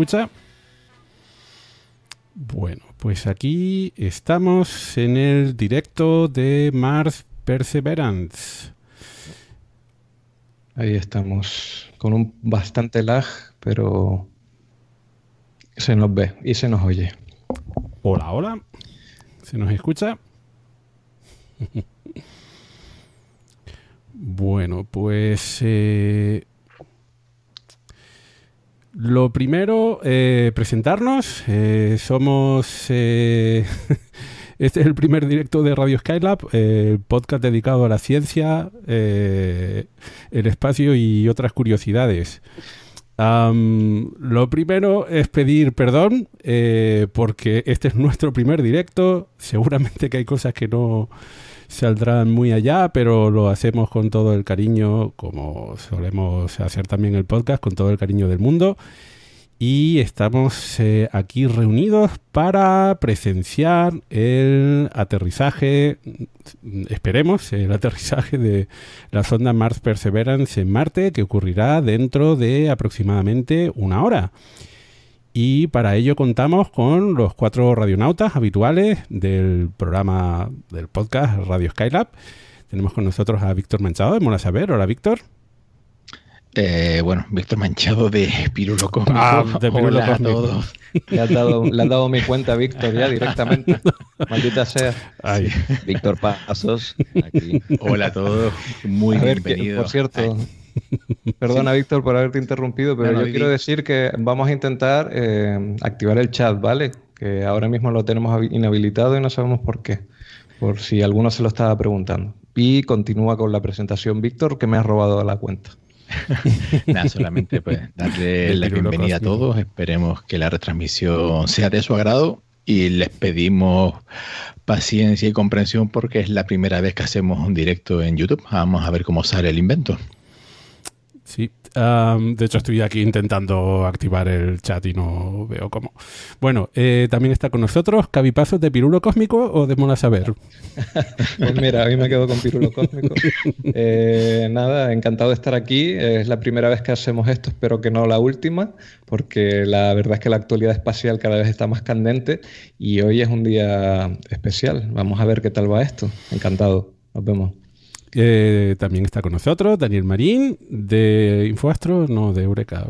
Escucha? Bueno, pues aquí estamos en el directo de Mars Perseverance. Ahí estamos, con un bastante lag, pero se nos ve y se nos oye. Hola, hola. ¿Se nos escucha? bueno, pues eh, lo primero, eh, presentarnos. Eh, somos. eh, este es el primer directo de Radio Skylab, el podcast dedicado a la ciencia, el espacio y otras curiosidades. Lo primero es pedir perdón porque este es nuestro primer directo. Seguramente que hay cosas que no saldrán muy allá, pero lo hacemos con todo el cariño, como solemos hacer también el podcast, con todo el cariño del mundo. Y estamos eh, aquí reunidos para presenciar el aterrizaje, esperemos, el aterrizaje de la sonda Mars Perseverance en Marte, que ocurrirá dentro de aproximadamente una hora. Y para ello contamos con los cuatro radionautas habituales del programa del podcast Radio Skylab. Tenemos con nosotros a Víctor Manchado de Mola Saber. Hola, Víctor. Eh, bueno, Víctor Manchado de Pirulo Cósmico. Ah, de Pirulo Hola a todos. Le has dado, le has dado mi cuenta a Víctor ya directamente. Maldita sea. Ay, Víctor Pasos, aquí. Hola a todos. Muy A ver, bienvenidos. por cierto, perdona Víctor por haberte interrumpido, pero No, no, yo quiero decir que vamos a intentar eh, activar el chat, ¿vale? Que ahora mismo lo tenemos habi- inhabilitado y no sabemos por qué. Por si alguno se lo estaba preguntando. Y continúa con la presentación, Víctor, que me ha robado la cuenta. Nada, solamente pues darle la bienvenida a todos. Esperemos que la retransmisión sea de su agrado y les pedimos paciencia y comprensión porque es la primera vez que hacemos un directo en YouTube. Vamos a ver cómo sale el invento. Sí. Am, de hecho, estoy aquí intentando activar el chat y no veo cómo. Bueno, eh, también está con nosotros Cavipasos de Pirulo Cósmico o de Mola Saber. Pues mira, a mí me quedo con Pirulo Cósmico. Eh, nada, encantado de estar aquí. Es la primera vez que hacemos esto, espero que no la última, porque la verdad es que la actualidad espacial cada vez está más candente y hoy es un día especial. Vamos a ver qué tal va esto. Encantado. Nos vemos. Eh, también está con nosotros Daniel Marín de Infoastro, no, de Eureka.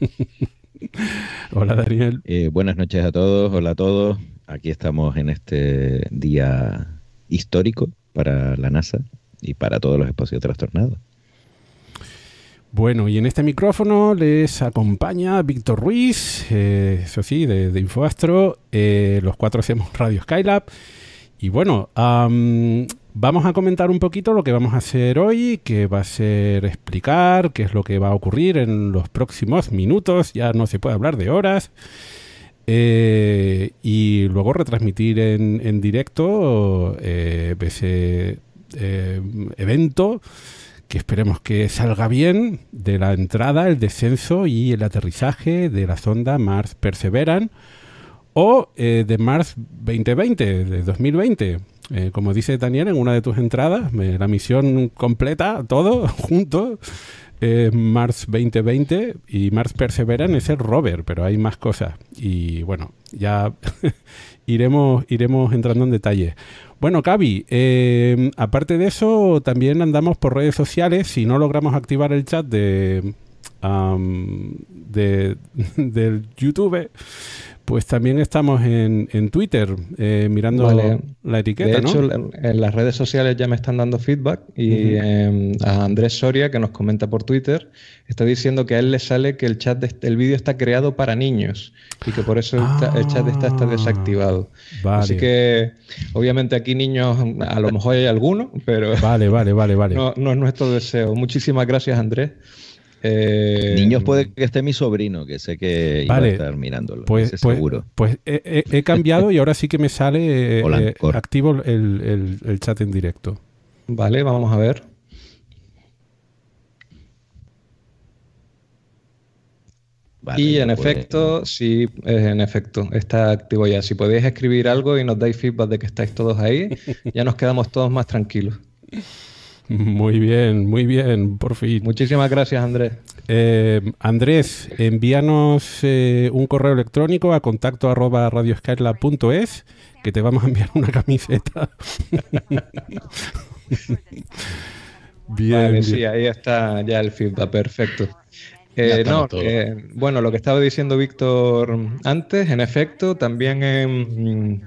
Hola Daniel. Eh, buenas noches a todos, hola a todos. Aquí estamos en este día histórico para la NASA y para todos los espacios trastornados. Bueno, y en este micrófono les acompaña Víctor Ruiz, eh, eso sí, de, de Infoastro. Eh, los cuatro hacemos Radio Skylab. Y bueno, vamos a comentar un poquito lo que vamos a hacer hoy, que va a ser explicar qué es lo que va a ocurrir en los próximos minutos. Ya no se puede hablar de horas. Eh, y luego retransmitir en, en directo eh, ese eh, evento que esperemos que salga bien de la entrada, el descenso y el aterrizaje de la sonda Mars Perseverance o eh, de Mars 2020, de 2020. Eh, como dice Daniel en una de tus entradas, me- la misión completa, todo junto, eh, Mars 2020 y Mars Perseverance es el rover, pero hay más cosas. Y bueno, ya iremos, iremos entrando en detalle. Bueno, Cavi, eh, aparte de eso, también andamos por redes sociales. Si no logramos activar el chat de, de del YouTube, pues también estamos en, en Twitter eh, mirando la etiqueta. De hecho, en, las redes sociales ya me están dando feedback y em, a Andrés Soria, que nos comenta por Twitter, está diciendo que a él le sale que el chat del vídeo está creado para niños y que por eso el chat está, está desactivado. Ah, Así que, obviamente, aquí niños, a lo mejor hay alguno, pero. Vale, vale, vale, vale. No, no es nuestro deseo. Muchísimas gracias, Andrés. Eh, Niños puede que esté mi sobrino, que sé que iba a estar mirándolo. Pues, pues, seguro. pues he, cambiado y ahora sí que me sale eh, activo el, chat en directo. Vale, vamos a ver. y en efecto, sí, en efecto, está activo ya. Si podéis escribir algo y nos dais feedback de que estáis todos ahí, ya nos quedamos todos más tranquilos. Muy bien, muy bien, por fin. Muchísimas gracias, Andrés. Eh, Andrés, envíanos eh, un correo electrónico a contacto arroba que te vamos a enviar una camiseta. bien, sí, ahí está ya el feedback, perfecto. Eh, no, bueno, lo que estaba diciendo Víctor antes, en efecto, también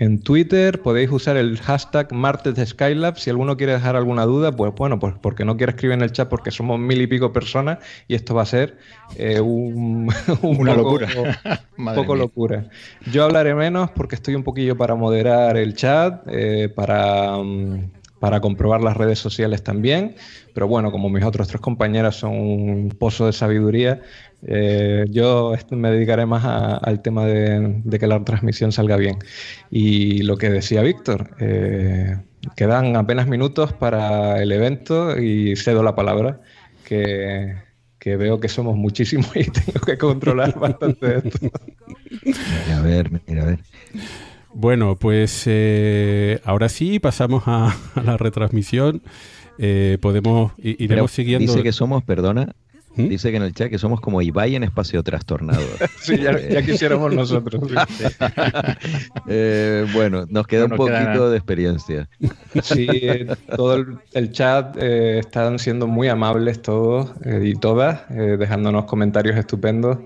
en Twitter podéis usar el hashtag martes de Skylab. Si alguno quiere dejar alguna duda, pues bueno, pues porque no quiere escribir en el chat porque somos mil y pico personas y esto va a ser eh, un, una locura. un poco locura. Yo hablaré menos porque estoy un poquillo para moderar el chat, eh, para, mm, para comprobar las redes sociales también. Pero bueno, como mis otros tres compañeras son un pozo de sabiduría, eh, yo me dedicaré más al tema de, que la transmisión salga bien. Y lo que decía Víctor, eh, quedan apenas minutos para el evento y cedo la palabra, que, veo que somos muchísimos y tengo que controlar bastante esto. a ver, mira, a ver. Bueno, pues eh, ahora sí pasamos a, la retransmisión. podemos iremos siguiendo. Dice que somos, perdona, ¿Mm? Dice que en el chat que somos como Ibai en espacio trastornado. sí, ya, quisiéramos nosotros. Eh, bueno, nos queda un poquito de experiencia. Sí, todo el, chat eh, están siendo muy amables todos eh, y todas, dejándonos comentarios estupendos.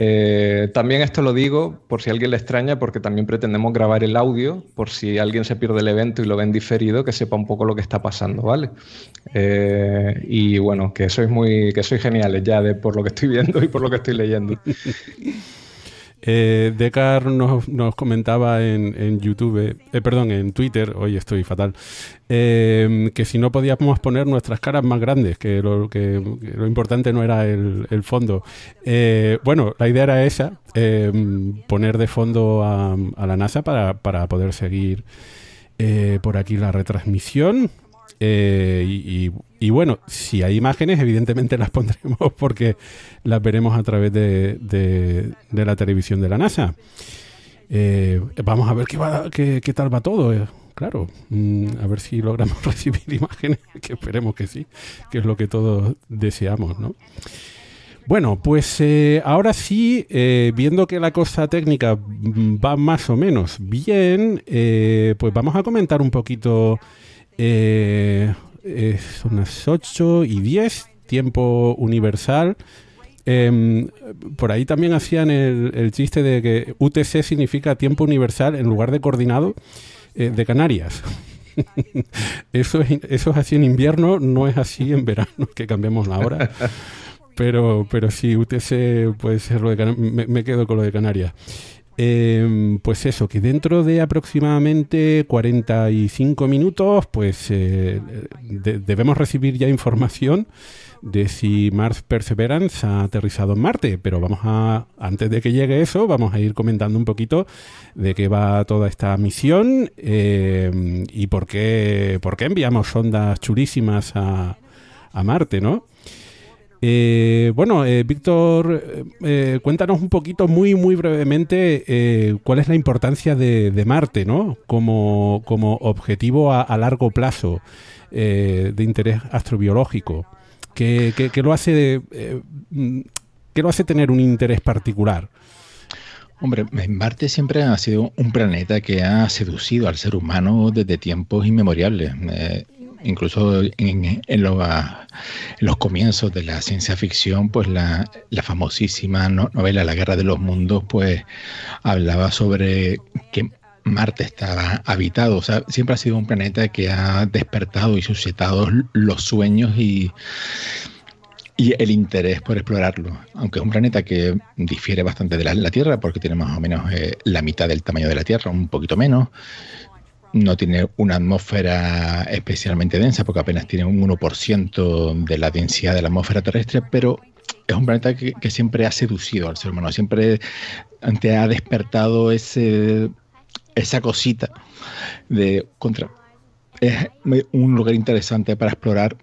Eh, también esto lo digo por si alguien le extraña, porque también pretendemos grabar el audio, por si alguien se pierde el evento y lo ven diferido, que sepa un poco lo que está pasando, ¿vale? Eh, y bueno, que sois muy, que sois geniales ya de, por lo que estoy viendo y por lo que estoy leyendo. Eh, Decar nos, comentaba en, YouTube, eh, perdón, en Twitter, hoy estoy fatal, eh, que si no podíamos poner nuestras caras más grandes, que lo, que, lo importante no era el, fondo. bueno, la idea era esa, poner de fondo a, la NASA para, para poder seguir por aquí la retransmisión. Y, y bueno, si hay imágenes, evidentemente las pondremos porque las veremos a través de, la televisión de la NASA. Eh, vamos a ver qué, tal va todo. Eh, claro, mm, a ver si logramos recibir imágenes, que esperemos que sí, que es lo que todos deseamos, ¿no? Bueno, pues eh, ahora sí, viendo que la cosa técnica va más o menos bien, pues vamos a comentar un poquito son las 8 y 10, tiempo universal. Em, por ahí también hacían el, chiste de que UTC significa tiempo universal en lugar de coordinado eh, de Canarias. eso, es, eso es así en invierno, no es así en verano, que cambiamos la hora. Pero, pero sí, UTC puede ser lo de me, me, quedo con lo de Canarias. Em, pues eso, que dentro de aproximadamente 45 minutos, pues eh, debemos recibir ya información de si Mars Perseverance ha aterrizado en Marte, pero vamos a, antes de que llegue eso, vamos a ir comentando un poquito de qué va toda esta misión em, y por qué, por qué enviamos sondas chulísimas a, a Marte, ¿no? Eh, bueno, eh, Víctor, eh, cuéntanos un poquito, muy, muy brevemente, cuál es la importancia de, Marte, ¿no? Como, objetivo a, largo plazo de interés astrobiológico. ¿Qué, lo hace, ¿Qué lo hace tener un interés particular? Hombre, Marte siempre ha sido un planeta que ha seducido al ser humano desde tiempos inmemoriales. Incluso en, los comienzos de la ciencia ficción, pues la, famosísima novela La Guerra de los Mundos, pues hablaba sobre que Marte estaba habitado. O sea, siempre ha sido un planeta que ha despertado y suscitado los sueños y y el interés por explorarlo, aunque es un planeta que difiere bastante de la, Tierra, porque tiene más o menos eh, la mitad del tamaño de la Tierra, un poquito menos. No tiene una atmósfera especialmente densa, porque apenas tiene un 1% de la densidad de la atmósfera terrestre, pero es un planeta que, siempre ha seducido al ser humano, siempre ha despertado ese, esa cosita de contra. Es un lugar interesante para explorar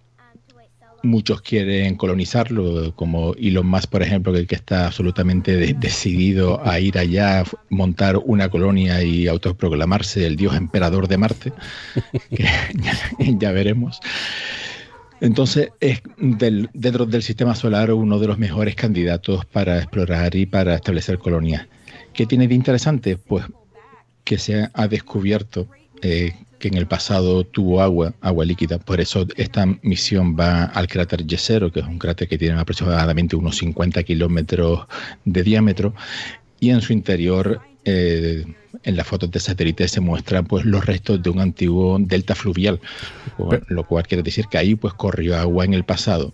Muchos quieren colonizarlo, como Elon Musk, por ejemplo, que, que está absolutamente decidido a ir allá, montar una colonia y autoproclamarse el dios emperador de Marte, que ya, veremos. Entonces, es dentro del sistema solar uno de los mejores candidatos para explorar y para establecer colonias. ¿Qué tiene de interesante? Pues que se ha descubierto eh, que en el pasado tuvo agua, agua líquida. Por eso esta misión va al cráter Yesero, que es un cráter que tiene aproximadamente unos 50 kilómetros de diámetro, y en su interior, eh, en las fotos de satélite, se muestran pues, los restos de un antiguo delta fluvial, lo cual quiere decir que ahí pues, corrió agua en el pasado.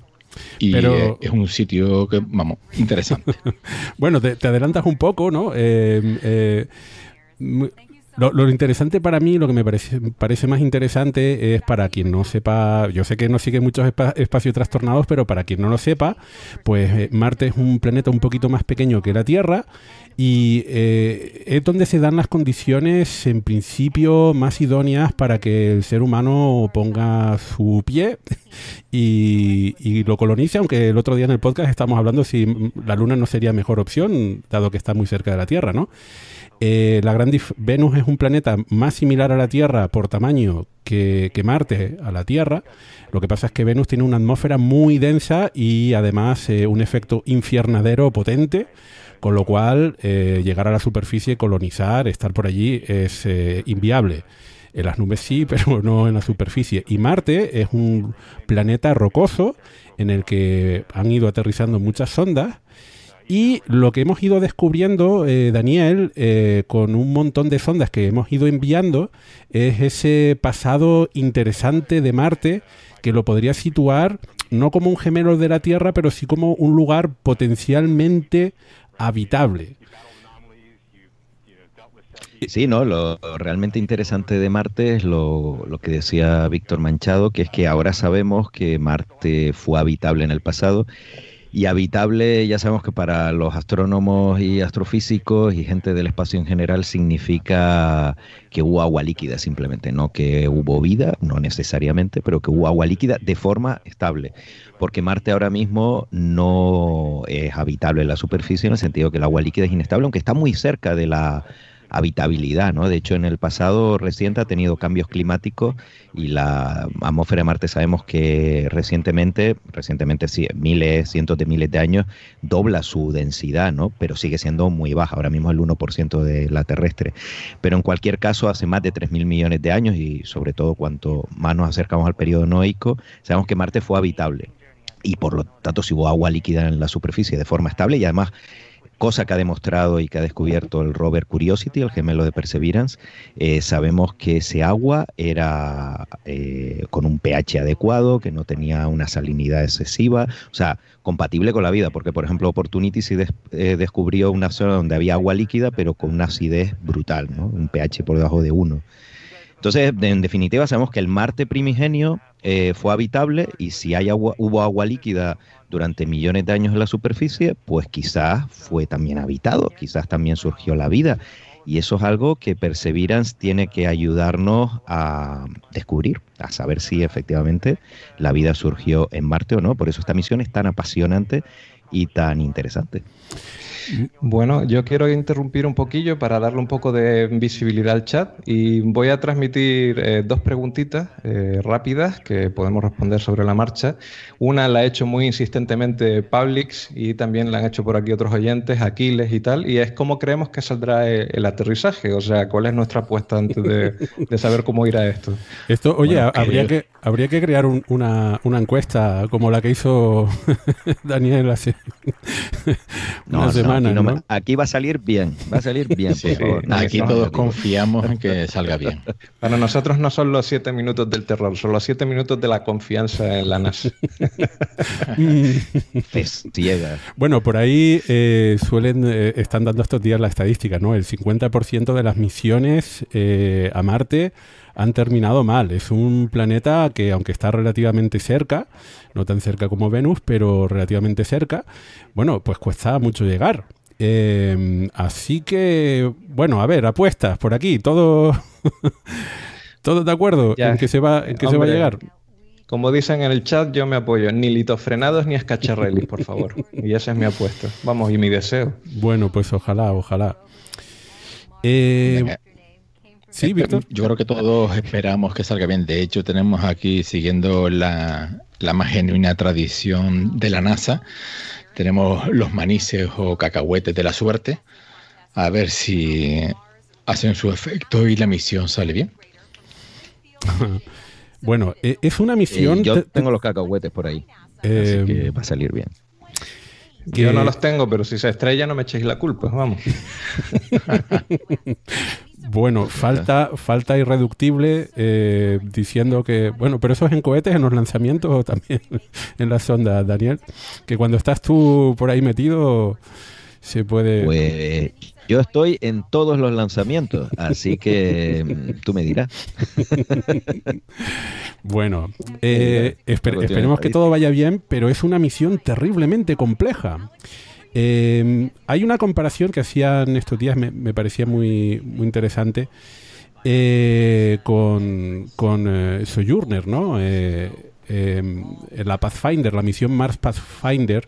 Y eh, es un sitio que, vamos, interesante. bueno, te, adelantas un poco, ¿no? Eh, lo, interesante para mí, lo que me parece, parece más interesante es para quien no sepa, yo sé que no sigue muchos espacios trastornados, pero para quien no lo sepa, pues eh, Marte es un planeta un poquito más pequeño que la Tierra y eh, es donde se dan las condiciones en principio más idóneas para que el ser humano ponga su pie y, y, lo colonice, aunque el otro día en el podcast estamos hablando si la Luna no sería mejor opción, dado que está muy cerca de la Tierra, ¿no? Eh, la gran Venus es un planeta más similar a la Tierra por tamaño que, Marte a la Tierra. Lo que pasa es que Venus tiene una atmósfera muy densa y además eh, un efecto infiernadero potente, con lo cual eh, llegar a la superficie, colonizar, estar por allí es inviable. En las nubes sí, pero no en la superficie. Y Marte es un planeta rocoso en el que han ido aterrizando muchas sondas y lo que hemos ido descubriendo, eh, Daniel, eh, con un montón de sondas que hemos ido enviando, es ese pasado interesante de Marte que lo podría situar no como un gemelo de la Tierra, pero sí como un lugar potencialmente habitable. Sí, no, lo realmente interesante de Marte es lo, lo, que decía Víctor Manchado, que es que ahora sabemos que Marte fue habitable en el pasado y habitable, ya sabemos que para los astrónomos y astrofísicos y gente del espacio en general significa que hubo agua líquida simplemente, no que hubo vida, no necesariamente, pero que hubo agua líquida de forma estable. Porque Marte ahora mismo no es habitable en la superficie en el sentido que el agua líquida es inestable, aunque está muy cerca de la habitabilidad, ¿no? De hecho, en el pasado reciente ha tenido cambios climáticos y la atmósfera de Marte sabemos que recientemente, recientemente sí, miles, cientos de miles de años, dobla su densidad, ¿no? Pero sigue siendo muy baja, ahora mismo el 1% de la terrestre. Pero en cualquier caso, hace más de 3.000 millones de años y sobre todo cuanto más nos acercamos al periodo noico, sabemos que Marte fue habitable y por lo tanto si hubo agua líquida en la superficie de forma estable y además cosa que ha demostrado y que ha descubierto el rover Curiosity, el gemelo de Perseverance, eh, sabemos que ese agua era eh, con un pH adecuado, que no tenía una salinidad excesiva, o sea, compatible con la vida, porque por ejemplo Opportunity sí eh, descubrió una zona donde había agua líquida, pero con una acidez brutal, ¿no? un pH por debajo de 1. Entonces, en definitiva, sabemos que el Marte primigenio fue habitable y si hay agua, hubo agua líquida durante millones de años en la superficie, pues quizás fue también habitado, quizás también surgió la vida. Y eso es algo que Perseverance tiene que ayudarnos a descubrir, a saber si efectivamente la vida surgió en Marte o no. Por eso esta misión es tan apasionante y tan interesante. Bueno, yo quiero interrumpir un poquillo para darle un poco de visibilidad al chat y voy a transmitir eh, dos preguntitas eh, rápidas que podemos responder sobre la marcha. Una la ha hecho muy insistentemente Publix y también la han hecho por aquí otros oyentes, Aquiles y tal, y es cómo creemos que saldrá eh, el, aterrizaje, o sea, cuál es nuestra apuesta antes de, saber cómo irá esto. Esto, oye, habría, que, habría que crear una, encuesta como la que hizo Daniel hace una semana aquí, va a salir bien, va a salir bien. aquí todos confiamos en que salga bien. Para nosotros no son los siete minutos del terror, son los siete minutos de la confianza en la NASA. bueno, por ahí eh, suelen, eh, están dando estos días la estadística, ¿no? El 50% de las misiones eh, a Marte han terminado mal. Es un planeta que, aunque está relativamente cerca, no tan cerca como Venus, pero relativamente cerca, bueno, pues cuesta mucho llegar. Em, así que, bueno, a ver, apuestas por aquí, todo, todo de acuerdo en que se va, en que se va a llegar. Como dicen en el chat, yo me apoyo. Ni litofrenados ni escacharrelis, por favor. Y esa es mi apuesta. Vamos, y mi deseo. Bueno, pues ojalá, ojalá. Eh, Sí, Víctor. Yo creo que todos esperamos que salga bien. De hecho, tenemos aquí, siguiendo la, más genuina tradición de la NASA, tenemos los manices o cacahuetes de la suerte. A ver si hacen su efecto y la misión sale bien. bueno, e, es una misión. Eh, yo tengo los cacahuetes por ahí. así eh, que va a salir bien. Yo no los tengo, pero si se estrella no me echéis la culpa, vamos. Bueno, falta, falta irreductible eh, diciendo que, bueno, pero eso es en cohetes, en los lanzamientos o también en las sondas, Daniel, que cuando estás tú por ahí metido se puede... Pues yo estoy en todos los lanzamientos, así que mm, tú me dirás. bueno, eh, esperemos que todo vaya bien, pero es una misión terriblemente compleja. Em, hay una comparación que hacían estos días, me, parecía muy, muy interesante, eh, con, con eh, Sojourner, ¿no? Eh, em, la Pathfinder, la misión Mars Pathfinder.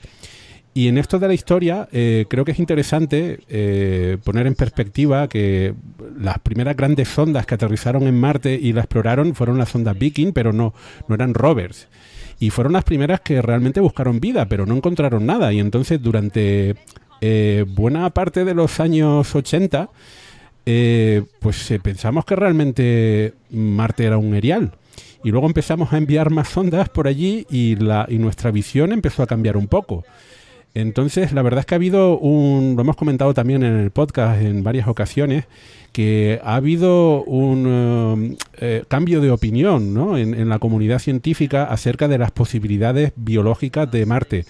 Y en esto de la historia, creo que es interesante poner en perspectiva que las primeras grandes sondas que aterrizaron en Marte y la exploraron fueron las sondas Viking, pero no, no eran rovers y fueron las primeras que realmente buscaron vida, pero no encontraron nada. Y entonces durante eh, buena parte de los años 80, eh, pues eh, pensamos que realmente Marte era un erial. Y luego empezamos a enviar más sondas por allí y, la, y nuestra visión empezó a cambiar un poco. Entonces, la verdad es que ha habido un, lo hemos comentado también en el podcast en varias ocasiones, que ha habido un eh, eh, cambio de opinión ¿no? en, la comunidad científica acerca de las posibilidades biológicas de Marte.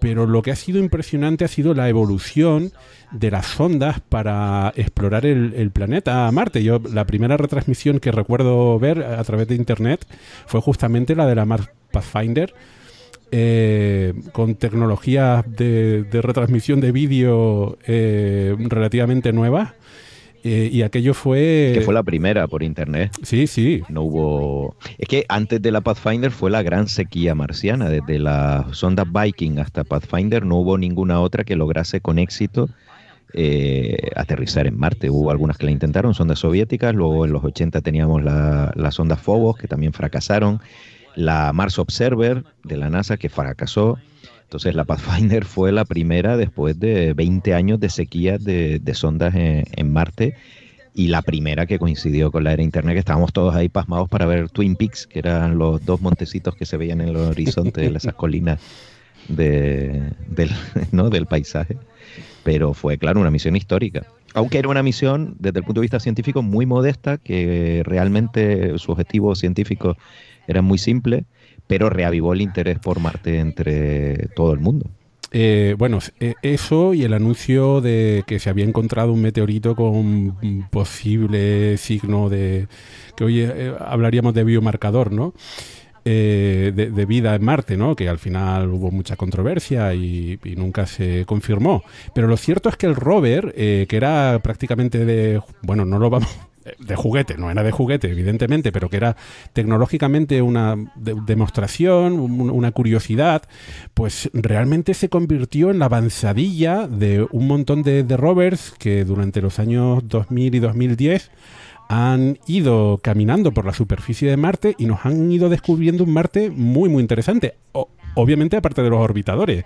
Pero lo que ha sido impresionante ha sido la evolución de las sondas para explorar el, planeta Marte. Yo la primera retransmisión que recuerdo ver a través de internet fue justamente la de la Mars Pathfinder. Eh, con tecnologías de, retransmisión de vídeo relativamente nuevas eh, y aquello fue... Que fue la primera por internet. Sí, sí. No hubo... Es que antes de la Pathfinder fue la gran sequía marciana. Desde la sonda Viking hasta Pathfinder no hubo ninguna otra que lograse con éxito eh, aterrizar en Marte. Hubo algunas que la intentaron, sondas soviéticas. Luego en los 80 teníamos la, la sonda Phobos, que también fracasaron. La Mars Observer de la NASA, que fracasó. Entonces la Pathfinder fue la primera después de 20 años de sequía de, sondas en, Marte y la primera que coincidió con la era Internet, que estábamos todos ahí pasmados para ver Twin Peaks, que eran los dos montecitos que se veían en el horizonte de esas colinas del, ¿no? del paisaje. Pero fue, claro, una misión histórica. Aunque era una misión, desde el punto de vista científico, muy modesta, que realmente su objetivo científico era muy simple pero reavivó el interés por Marte entre todo el mundo. Eh, bueno, eh, eso y el anuncio de que se había encontrado un meteorito con posible signo de que hoy eh, hablaríamos de biomarcador, ¿no? de, vida en Marte, ¿no? Que al final hubo mucha controversia y, nunca se confirmó. Pero lo cierto es que el rover, que era prácticamente de, bueno, no lo vamos de juguete, no era de juguete, evidentemente, pero que era tecnológicamente una demostración, una curiosidad, pues realmente se convirtió en la avanzadilla de un montón de, rovers que durante los años 2000 y 2010 han ido caminando por la superficie de Marte y nos han ido descubriendo un Marte muy, muy interesante. obviamente, aparte de los orbitadores,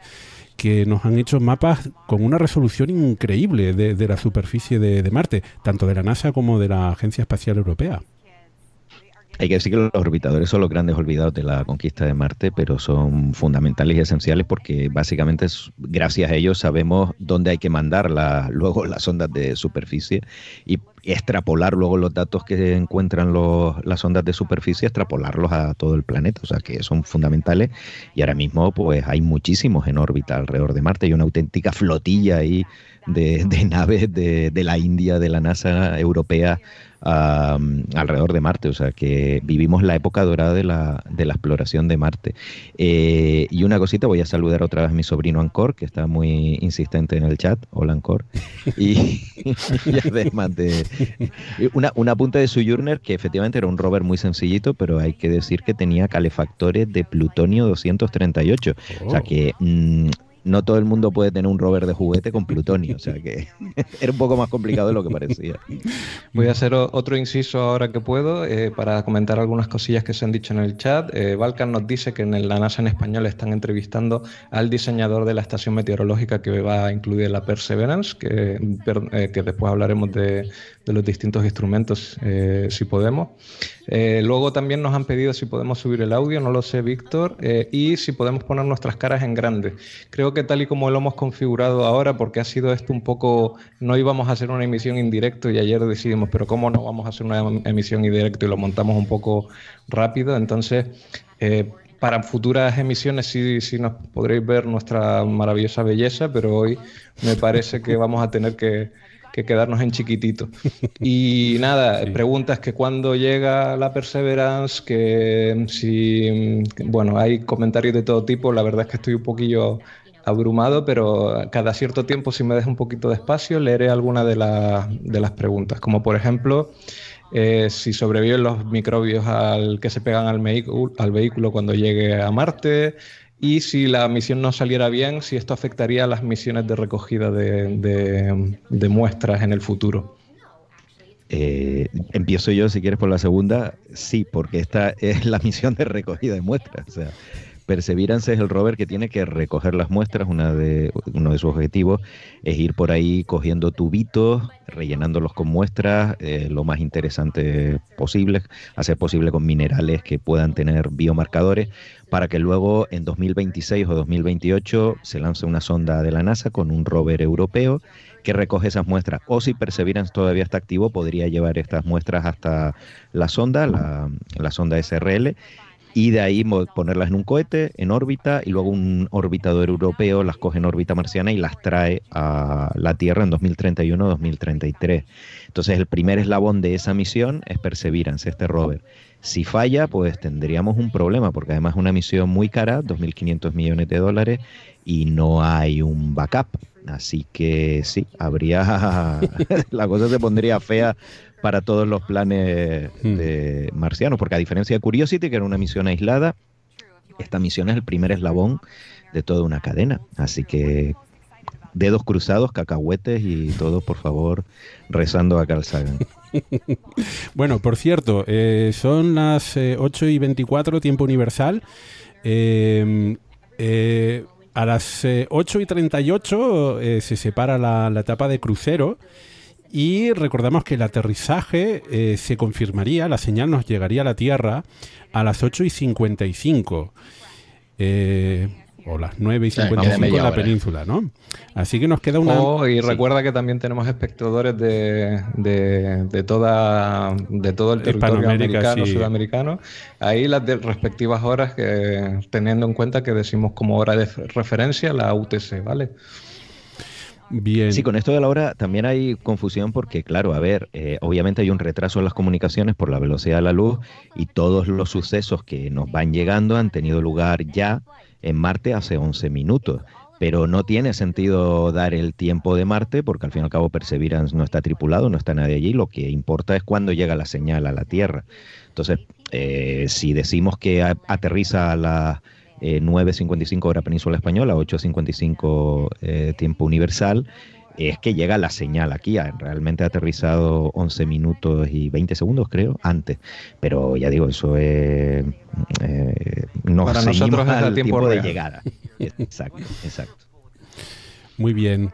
que nos han hecho mapas con una resolución increíble de, la superficie de Marte, tanto de la NASA como de la Agencia Espacial Europea. Hay que decir que los orbitadores son los grandes olvidados de la conquista de Marte, pero son fundamentales y esenciales porque básicamente gracias a ellos sabemos dónde hay que mandar luego las ondas de superficie y extrapolar luego los datos que encuentran las ondas de superficie, extrapolarlos a todo el planeta, o sea que son fundamentales. Y ahora mismo pues hay muchísimos en órbita alrededor de Marte, hay una auténtica flotilla ahí de, naves de, de la India, de la NASA europea alrededor de Marte, o sea que vivimos la época dorada de la, de la exploración de Marte. Eh, y una cosita, voy a saludar otra vez a mi sobrino Ancor, que está muy insistente en el chat. Hola Ancor. Y, además de una, una punta de su Journer, que efectivamente era un rover muy sencillito, pero hay que decir que tenía calefactores de plutonio 238. O sea que mm, no todo el mundo puede tener un rover de juguete con plutonio, o sea que era un poco más complicado de lo que parecía. Voy a hacer otro inciso ahora que puedo eh, para comentar algunas cosillas que se han dicho en el chat. Eh, nos dice que en la NASA en español están entrevistando al diseñador de la estación meteorológica que va a incluir la Perseverance, que, eh, después hablaremos de, de los distintos instrumentos, eh, si podemos. Eh, luego también nos han pedido si podemos subir el audio, no lo sé, Víctor, eh, y si podemos poner nuestras caras en grande. Creo que tal y como lo hemos configurado ahora, porque ha sido esto un poco, no íbamos a hacer una emisión en directo y ayer decidimos, pero ¿cómo no vamos a hacer una emisión en directo y lo montamos un poco rápido? Entonces, para futuras emisiones sí, sí nos podréis ver nuestra maravillosa belleza, pero hoy me parece que vamos a tener que que quedarnos en chiquitito. Y nada, preguntas que cuando llega la Perseverance, que si, bueno, hay comentarios de todo tipo, la verdad es que estoy un poquillo abrumado, pero cada cierto tiempo si me deja un poquito de espacio leeré alguna de, de las preguntas, como por ejemplo... Eh, si sobreviven los microbios al que se pegan al, al vehículo cuando llegue a Marte, y si la misión no saliera bien, si esto afectaría a las misiones de recogida de, muestras en el futuro. Eh, empiezo yo, si quieres, por la segunda. Sí, porque esta es la misión de recogida de muestras. O sea, Perseverance es el rover que tiene que recoger las muestras. De, uno de sus objetivos es ir por ahí cogiendo tubitos, rellenándolos con muestras, eh, lo más interesante posible, hacer posible con minerales que puedan tener biomarcadores, para que luego en 2026 o 2028 se lance una sonda de la NASA con un rover europeo que recoge esas muestras. O si Perseverance todavía está activo, podría llevar estas muestras hasta la sonda, la, la sonda SRL y de ahí ponerlas en un cohete, en órbita, y luego un orbitador europeo las coge en órbita marciana y las trae a la Tierra en 2031-2033. Entonces el primer eslabón de esa misión es Perseverance, este rover. Si falla, pues tendríamos un problema, porque además es una misión muy cara, 2.500 millones de dólares, y no hay un backup. Así que sí, habría. la cosa se pondría fea para todos los planes hmm. de marcianos, porque a diferencia de Curiosity, que era una misión aislada, esta misión es el primer eslabón de toda una cadena. Así que dedos cruzados, cacahuetes y todos, por favor, rezando a Carl Sagan. bueno, por cierto, eh, son las 8 eh, y 24, tiempo universal. Eh, a las 8 y 38 se separa la, la etapa de crucero y recordamos que el aterrizaje eh, se confirmaría, la señal nos llegaría a la Tierra a las 8 y 55. Eh, o las 9 y 55 en la península, ¿no? Así que nos queda una... Oh, y recuerda que también tenemos espectadores de, de, toda, de todo el territorio americano, sudamericano. Ahí las respectivas horas, que, teniendo en cuenta que decimos como hora de referencia la UTC, ¿vale? Bien. Sí, con esto de la hora también hay confusión porque, claro, a ver, eh, obviamente hay un retraso en las comunicaciones por la velocidad de la luz y todos los sucesos que nos van llegando han tenido lugar ya en Marte hace 11 minutos. pero no tiene sentido dar el tiempo de Marte porque al fin y al cabo Perseverance no está tripulado, no está nadie allí, lo que importa es cuando llega la señal a la Tierra. Entonces, eh, si decimos que aterriza a las 9.55 hora península española, 8.55 eh, tiempo universal, es que llega la señal aquí. Realmente ha aterrizado 11 minutos y 20 segundos, creo, antes. Pero ya digo, eso es. Eh, Para nosotros es el tiempo, de llegada. Exacto, exacto. Muy bien.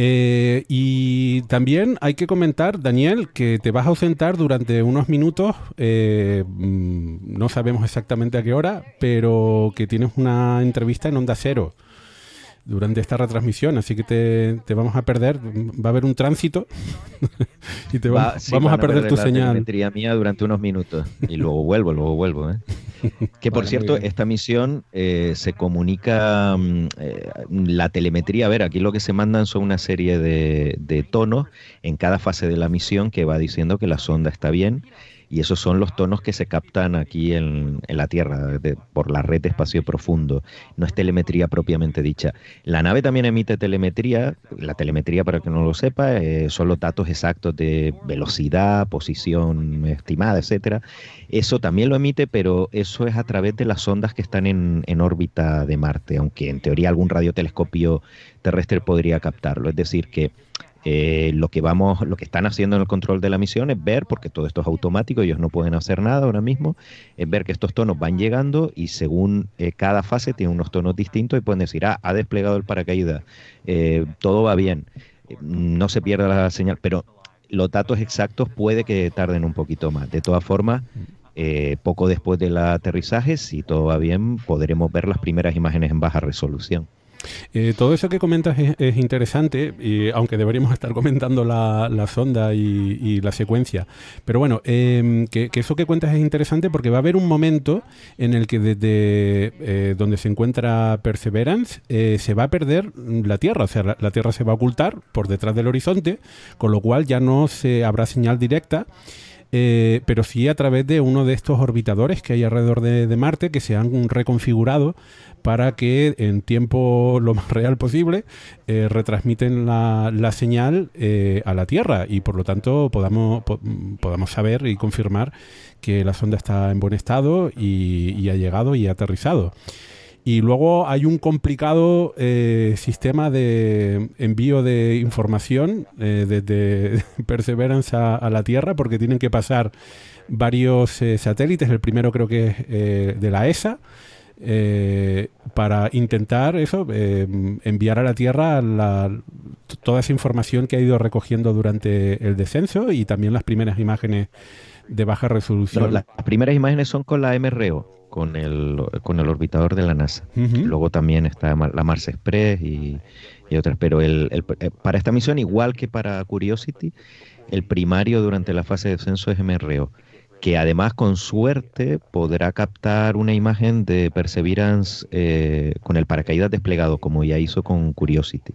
Eh, y también hay que comentar, Daniel, que te vas a ausentar durante unos minutos, eh, mm, no sabemos exactamente a qué hora, pero que tienes una entrevista en Onda Cero durante esta retransmisión, así que te, vamos a perder, va a haber un tránsito y te vamos a perder tu la señal. mía durante unos minutos y luego vuelvo, luego vuelvo. ¿eh? Que por cierto, esta misión eh, se comunica mm, eh, la telemetría. A ver, aquí lo que se mandan son una serie de, de tonos en cada fase de la misión que va diciendo que la sonda está bien y esos son los tonos que se captan aquí en, la Tierra por la red de espacio profundo. No es telemetría propiamente dicha. La nave también emite telemetría. La telemetría, para que no lo sepa, eh, son los datos exactos de velocidad, posición estimada, etcétera. Eso también lo emite, pero eso es a través de las ondas que están en, en órbita de Marte, aunque en teoría algún radiotelescopio terrestre podría captarlo. Es decir, que eh, lo que vamos, lo que están haciendo en el control de la misión es ver, porque todo esto es automático, ellos no pueden hacer nada ahora mismo, es ver que estos tonos van llegando y según eh, cada fase tiene unos tonos distintos y pueden decir, ah, ha desplegado el paracaídas, eh, todo va bien, no se pierda la señal, pero los datos exactos puede que tarden un poquito más. De todas formas, poco después del aterrizaje, si todo va bien, podremos ver las primeras imágenes en baja resolución. Eh, todo eso que comentas es, interesante, y, aunque deberíamos estar comentando la, sonda y, la secuencia. Pero bueno, em, que, eso que cuentas es interesante porque va a haber un momento en el que desde eh, donde se encuentra Perseverance eh, se va a perder la Tierra, o sea, la, Tierra se va a ocultar por detrás del horizonte, con lo cual ya no se habrá señal directa. Pero sí a través de uno de estos orbitadores que hay alrededor de Marte que se han reconfigurado para que en tiempo lo más real posible eh, retransmiten la, señal eh, a la Tierra y por lo tanto podamos, podamos saber y confirmar que la sonda está en buen estado y, ha llegado y ha aterrizado. Y luego hay un complicado eh, sistema de envío de información desde Perseverance a, la Tierra porque tienen que pasar varios satélites. El primero creo que es de la ESA, eh, para intentar eso, eh, enviar a la Tierra toda esa información que ha ido recogiendo durante el descenso y también las primeras imágenes de baja resolución. las primeras imágenes son con la MRO, con el, con el orbitador de la NASA. Luego también está la Mars Express y, otras. Pero el, eh, para esta misión, igual que para Curiosity, el primario durante la fase de descenso es MRO que además con suerte podrá captar una imagen de Perseverance eh, con el paracaídas desplegado, como ya hizo con Curiosity.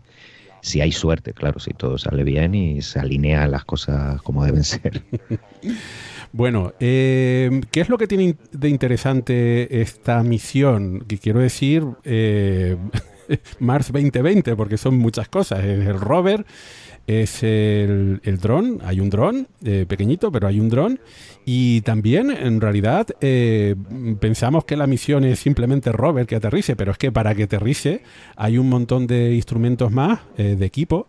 Si hay suerte, claro, si todo sale bien y se alinea las cosas como deben ser. Bueno, eh, ¿qué es lo que tiene de interesante esta misión? Que quiero decir, eh, Mars 2020, porque son muchas cosas. Es el rover, es el, dron, hay un dron pequeñito, pero hay un dron y también, en realidad, eh, pensamos que la misión es simplemente rover que aterrice, pero es que para que aterrice hay un montón de instrumentos más, eh, de equipo,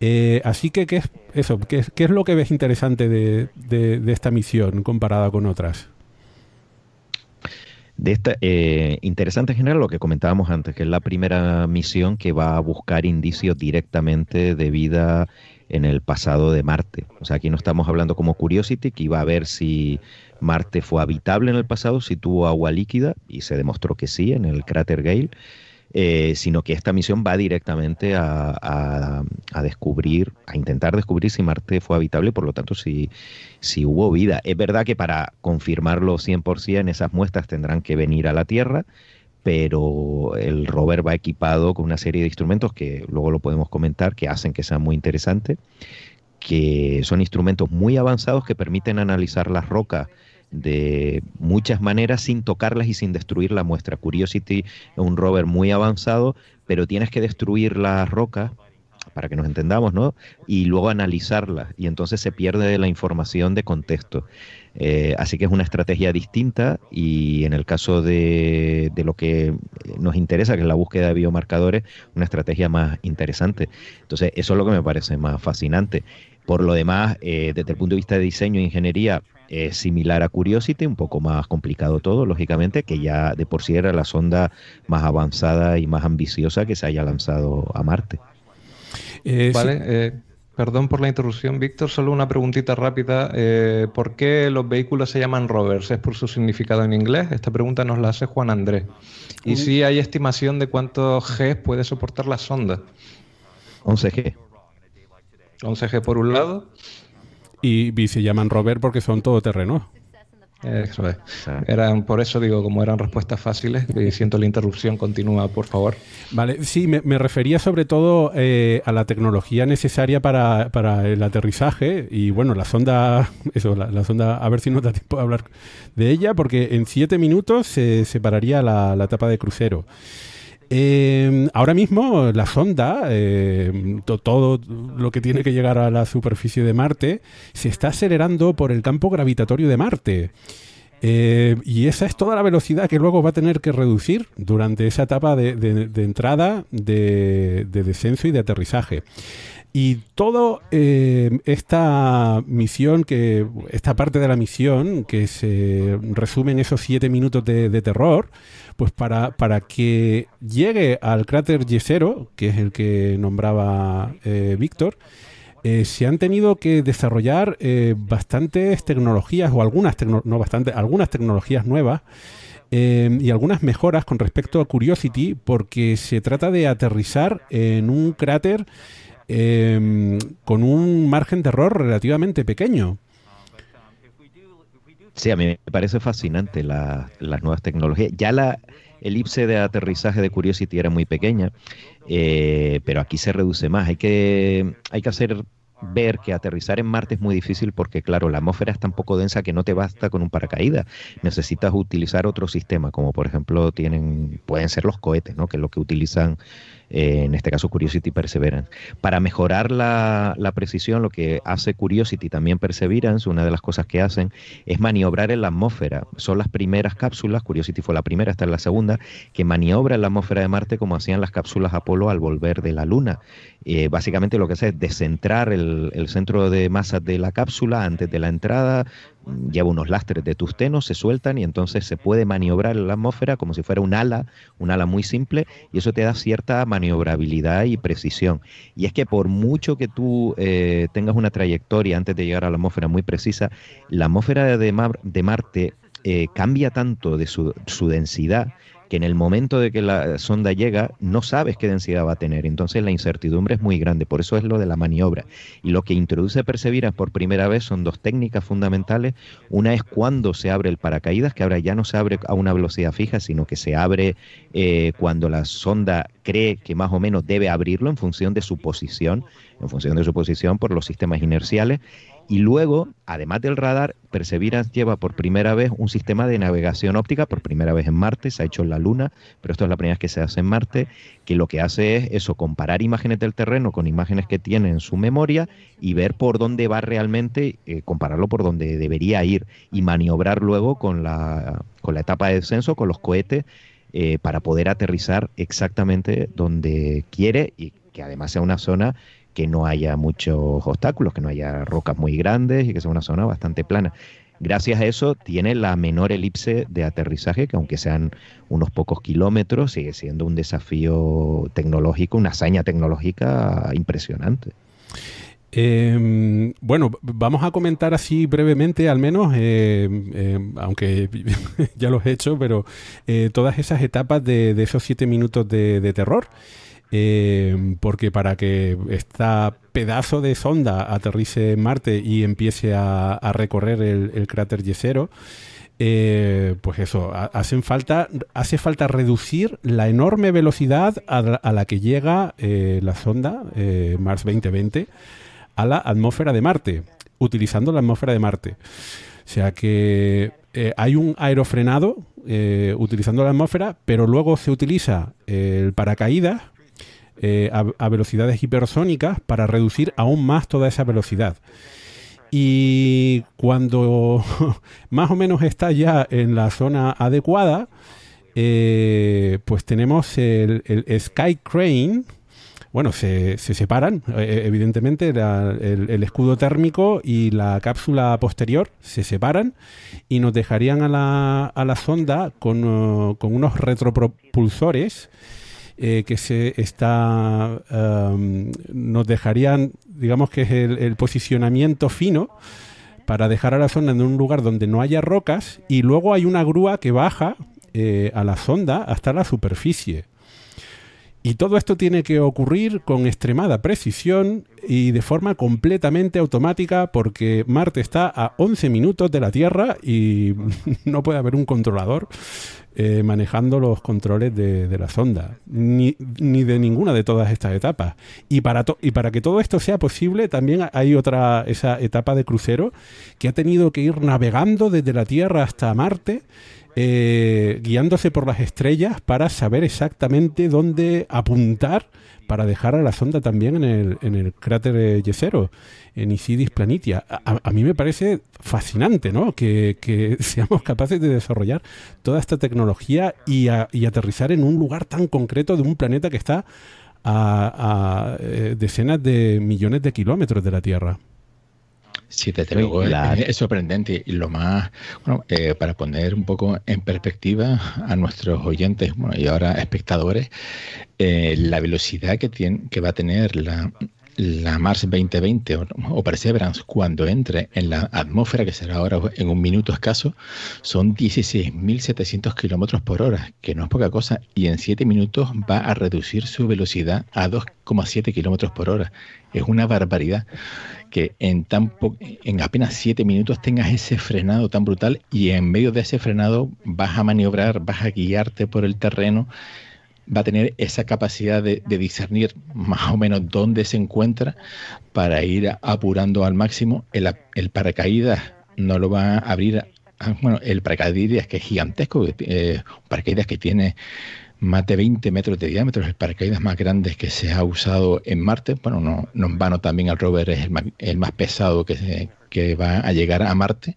eh, así que, ¿qué es, eso, ¿qué, es lo que ves interesante de, de, esta misión comparada con otras? De esta, interesante en general lo que comentábamos antes, que es la primera misión que va a buscar indicios directamente de vida en el pasado de Marte. O sea, aquí no estamos hablando como Curiosity, que iba a ver si Marte fue habitable en el pasado, si tuvo agua líquida, y se demostró que sí en el cráter Gale, eh, sino que esta misión va directamente a, descubrir, a intentar descubrir si Marte fue habitable, por lo tanto, si, si hubo vida. Es verdad que para confirmarlo 100%, esas muestras tendrán que venir a la Tierra, pero el rover va equipado con una serie de instrumentos que luego lo podemos comentar, que hacen que sea muy interesante, que son instrumentos muy avanzados que permiten analizar las rocas de muchas maneras sin tocarlas y sin destruir la muestra. Curiosity es un rover muy avanzado, pero tienes que destruir la roca para que nos entendamos, ¿no? Y luego analizarla y entonces se pierde la información de contexto. Eh, así que es una estrategia distinta y en el caso de, lo que nos interesa, que es la búsqueda de biomarcadores, una estrategia más interesante. Entonces, eso es lo que me parece más fascinante. Por lo demás, eh, desde el punto de vista de diseño e ingeniería, es similar a Curiosity, un poco más complicado todo, lógicamente, que ya de por sí era la sonda más avanzada y más ambiciosa que se haya lanzado a Marte. Eh, vale, eh, perdón por la interrupción, Víctor, solo una preguntita rápida. Eh, ¿Por qué los vehículos se llaman rovers? ¿Es por su significado en inglés? Esta pregunta nos la hace Juan Andrés. ¿Y si hay estimación de cuántos G puede soportar la sonda? 11G. 11G por un lado. Y, se llaman rover porque son todoterrenos. Eso es. Eran, por eso digo, como eran respuestas fáciles, y siento la interrupción, continúa, por favor. Vale, sí, me, refería sobre todo eh, a la tecnología necesaria para, el aterrizaje y bueno, la sonda, eso, la, sonda, a ver si nos da tiempo de hablar de ella, porque en siete minutos se separaría la, la etapa de crucero. Eh, ahora mismo la sonda, eh, todo lo que tiene que llegar a la superficie de Marte, se está acelerando por el campo gravitatorio de Marte. Eh, y esa es toda la velocidad que luego va a tener que reducir durante esa etapa de, entrada, de, descenso y de aterrizaje. Y toda esta misión, que esta parte de la misión, que se resume en esos siete minutos de terror, pues para, para que llegue al cráter Yesero, que es el que nombraba eh, Víctor, eh, se han tenido que desarrollar eh, bastantes tecnologías, o algunas, no bastante, algunas tecnologías nuevas, y algunas mejoras con respecto a Curiosity, porque se trata de aterrizar en un cráter con un margen de error relativamente pequeño. Sí, a mí me parece fascinante las nuevas tecnologías. Ya la elipse de aterrizaje de Curiosity era muy pequeña, eh, pero aquí se reduce más. Hay que, hay que hacer ver que aterrizar en Marte es muy difícil porque, claro, la atmósfera es tan poco densa que no te basta con un paracaídas. Necesitas utilizar otro sistema, como por ejemplo tienen, pueden ser los cohetes, ¿no? que es lo que utilizan eh, en este caso Curiosity Perseverance. Para mejorar la, precisión, lo que hace Curiosity también Perseverance, una de las cosas que hacen es maniobrar en la atmósfera. Son las primeras cápsulas, Curiosity fue la primera, esta es la segunda, que maniobra en la atmósfera de Marte como hacían las cápsulas Apolo al volver de la Luna. Eh, básicamente lo que hace es descentrar el, el centro de masa de la cápsula antes de la entrada, lleva unos lastres de tusteno, se sueltan y entonces se puede maniobrar en la atmósfera como si fuera un ala, un ala muy simple, y eso te da cierta maniobrabilidad y precisión. Y es que por mucho que tú eh, tengas una trayectoria antes de llegar a la atmósfera muy precisa, la atmósfera de, de Marte eh, cambia tanto de su, su densidad que en el momento de que la sonda llega no sabes qué densidad va a tener. Entonces la incertidumbre es muy grande. Por eso es lo de la maniobra. Y lo que introduce Perseverance por primera vez son dos técnicas fundamentales. Una es cuando se abre el paracaídas, que ahora ya no se abre a una velocidad fija, sino que se abre eh, cuando la sonda cree que más o menos debe abrirlo en función de su posición, en función de su posición por los sistemas inerciales. Y luego, además del radar, Perseverance lleva por primera vez un sistema de navegación óptica, por primera vez en Marte, se ha hecho en la Luna, pero esto es la primera vez que se hace en Marte, que lo que hace es eso, comparar imágenes del terreno con imágenes que tiene en su memoria y ver por dónde va realmente, eh, compararlo por dónde debería ir y maniobrar luego con la, con la etapa de descenso, con los cohetes, eh, para poder aterrizar exactamente donde quiere y que además sea una zona que no haya muchos obstáculos, que no haya rocas muy grandes y que sea una zona bastante plana. Gracias a eso tiene la menor elipse de aterrizaje, que aunque sean unos pocos kilómetros, sigue siendo un desafío tecnológico, una hazaña tecnológica impresionante. Em, bueno, vamos a comentar así brevemente, al menos, em, em, aunque ya lo he hecho, pero eh, todas esas etapas de, esos siete minutos de terror. Eh, porque para que esta pedazo de sonda aterrice en Marte y empiece a, recorrer el, cráter Yesero, eh, pues eso, hacen falta, hace falta reducir la enorme velocidad a, la que llega eh, la sonda Mars 2020 a la atmósfera de Marte, utilizando la atmósfera de Marte. O sea que eh, hay un aerofrenado eh, utilizando la atmósfera, pero luego se utiliza el paracaídas a, velocidades hipersónicas para reducir aún más toda esa velocidad. Y cuando más o menos está ya en la zona adecuada, pues tenemos el, Sky Crane, bueno, se, separan, eh, eh, evidentemente, el, escudo térmico y la cápsula posterior se separan y nos dejarían a la, a la sonda con, uh, unos retropropulsores eh, que se está nos dejarían, digamos que es el, posicionamiento fino para dejar a la sonda en un lugar donde no haya rocas y luego hay una grúa que baja a la sonda hasta la superficie. Y todo esto tiene que ocurrir con extremada precisión y de forma completamente automática porque Marte está a 11 minutos de la Tierra y no puede haber un controlador eh, manejando los controles de, la sonda, ni, de ninguna de todas estas etapas. Y para, y para que todo esto sea posible, también hay otra, esa etapa de crucero que ha tenido que ir navegando desde la Tierra hasta Marte eh, guiándose por las estrellas para saber exactamente dónde apuntar para dejar a la sonda también en el, en el cráter Yesero, en Isidis Planitia. A, mí me parece fascinante ¿no? que, seamos capaces de desarrollar toda esta tecnología y, aterrizar en un lugar tan concreto de un planeta que está a, eh, decenas de millones de kilómetros de la Tierra. Sí, desde luego es, sorprendente y lo más, bueno, eh, para poner un poco en perspectiva a nuestros oyentes y ahora espectadores, eh, la velocidad que, tiene, que va a tener la, la Mars 2020 o, Perseverance cuando entre en la atmósfera, que será ahora en un minuto escaso, son 16.700 kilómetros por hora, que no es poca cosa, y en 7 minutos va a reducir su velocidad a 2,7 kilómetros por hora. Es una barbaridad que en, tan en apenas 7 minutos tengas ese frenado tan brutal y en medio de ese frenado vas a maniobrar, vas a guiarte por el terreno, va a tener esa capacidad de, discernir más o menos dónde se encuentra para ir apurando al máximo. El, paracaídas no lo va a abrir, bueno, el paracaídas que es gigantesco, eh, un paracaídas que tiene más de 20 metros de diámetro, el paracaídas más grande que se ha usado en Marte. Bueno, no, no en vano también el rover es el más, pesado que, va a llegar a Marte.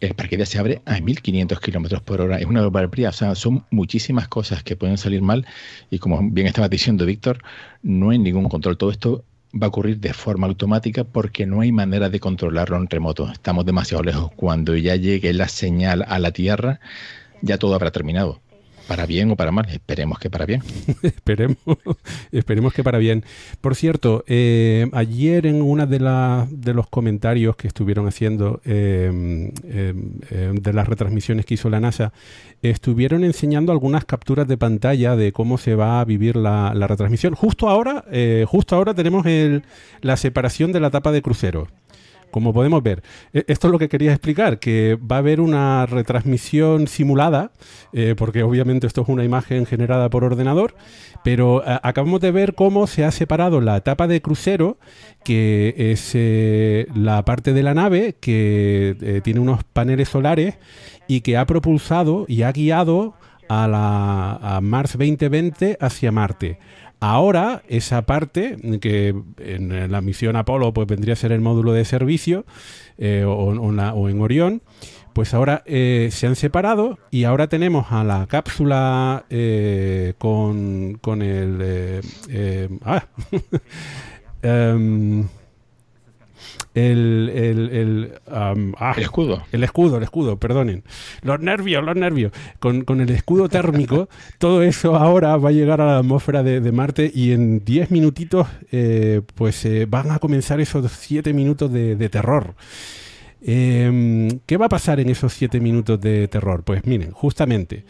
El paracaídas se abre a 1500 kilómetros por hora. Es una barbaridad. O sea, son muchísimas cosas que pueden salir mal. Y como bien estaba diciendo Víctor, no hay ningún control. Todo esto va a ocurrir de forma automática porque no hay manera de controlarlo en remoto. Estamos demasiado lejos. Cuando ya llegue la señal a la Tierra, ya todo habrá terminado. Para bien o para mal, esperemos que para bien. esperemos, esperemos que para bien. Por cierto, eh, ayer en una de, de los comentarios que estuvieron haciendo em, em, em, de las retransmisiones que hizo la NASA, estuvieron enseñando algunas capturas de pantalla de cómo se va a vivir la, retransmisión. Justo ahora, eh, justo ahora tenemos el, la separación de la tapa de crucero como podemos ver. E, esto es lo que quería explicar, que va a haber una retransmisión simulada, eh, porque obviamente esto es una imagen generada por ordenador, pero acabamos de ver cómo se ha separado la etapa de crucero, que es eh, la parte de la nave que eh, tiene unos paneles solares y que ha propulsado y ha guiado a la a Mars 2020 hacia Marte. Ahora, esa parte, que en la misión Apolo pues vendría a ser el módulo de servicio eh, o, en Orión, pues ahora eh, se han separado y ahora tenemos a la cápsula eh, con, con, el... ah, em, el, el, ah, el, escudo. El escudo, el escudo, perdonen. Los nervios, los nervios. Con, el escudo térmico, todo eso ahora va a llegar a la atmósfera de, Marte y en 10 minutitos eh, pues eh, van a comenzar esos 7 minutos de, terror. Em, ¿Qué va a pasar en esos 7 minutos de terror? Pues miren, justamente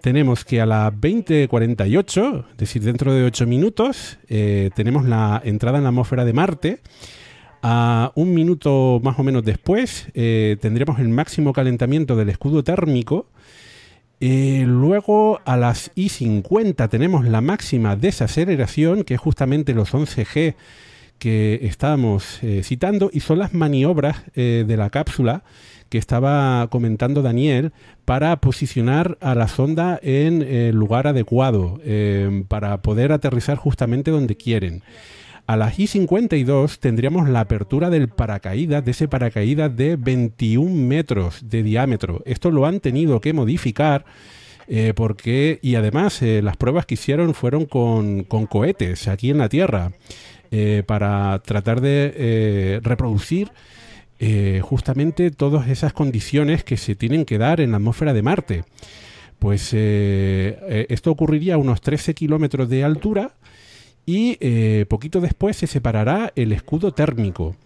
tenemos que a las 20.48, es decir, dentro de 8 minutos, eh, tenemos la entrada en la atmósfera de Marte a un minuto más o menos después eh, tendremos el máximo calentamiento del escudo térmico. Eh, luego a las I50 tenemos la máxima desaceleración, que es justamente los 11G que estábamos eh, citando y son las maniobras eh, de la cápsula que estaba comentando Daniel para posicionar a la sonda en el lugar adecuado, para poder aterrizar justamente donde quieren. A las I-52 tendríamos la apertura del paracaídas, de ese paracaídas de 21 metros de diámetro. Esto lo han tenido que modificar eh, porque, y además eh, las pruebas que hicieron fueron con, cohetes aquí en la Tierra eh, para tratar de reproducir justamente todas esas condiciones que se tienen que dar en la atmósfera de Marte. Pues esto ocurriría a unos 13 kilómetros de altura y eh, poquito después se separará el escudo térmico.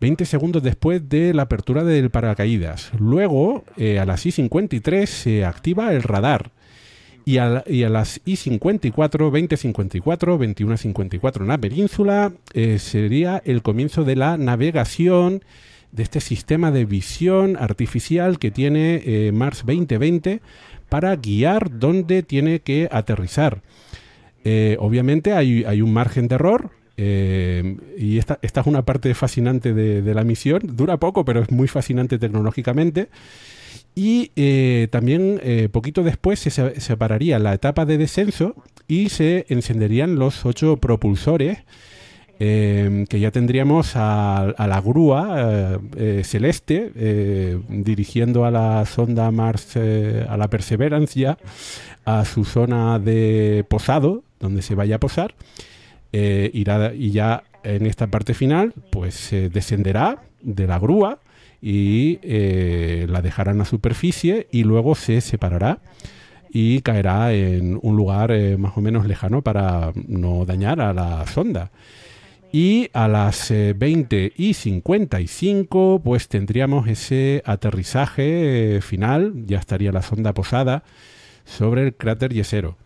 20 segundos después de la apertura del paracaídas. Luego, eh, a las I-53 se activa el radar. Y a, las I-54, 20-54, 21-54 en la península, eh, sería el comienzo de la navegación de este sistema de visión artificial que tiene Mars 2020 para guiar dónde tiene que aterrizar. Eh, obviamente hay, un margen de error. Eh, y esta, esta, es una parte fascinante de, la misión. Dura poco, pero es muy fascinante tecnológicamente. Y eh, también poquito después se separaría la etapa de descenso y se encenderían los ocho propulsores que ya tendríamos a, la grúa celeste dirigiendo a la sonda Mars, a la Perseverance ya, a su zona de posado donde se vaya a posar, eh, irá y ya en esta parte final, pues se descenderá de la grúa y eh, la dejará en la superficie y luego se separará y caerá en un lugar eh, más o menos lejano para no dañar a la sonda. Y a las 20 y 55 pues tendríamos ese aterrizaje final, ya estaría la sonda posada sobre el cráter Yesero.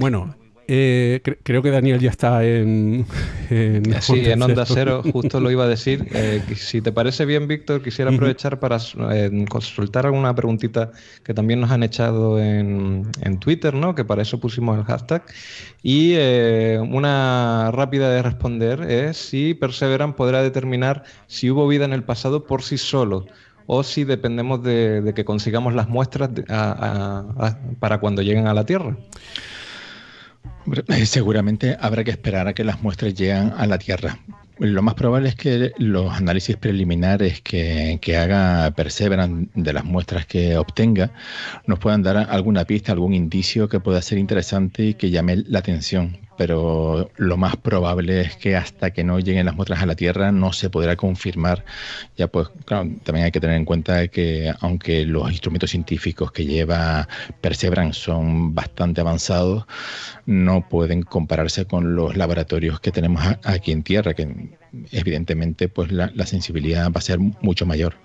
Bueno, eh, creo que Daniel ya está en, en sí, en Onda Cero, justo lo iba a decir. Eh, si te parece bien, Víctor, quisiera aprovechar para eh, consultar alguna preguntita que también nos han echado en, Twitter, ¿no? Que para eso pusimos el hashtag. Y una rápida de responder es si Perseveran podrá determinar si hubo vida en el pasado por sí solo o si dependemos de, que consigamos las muestras para cuando lleguen a la Tierra. Eh, seguramente habrá que esperar a que las muestras lleguen a la Tierra. Lo más probable es que los análisis preliminares que, haga Perseverance de las muestras que obtenga nos puedan dar alguna pista, algún indicio que pueda ser interesante y que llame la atención pero lo más probable es que hasta que no lleguen las muestras a la Tierra no se podrá confirmar. Ya pues, claro, también hay que tener en cuenta que aunque los instrumentos científicos que lleva Perseverance son bastante avanzados, no pueden compararse con los laboratorios que tenemos aquí en Tierra, que evidentemente pues la, sensibilidad va a ser mucho mayor.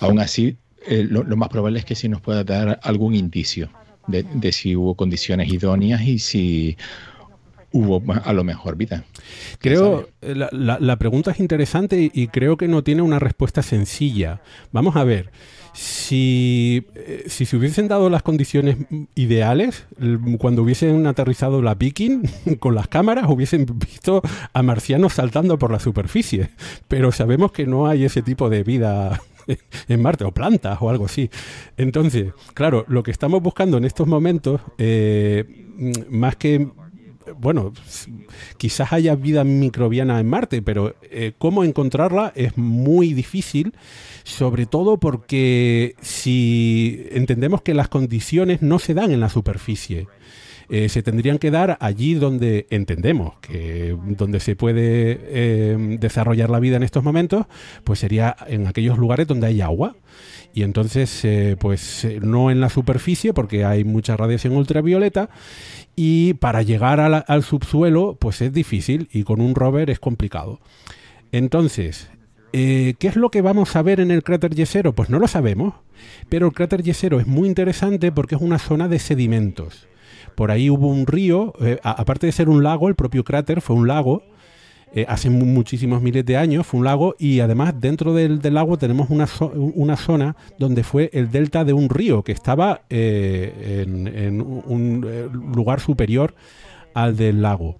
Aún así, eh, lo, más probable es que sí nos pueda dar algún indicio de, de si hubo condiciones idóneas y si hubo a lo mejor vida. Creo, eh, la, la, pregunta es interesante y creo que no tiene una respuesta sencilla. Vamos a ver, si, eh, si se hubiesen dado las condiciones ideales, cuando hubiesen aterrizado la Viking con las cámaras, hubiesen visto a marcianos saltando por la superficie. Pero sabemos que no hay ese tipo de vida en Marte, o plantas o algo así. Entonces, claro, lo que estamos buscando en estos momentos, eh, más que bueno, quizás haya vida microbiana en Marte, pero eh, cómo encontrarla es muy difícil, sobre todo porque si entendemos que las condiciones no se dan en la superficie, eh, se tendrían que dar allí donde entendemos que donde se puede eh, desarrollar la vida en estos momentos, pues sería en aquellos lugares donde hay agua. Y entonces, pues no en la superficie porque hay mucha radiación ultravioleta y para llegar al subsuelo pues es difícil y con un rover es complicado. Entonces, eh, ¿qué es lo que vamos a ver en el cráter Yesero? Pues no lo sabemos, pero el cráter Yesero es muy interesante porque es una zona de sedimentos. Por ahí hubo un río, eh, aparte de ser un lago, el propio cráter fue un lago, eh, hace muchísimos miles de años, fue un lago y además dentro del, lago tenemos una, una, zona donde fue el delta de un río que estaba eh, en, un eh, lugar superior al del lago.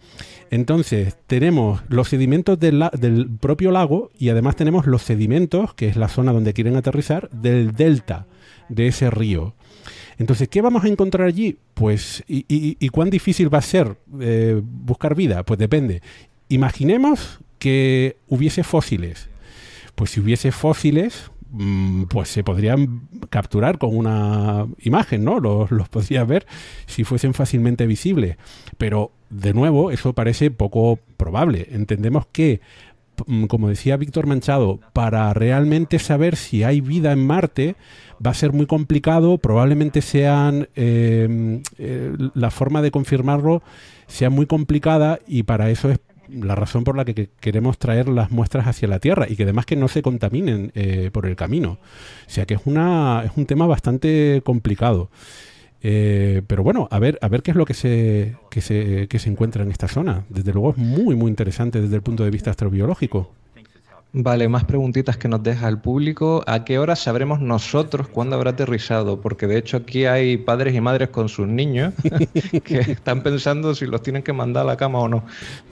Entonces, tenemos los sedimentos del, del, propio lago y además tenemos los sedimentos, que es la zona donde quieren aterrizar, del delta de ese río. Entonces, ¿qué vamos a encontrar allí? Pues, ¿y, cuán difícil va a ser buscar vida? Pues depende. Imaginemos que hubiese fósiles. Pues si hubiese fósiles, mm, pues se podrían capturar con una imagen, ¿no? Los, los ver si fuesen fácilmente visibles. Pero, de nuevo, eso parece poco probable. Entendemos que Mm, como decía Víctor Manchado, para realmente saber si hay vida en Marte va a ser muy complicado, probablemente sean em, eh, la forma de confirmarlo sea muy complicada y para eso es la razón por la que queremos traer las muestras hacia la Tierra y que además que no se contaminen eh, por el camino. O sea que es, una, es un tema bastante complicado. Eh, pero bueno, a ver, a ver qué es lo que se, que se, que se encuentra en esta zona. Desde luego es muy, muy interesante desde el punto de vista astrobiológico. Vale, más preguntitas que nos deja el público. ¿A qué hora sabremos nosotros cuándo habrá aterrizado? Porque de hecho aquí hay padres y madres con sus niños que están pensando si los tienen que mandar a la cama o no.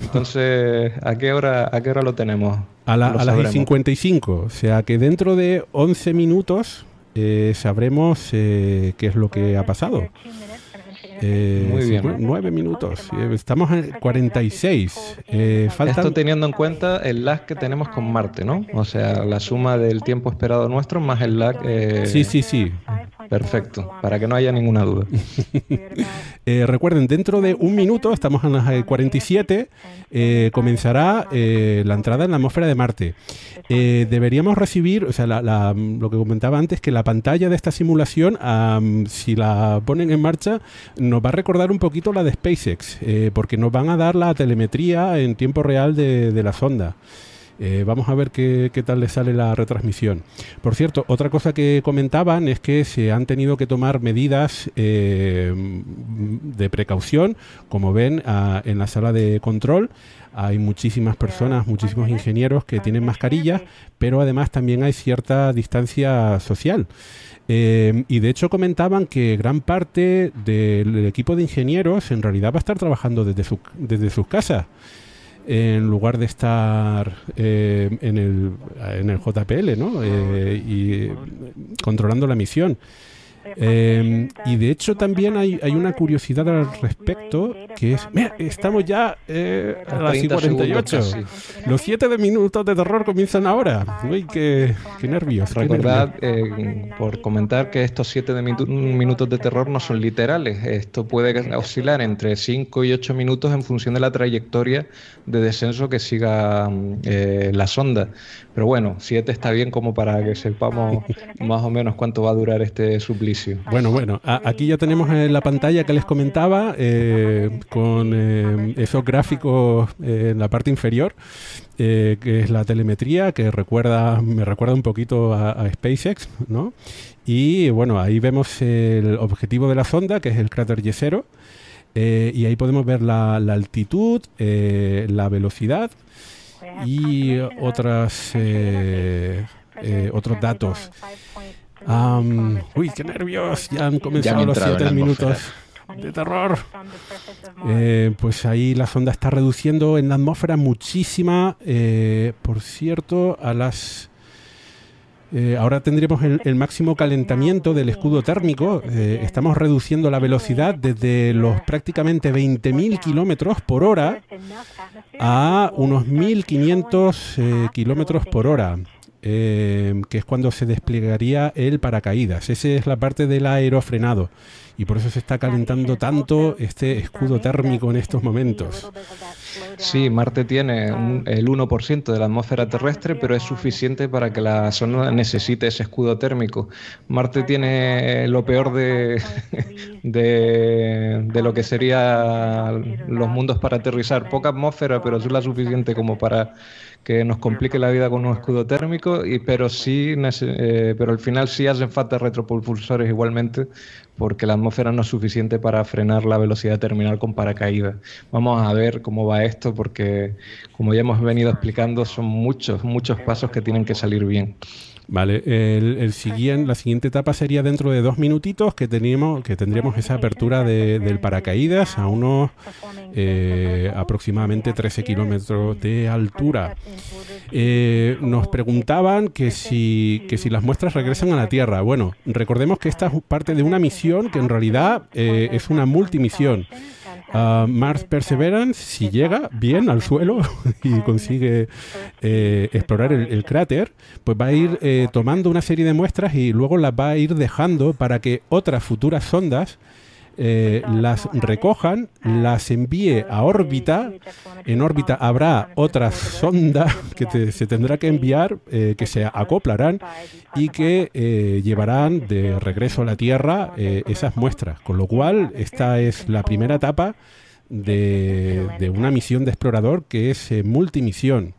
Entonces, ¿a qué hora, a qué hora lo tenemos? A, la, a las 55, o sea que dentro de 11 minutos eh, sabremos eh, qué es lo que ha pasado. Eh, Muy bien. Nueve minutos. Estamos en 46. Eh, Esto teniendo en cuenta el lag que tenemos con Marte, ¿no? O sea, la suma del tiempo esperado nuestro más el lag. Sí, sí, sí. Perfecto, para que no haya ninguna duda. Eh, recuerden, dentro de un minuto, estamos en las 47, eh, comenzará eh, la entrada en la atmósfera de Marte. deberíamos recibir, o sea, lo que comentaba antes, que la pantalla de esta simulación, si la ponen en marcha, nos va a recordar un poquito la de SpaceX, porque nos van a dar la telemetría en tiempo real de la sonda. Eh, vamos a ver qué, tal le sale la retransmisión. Por cierto, otra cosa que comentaban es que se han tenido que tomar medidas eh, de precaución, como ven en la sala de control. Hay muchísimas personas, muchísimos ingenieros que tienen mascarillas, pero además también hay cierta distancia social. Eh, y de hecho comentaban que gran parte del equipo de ingenieros en realidad va a estar trabajando desde, desde sus casas en lugar de estar eh, en, el, en el JPL ¿no? Eh, y controlando la misión. Em, y de hecho también hay, hay, una curiosidad al respecto que es, mira, estamos ya eh, a las 48. Los 7 de minutos de terror comienzan ahora. Uy, qué, qué nervios. Recordad, eh, por comentar que estos 7 de minutos de terror no son literales. Esto puede oscilar entre 5 y 8 minutos en función de la trayectoria de descenso que siga eh, la sonda. Pero bueno, 7 está bien como para que sepamos más o menos cuánto va a durar este suplicio. Bueno, bueno, aquí ya tenemos en la pantalla que les comentaba eh, con eh, esos gráficos eh, en la parte inferior, que es la telemetría, que recuerda, me recuerda un poquito a, SpaceX, ¿no? Y bueno, ahí vemos el objetivo de la sonda, que es el cráter Y0, y ahí podemos ver la, la altitud, la velocidad y otras, otros datos uy, qué nervios. Ya han comenzado los siete minutos de terror. Eh, pues ahí la sonda está reduciendo en la atmósfera muchísima. Eh, por cierto, a las... Eh, ahora tendremos el, máximo calentamiento del escudo térmico. estamos reduciendo la velocidad desde los prácticamente 20.000 kilómetros por hora a unos 1.500 kilómetros por hora. Em, que es cuando se desplegaría el paracaídas. Esa es la parte del aerofrenado y por eso se está calentando tanto este escudo térmico en estos momentos. Sí, Marte tiene el 1% de la atmósfera terrestre, pero es suficiente para que la zona necesite ese escudo térmico. Marte tiene lo peor de, de, de lo que serían los mundos para aterrizar. Poca atmósfera, pero es la suficiente como para que nos complique la vida con un escudo térmico, y, pero sí, eh, pero al final sí hacen falta retropulsores igualmente, porque la atmósfera no es suficiente para frenar la velocidad terminal con paracaídas. Vamos a ver cómo va esto, porque como ya hemos venido explicando, son muchos, muchos pasos que tienen que salir bien. Vale, el, siguiente, la siguiente etapa sería dentro de dos minutitos que, teníamos, que tendríamos esa apertura del paracaídas a unos eh, aproximadamente 13 kilómetros de altura. Eh, nos preguntaban que si, que si las muestras regresan a la Tierra. Bueno, recordemos que esta es parte de una misión que en realidad eh, es una multimisión. Mars Perseverance, si llega bien al suelo y consigue eh, explorar el, cráter, pues va a ir eh, tomando una serie de muestras y luego las va a ir dejando para que otras futuras sondas eh, las recojan, las envíe a órbita. En órbita habrá otra sonda que se tendrá que enviar, que se acoplarán y que llevarán de regreso a la Tierra esas muestras. Con lo cual, esta es la primera etapa de, de una misión de explorador que es multimisión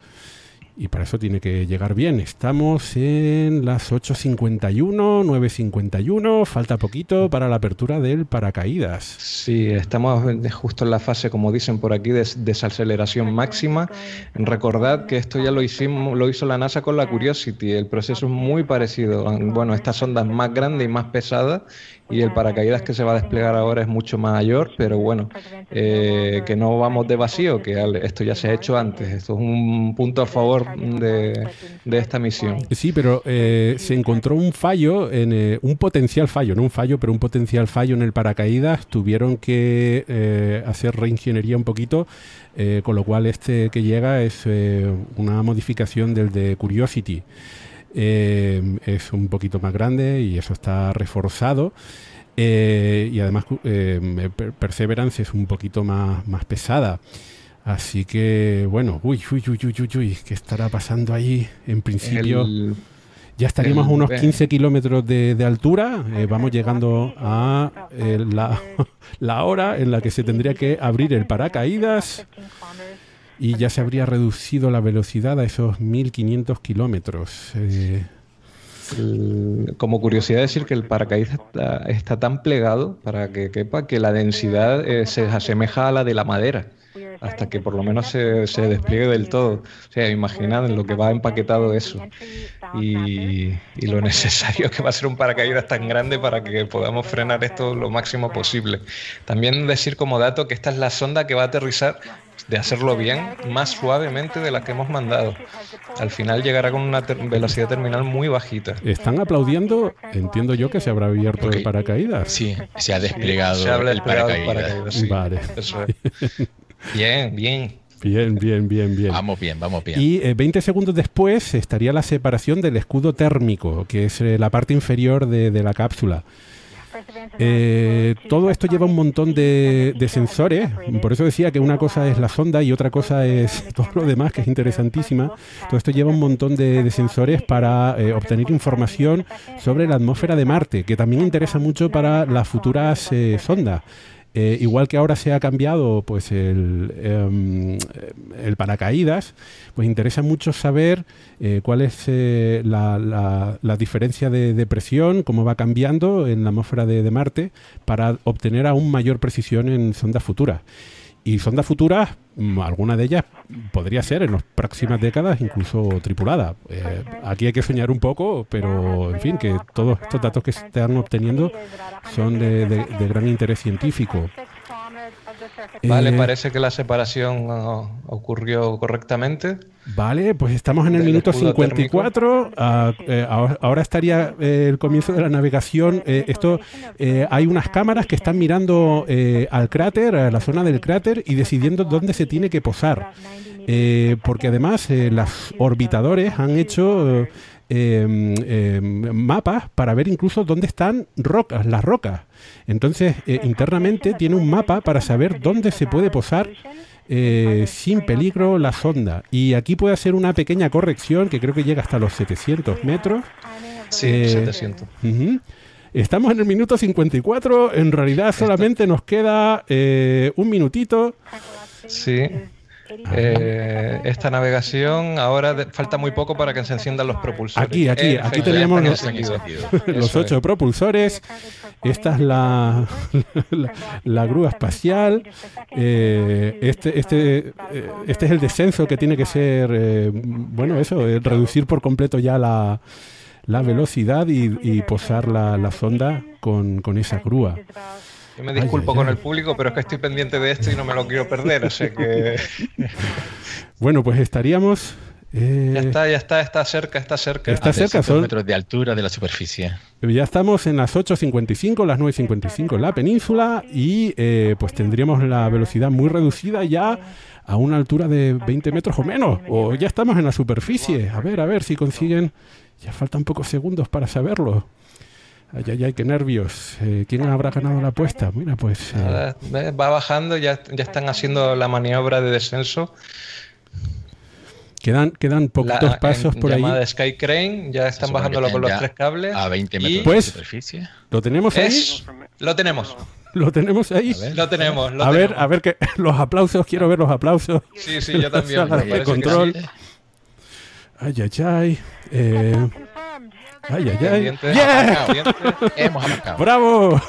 y para eso tiene que llegar bien. Estamos en las 8.51, 9.51, falta poquito para la apertura del paracaídas. Sí, estamos justo en la fase, como dicen por aquí, de desaceleración máxima. Recordad que esto ya lo, hicimos, lo hizo la NASA con la Curiosity, el proceso es muy parecido. Bueno, esta sonda es más grande y más pesada y el paracaídas que se va a desplegar ahora es mucho mayor, pero bueno, eh, que no vamos de vacío, que esto ya se ha hecho antes, esto es un punto a favor de, esta misión. Sí, pero eh, se encontró un fallo, eh, un potencial fallo, no un fallo, pero un potencial fallo en el paracaídas, tuvieron que hacer reingeniería un poquito, con lo cual este que llega es una modificación del de Curiosity. Eh, es un poquito más grande y eso está reforzado. Eh, y además eh, Perseverance es un poquito más, más pesada. Así que, bueno, uy, uy, uy, uy, uy, ¿qué estará pasando ahí? En principio, ya estaríamos a unos 15 kilómetros de, altura. vamos llegando a la, la hora en la que se tendría que abrir el paracaídas y ya se habría reducido la velocidad a esos 1500 kilómetros. Eh. Como curiosidad decir que el paracaídas está, tan plegado para que quepa que la densidad eh, se asemeja a la de la madera hasta que por lo menos se, se despliegue del todo. O sea, imaginad en lo que va empaquetado eso y, y, lo necesario que va a ser un paracaídas tan grande para que podamos frenar esto lo máximo posible. También decir como dato que esta es la sonda que va a aterrizar de hacerlo bien más suavemente de la que hemos mandado. Al final llegará con una velocidad terminal muy bajita. Están aplaudiendo, entiendo yo que se habrá abierto el paracaídas. Sí, se ha desplegado, el paracaídas. Vale. bien, bien. Bien, bien, bien, bien. Vamos bien, vamos bien. Y 20 eh, segundos después estaría la separación del escudo térmico, que es eh, la parte inferior de, de la cápsula. Eh, todo esto lleva un montón de, sensores, por eso decía que una cosa es la sonda y otra cosa es todo lo demás, que es interesantísima. Todo esto lleva un montón de, sensores para eh, obtener información sobre la atmósfera de Marte, que también interesa mucho para las futuras eh, sondas. Eh, igual que ahora se ha cambiado pues el, em, paracaídas, pues interesa mucho saber eh, cuál es eh, la, diferencia de, presión, cómo va cambiando en la atmósfera de Marte, para obtener aún mayor precisión en sondas futuras. Y sondas futuras, mm, alguna de ellas podría ser en las próximas décadas incluso tripulada. Eh, aquí hay que soñar un poco, pero en fin, que todos estos datos que se están obteniendo son de gran interés científico. Vale, eh, parece que la separación uh, ocurrió correctamente. Vale, pues estamos en el minuto 54. Ah, eh, ahora, estaría eh, el comienzo de la navegación. esto hay unas cámaras que están mirando al cráter, a la zona del cráter y decidiendo dónde se tiene que posar. porque además los orbitadores han hecho mapas para ver incluso dónde están rocas, las rocas. Entonces, eh, internamente tiene un mapa para saber dónde se puede posar eh, sin peligro la sonda. Y aquí puede hacer una pequeña corrección que creo que llega hasta los 700 metros. Sí, 700. Eh, estamos en el minuto 54, en realidad solamente nos queda un minutito. Sí. Eh, esta navegación ahora falta muy poco para que se enciendan los propulsores. Aquí, aquí, aquí teníamos los, ocho propulsores. Esta es la, la, grúa espacial. Eh, este, este, eh, este es el descenso que tiene que ser, bueno, eso, reducir por completo ya la, la velocidad y, posar la, sonda con, esa grúa. Yo me disculpo con el público, pero es que estoy pendiente de esto y no me lo quiero perder, o sea que... bueno, pues estaríamos eh, ya está, ya está, está cerca, está cerca. Está cerca, son metros de altura de la superficie. Ya estamos en las 8.55, las 9.55 en la península y eh, pues tendríamos la velocidad muy reducida ya a una altura de 20 metros o menos. O ya estamos en la superficie. A ver, a ver si consiguen. Ya faltan pocos segundos para saberlo. Ay, ay, ay, qué nervios. Eh, ¿Quién habrá ganado la apuesta? Mira, pues. Va bajando, ya, ya están haciendo la maniobra de descenso. Quedan, quedan poquitos pasos por ahí. Llamada Sky Crane, ya están bajándolo con los tres cables. A 20 metros pues, de superficie. ¿Lo tenemos ahí? Lo tenemos. ¿Lo tenemos ahí? Lo tenemos. a ver, a ver que los aplausos, quiero ver los aplausos. Sí, sí, yo también. de control. Ay, ay, ay. Eh, Ay, ay, ay. Yeah. Hemos marcado. ¡Bravo!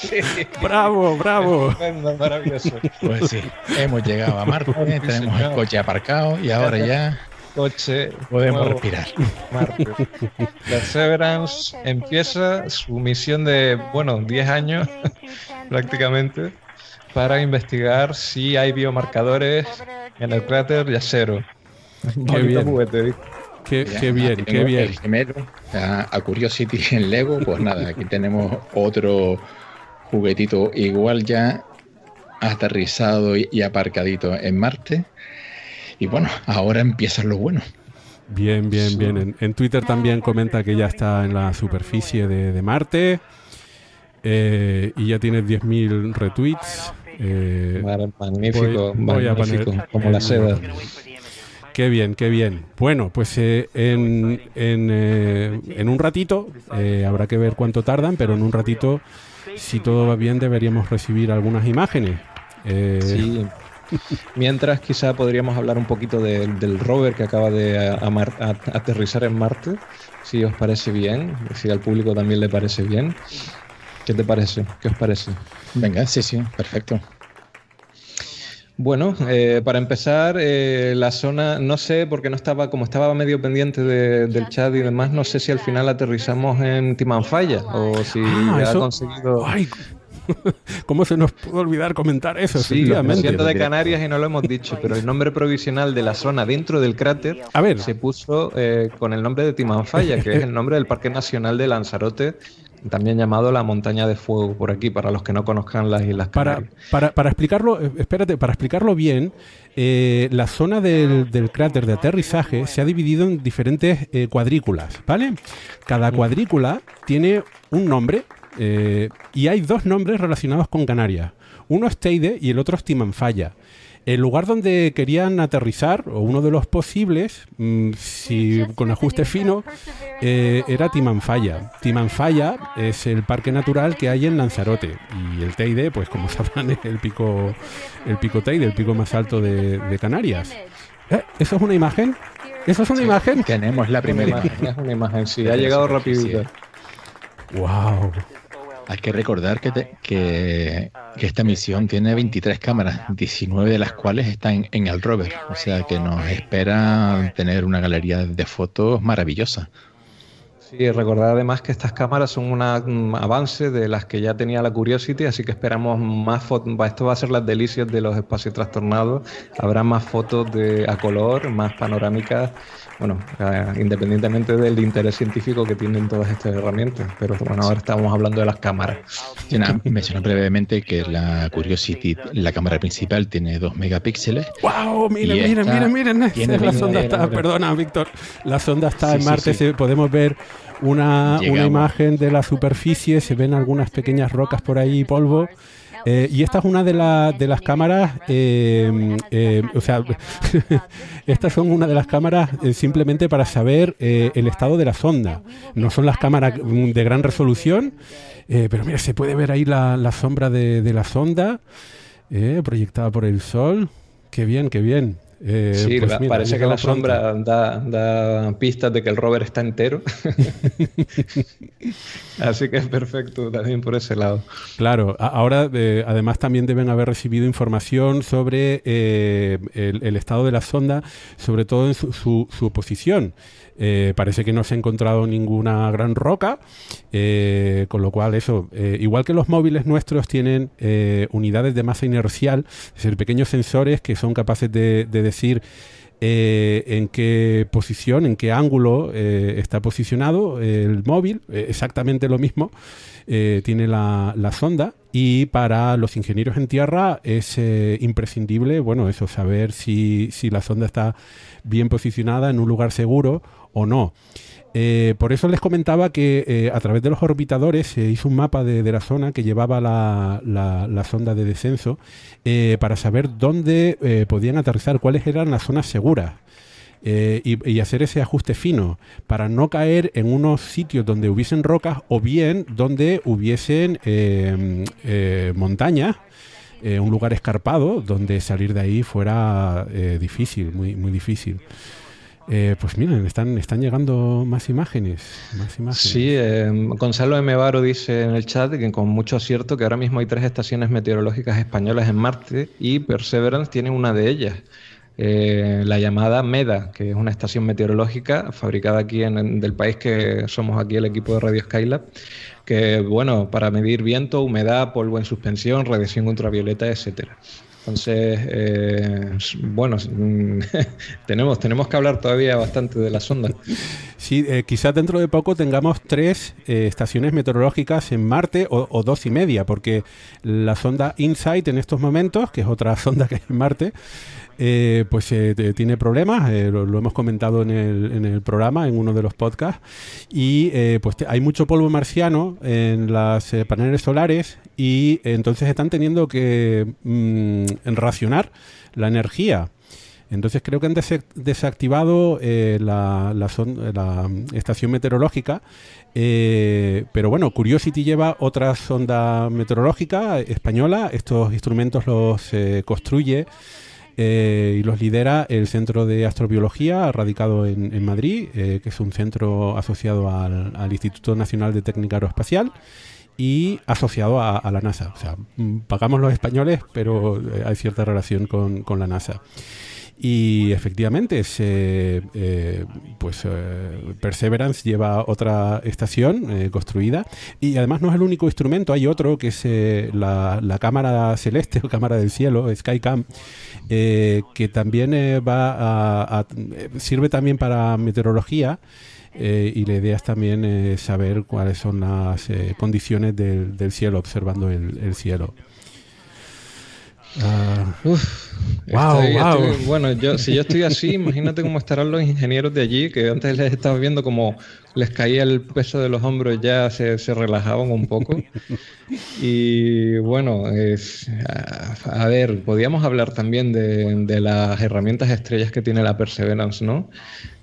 Sí. ¡Bravo, bravo! Maravilloso. Pues sí, hemos llegado a Marte, tenemos el coche aparcado y ahora ya coche podemos respirar. Marte. Perseverance empieza su misión de, bueno, 10 años prácticamente para investigar si hay biomarcadores en el cráter de acero. Qué bien. Juguete, Qué, bien, qué bien. primero, a, Curiosity en Lego, pues nada, aquí tenemos otro juguetito igual ya aterrizado y, aparcadito en Marte. Y bueno, ahora empieza lo bueno. Bien, bien, bien. En, Twitter también comenta que ya está en la superficie de, Marte eh, y ya tiene 10.000 retweets. Eh, magnífico, magnífico, como la seda. Qué bien, qué bien. Bueno, pues eh, en, eh, en, un ratito, eh, habrá que ver cuánto tardan, pero en un ratito, si todo va bien, deberíamos recibir algunas imágenes. Sí. Mientras quizá podríamos hablar un poquito del rover que acaba de aterrizar en Marte, si os parece bien, si al público también le parece bien. ¿Qué te parece? ¿Qué os parece? Venga, sí, sí, perfecto. Bueno, eh, para empezar, eh, la zona, no sé, porque no estaba, como estaba medio pendiente del chat y demás, no sé si al final aterrizamos en Timanfaya o si ah, ha conseguido. Ay, ¿Cómo se nos puede olvidar comentar eso? Sí, siendo de Canarias y no lo hemos dicho, pero el nombre provisional de la zona dentro del cráter se puso eh, con el nombre de Timanfaya, que es el nombre del Parque Nacional de Lanzarote, también llamado la montaña de fuego por aquí, para los que no conozcan las Islas Canarias. Para, para, explicarlo, eh, espérate, para explicarlo bien, eh, la zona del, cráter de aterrizaje se ha dividido en diferentes eh, cuadrículas, ¿vale? Cada cuadrícula tiene un nombre y hay dos nombres relacionados con Canarias. Uno es Teide y el otro es Timanfaya. El lugar donde querían aterrizar, o uno de los posibles, mm, si con ajuste fino, eh, era Timanfaya. Timanfaya es el parque natural que hay en Lanzarote. Y el Teide, pues como sabrán, es el pico, el pico Teide, el pico más alto de, Canarias. Eh, ¿Eso es una imagen? ¿Eso es una imagen? Tenemos la primera imagen. Es una imagen, sí. Ha llegado rapidito. Wow. Hay que recordar que, que, esta misión tiene 23 cámaras, 19 de las cuales están en el rover, o sea que nos espera tener una galería de fotos maravillosa. Sí, recordar además que estas cámaras son un avance de las que ya tenía la Curiosity, así que esperamos más fotos. Esto va a ser las delicias de los espacios trastornados. Habrá más fotos de, a color, más panorámicas bueno, eh, independientemente del interés científico que tienen todas estas herramientas. Pero bueno, ahora estamos hablando de las cámaras. menciono brevemente que la Curiosity, la cámara principal, tiene 2 megapíxeles. ¡Wow! Miren, miren, miren, miren. La sonda está, perdona, Víctor. La sonda está en Marte, podemos ver una, una imagen de la superficie, se ven algunas pequeñas rocas por ahí, polvo. Eh, y esta es una de, de las cámaras, eh, eh, o sea, estas son una de las cámaras simplemente para saber el estado de la sonda. No son las cámaras de gran resolución, pero mira, se puede ver ahí la, sombra de, la sonda proyectada por el sol. Qué bien, qué bien. Eh, sí, pues parece que la sombra da, pistas de que el rover está entero. Así que es perfecto también por ese lado. Claro, ahora eh, además también deben haber recibido información sobre eh, el, estado de la sonda, sobre todo en su, su posición. Eh, parece que no se ha encontrado ninguna gran roca, eh, con lo cual eso, eh, igual que los móviles nuestros tienen unidades de masa inercial, es decir, pequeños sensores que son capaces de, decir en qué posición, en qué ángulo está posicionado el móvil, exactamente lo mismo tiene la, sonda. Y para los ingenieros en tierra es imprescindible, bueno, eso, saber si, si la sonda está bien posicionada en un lugar seguro o no. Eh, por eso les comentaba que eh, a través de los orbitadores se hizo un mapa de, la zona que llevaba la, sonda de descenso eh, para saber dónde podían aterrizar, cuáles eran las zonas seguras. Y, hacer ese ajuste fino para no caer en unos sitios donde hubiesen rocas o bien donde hubiesen montañas, un lugar escarpado donde salir de ahí fuera difícil, muy, muy difícil. Eh, pues miren, están, están llegando más imágenes. Sí, eh, Gonzalo M. Baro dice en el chat que con mucho acierto que ahora mismo hay tres estaciones meteorológicas españolas en Marte y Perseverance tiene una de ellas. Eh, la llamada MEDA, que es una estación meteorológica fabricada aquí en, del país que somos aquí el equipo de Radio Skylab, que bueno, para medir viento, humedad, polvo en suspensión, radiación ultravioleta, etcétera. Entonces, eh, bueno, tenemos, tenemos que hablar todavía bastante de la sonda. Sí, eh, quizás dentro de poco tengamos tres eh, estaciones meteorológicas en Marte o, dos y media, porque la sonda InSight en estos momentos, que es otra sonda que hay en Marte, eh, pues eh, tiene problemas, eh, lo, hemos comentado en el, programa, en uno de los podcasts, y pues hay mucho polvo marciano en las paneles solares y entonces están teniendo que mm, racionar la energía. Entonces creo que han desactivado la, estación meteorológica, pero bueno, Curiosity lleva otra sonda meteorológica española, estos instrumentos los construye eh, y los lidera el Centro de Astrobiología, radicado en, Madrid, eh, que es un centro asociado al, Instituto Nacional de Técnica Aeroespacial y asociado a, la NASA. O sea, mm, pagamos los españoles, pero eh, hay cierta relación con, con la NASA. Y efectivamente, se, eh, pues eh, Perseverance lleva otra estación eh, construida y además no es el único instrumento, hay otro que es la, cámara celeste o cámara del cielo, Skycam, que también va a, sirve también para meteorología. y la idea es también saber cuáles son las condiciones del, cielo, observando el cielo. Ah, bueno, yo, si yo estoy así, imagínate cómo estarán los ingenieros de allí, que antes les estaba viendo como les caía el peso de los hombros, ya se, relajaban un poco. Y bueno, es, a, ver, podíamos hablar también de, las herramientas estrellas que tiene la Perseverance, ¿no?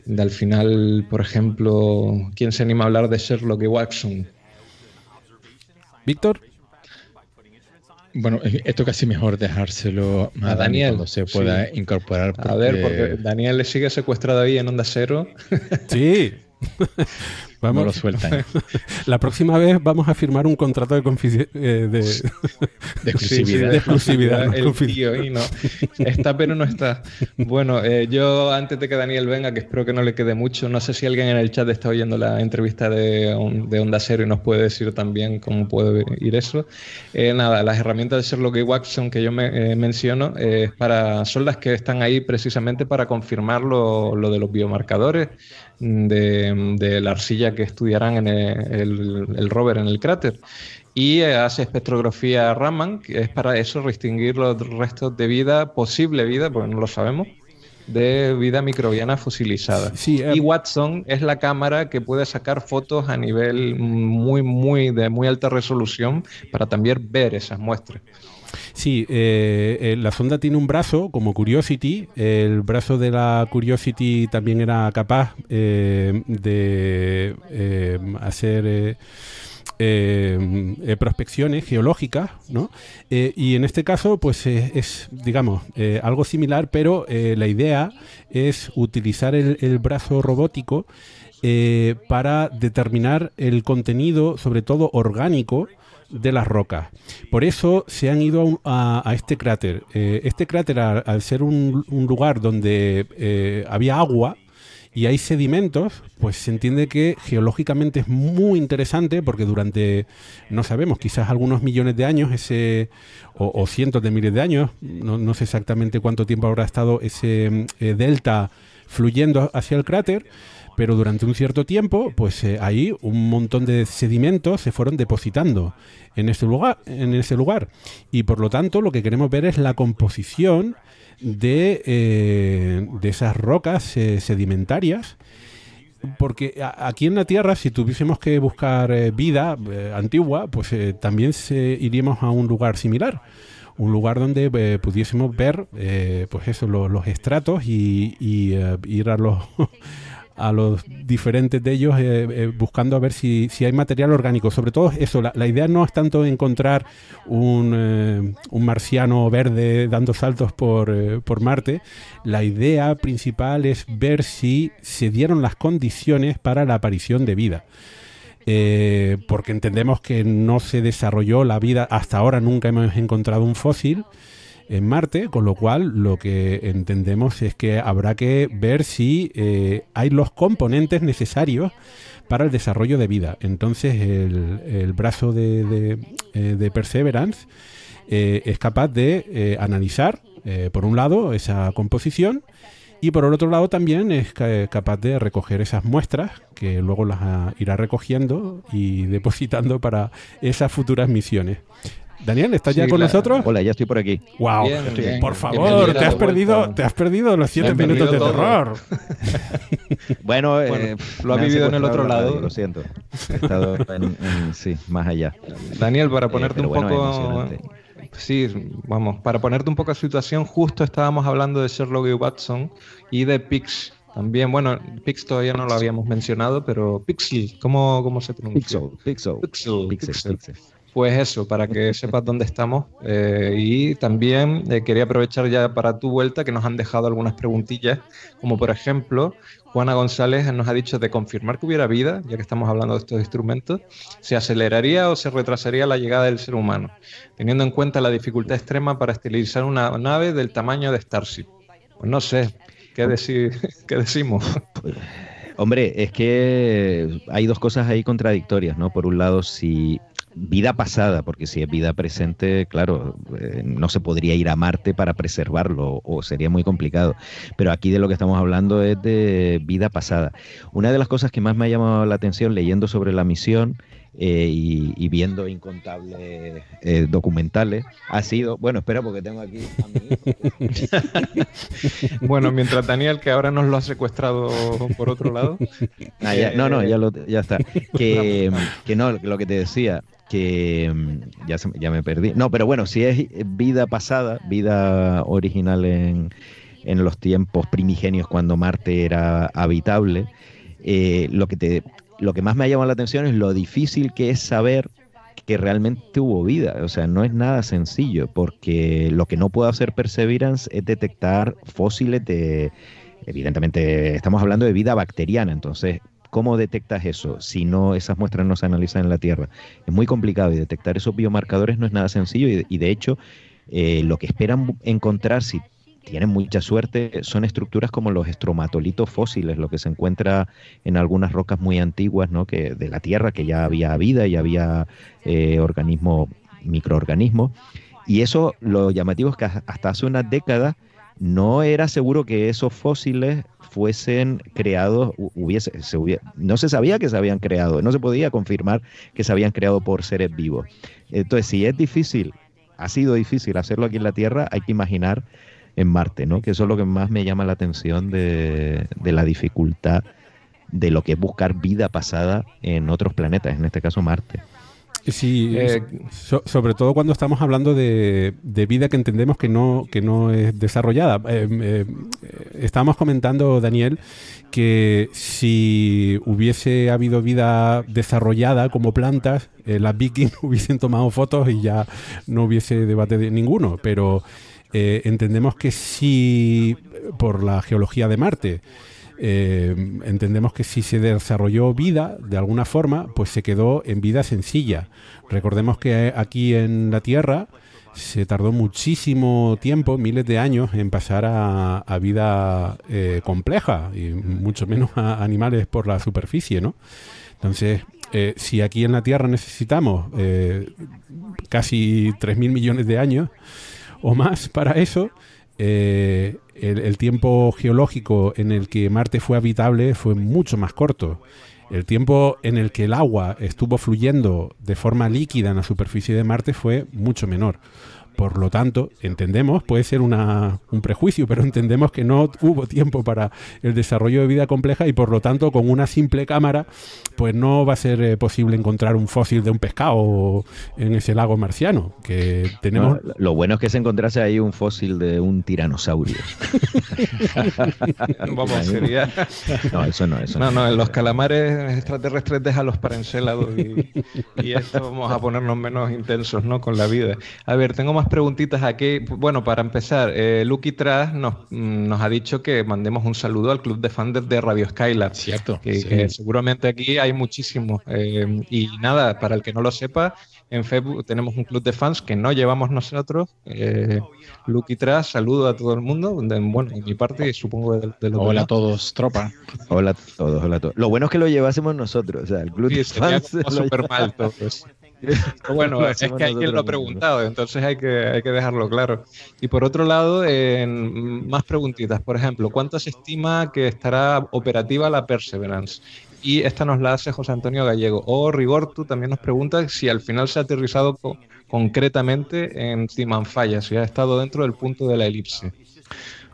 De al final, por ejemplo, ¿quién se anima a hablar de Sherlock y Watson? Víctor. Bueno, esto casi mejor dejárselo a, Daniel cuando se pueda incorporar. A ver, porque Daniel le sigue secuestrado ahí en Onda Cero. Sí. Vamos. No lo sueltan. La próxima vez vamos a firmar un contrato de, eh, de... exclusividad. de exclusividad. El tío, y no. Está, pero no está. Bueno, eh, yo antes de que Daniel venga, que espero que no le quede mucho, no sé si alguien en el chat está oyendo la entrevista de, de Onda Cero y nos puede decir también cómo puede ir eso. Eh, nada, las herramientas de Sherlock y Watson que yo me, menciono para, son las que están ahí precisamente para confirmar lo, lo de los biomarcadores de, la arcilla que estudiarán en el, rover en el cráter. Y eh, hace espectrografía Raman, que es para eso distinguir los restos de vida, posible vida, porque no lo sabemos, de vida microbiana fosilizada. Eh, y Watson es la cámara que puede sacar fotos a nivel muy, muy, de muy alta resolución para también ver esas muestras. Sí, eh, eh, la sonda tiene un brazo como Curiosity. El brazo de la Curiosity también era capaz eh, de hacer eh, prospecciones geológicas, ¿no? y en este caso, pues es, digamos, algo similar, pero la idea es utilizar el, brazo robótico para determinar el contenido, sobre todo orgánico, de las rocas. Por eso se han ido a, este cráter. este cráter, al, ser un, lugar donde había agua, y hay sedimentos, pues se entiende que geológicamente es muy interesante porque durante, no sabemos, quizás algunos millones de años, ese o, cientos de miles de años, no, sé exactamente cuánto tiempo habrá estado ese eh, delta fluyendo hacia el cráter, pero durante un cierto tiempo, pues eh, ahí un montón de sedimentos se fueron depositando en ese lugar, en ese lugar, y por lo tanto lo que queremos ver es la composición de, eh, de esas rocas eh, sedimentarias. Porque aquí en la Tierra, si tuviésemos que buscar eh, vida antigua, pues también se, iríamos a un lugar similar un lugar donde pudiésemos ver pues eso los, estratos y ir a los a los diferentes de ellos eh, eh, buscando a ver si, hay material orgánico. Sobre todo eso, la, idea no es tanto encontrar un, eh, un marciano verde dando saltos por, por, Marte, la idea principal es ver si se dieron las condiciones para la aparición de vida. porque entendemos que no se desarrolló la vida, hasta ahora nunca hemos encontrado un fósil, en Marte, con lo cual lo que entendemos es que habrá que ver si eh, hay los componentes necesarios para el desarrollo de vida. Entonces el, brazo de, eh, Perseverance eh, es capaz de analizar, por un lado, esa composición y por el otro lado también es capaz de recoger esas muestras que luego las irá recogiendo y depositando para esas futuras misiones. Daniel, ¿estás ya con nosotros? Hola, ya estoy por aquí. Wow, por favor, te has perdido, te has perdido los siete minutos de terror. bueno, eh, lo ha vivido en el otro lado. Lo siento. He estado en, sí, más allá. Daniel, para eh, ponerte un poco Sí, vamos, para ponerte un poco a situación, justo estábamos hablando de Sherlock y Watson y de Pix. También, bueno, Pix todavía no lo habíamos mencionado, pero Pixel, ¿cómo, cómo se pronuncia? Pixel, Pixel. Pixel. Pixel. Pues eso, para que sepas dónde estamos. Eh, y también eh, quería aprovechar ya para tu vuelta que nos han dejado algunas preguntillas, como por ejemplo, Juana González nos ha dicho de confirmar que hubiera vida, ya que estamos hablando de estos instrumentos, ¿se aceleraría o se retrasaría la llegada del ser humano, teniendo en cuenta la dificultad extrema para estilizar una nave del tamaño de Starship? Pues no sé, ¿qué, ¿qué decimos? Hombre, es que hay dos cosas ahí contradictorias, ¿no? Por un lado, si vida pasada, porque si es vida presente, claro, eh, no se podría ir a Marte para preservarlo o sería muy complicado. Pero aquí de lo que estamos hablando es de vida pasada. Una de las cosas que más me ha llamado la atención leyendo sobre la misión eh, y, viendo incontables eh, documentales ha sido, bueno, espera porque tengo aquí a mi bueno, mientras Daniel, que ahora nos lo ha secuestrado por otro lado. Ah, no, no, ya, ya está. Que, que no, lo que te decía, que mm, ya, ya me perdí. No, pero bueno, si es vida pasada, vida original en, en los tiempos primigenios cuando Marte era habitable, eh, lo, que te, lo que más me ha llamado la atención es lo difícil que es saber que realmente hubo vida. O sea, no es nada sencillo, porque lo que no puede hacer Perseverance es detectar fósiles de... Evidentemente, estamos hablando de vida bacteriana, entonces ¿Cómo detectas eso si no esas muestras no se analizan en la Tierra? Es muy complicado y detectar esos biomarcadores no es nada sencillo y, de hecho eh, lo que esperan encontrar si tienen mucha suerte son estructuras como los estromatolitos fósiles, lo que se encuentra en algunas rocas muy antiguas ¿no? que, de la Tierra, que ya había vida y había eh, organismos, microorganismos. Y eso lo llamativo es que hasta hace unas décadas no era seguro que esos fósiles fuesen creados, hubiese, no se sabía que se habían creado, no se podía confirmar que se habían creado por seres vivos. Entonces, si es difícil, ha sido difícil hacerlo aquí en la Tierra, hay que imaginar en Marte, ¿no? Que eso es lo que más me llama la atención de, de la dificultad de lo que es buscar vida pasada en otros planetas, en este caso Marte. Sí, eh, sobre todo cuando estamos hablando de, vida que entendemos que no, que no es desarrollada. Eh, eh, estábamos comentando, Daniel, que si hubiese habido vida desarrollada como plantas, las vikings hubiesen tomado fotos y ya no hubiese debate de ninguno. Pero entendemos que sí, por la geología de Marte, eh, entendemos que si se desarrolló vida de alguna forma, pues se quedó en vida sencilla. Recordemos que aquí en la Tierra se tardó muchísimo tiempo, miles de años, en pasar a, vida eh, compleja y mucho menos a animales por la superficie, ¿no? Entonces, eh, si aquí en la Tierra necesitamos casi 3.000 millones de años o más para eso, eh, el, tiempo geológico en el que Marte fue habitable fue mucho más corto. El tiempo en el que el agua estuvo fluyendo de forma líquida en la superficie de Marte fue mucho menor. Por lo tanto, entendemos, puede ser una, un prejuicio, pero entendemos que no hubo tiempo para el desarrollo de vida compleja y por lo tanto con una simple cámara pues no va a ser eh, posible encontrar un fósil de un pescado en ese lago marciano que tenemos. lo bueno es que se encontrase ahí un fósil de un tiranosaurio. Vamos, sería... No, eso no, eso no. No, los calamares extraterrestres déjalos para encélado y, y esto vamos a ponernos menos intensos, ¿no? Con la vida. A ver, tengo más preguntitas aquí. Bueno, para empezar, eh, Lucky Trash nos, mm, nos ha dicho que mandemos un saludo al club de fans de Radio Skylab. Cierto. Que, seguramente aquí hay muchísimos. Eh, y nada, para el que no lo sepa, en Facebook tenemos un club de fans que no llevamos nosotros. Eh, Lucky Trash, saludo a todo el mundo. bueno, en mi parte, supongo de, de Hola a todos, tropa. Hola a todos, hola a todos. Lo bueno es que lo llevásemos nosotros. O sea, el club de fans. Súper mal todo bueno, es que hay quien lo ha preguntado, entonces hay que, hay que dejarlo claro. Y por otro lado, más preguntitas. Por ejemplo, ¿cuánto se estima que estará operativa la Perseverance? Y esta nos la hace José Antonio Gallego. O Rigor, tú también nos preguntas si al final se ha aterrizado concretamente en Timanfaya, si ha estado dentro del punto de la elipse.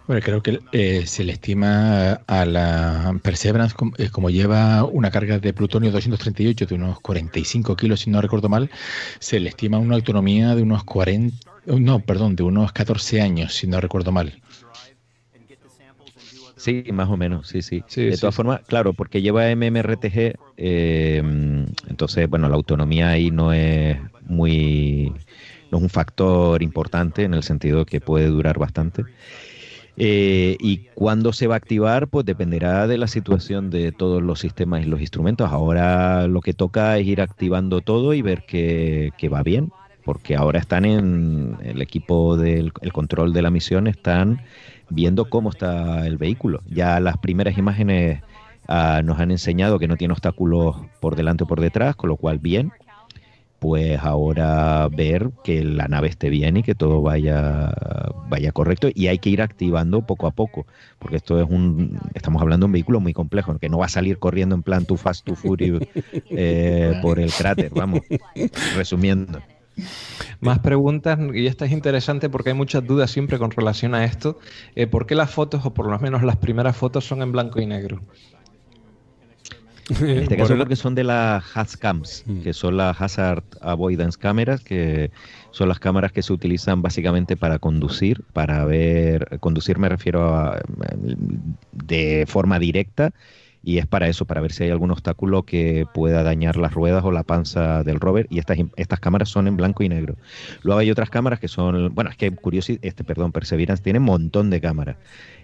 Bueno, creo que eh, se le estima a la Perseverance eh, como, lleva una carga de plutonio 238 de unos 45 kilos, si no recuerdo mal, se le estima una autonomía de unos 40, no, perdón, de unos 14 años, si no recuerdo mal. Sí, más o menos, sí, sí. de todas formas, claro, porque lleva MMRTG, eh, entonces, bueno, la autonomía ahí no es muy, no es un factor importante en el sentido que puede durar bastante. Eh, y cuándo se va a activar, pues dependerá de la situación de todos los sistemas y los instrumentos. Ahora lo que toca es ir activando todo y ver que, va bien, porque ahora están en el equipo del control de la misión, están viendo cómo está el vehículo. Ya las primeras imágenes ah, nos han enseñado que no tiene obstáculos por delante o por detrás, con lo cual bien pues ahora ver que la nave esté bien y que todo vaya, vaya correcto y hay que ir activando poco a poco, porque esto es un, estamos hablando de un vehículo muy complejo, que no va a salir corriendo en plan too fast, too furious eh, por el cráter, vamos, resumiendo. Más preguntas, y esta es interesante porque hay muchas dudas siempre con relación a esto. Eh, ¿Por qué las fotos, o por lo menos las primeras fotos, son en blanco y negro? En este caso porque son de las HAZCAMs, mm. que son las Hazard Avoidance Cameras, que son las cámaras que se utilizan básicamente para conducir, para ver, conducir me refiero a de forma directa y es para eso, para ver si hay algún obstáculo que pueda dañar las ruedas o la panza del rover y estas, estas cámaras son en blanco y negro. Luego hay otras cámaras que son, bueno, es que curioso, este, perdón, Perseverance tiene un montón de cámaras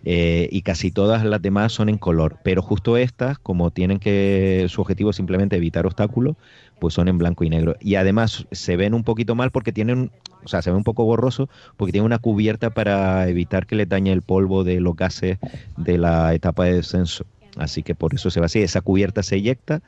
eh, y casi todas las demás son en color, pero justo estas, como tienen que, su objetivo es simplemente evitar obstáculos, pues son en blanco y negro. Y además se ven un poquito mal porque tienen, o sea, se ve un poco borroso porque tiene una cubierta para evitar que le dañe el polvo de los gases de la etapa de descenso. Así que por eso se va así. Esa cubierta se eyecta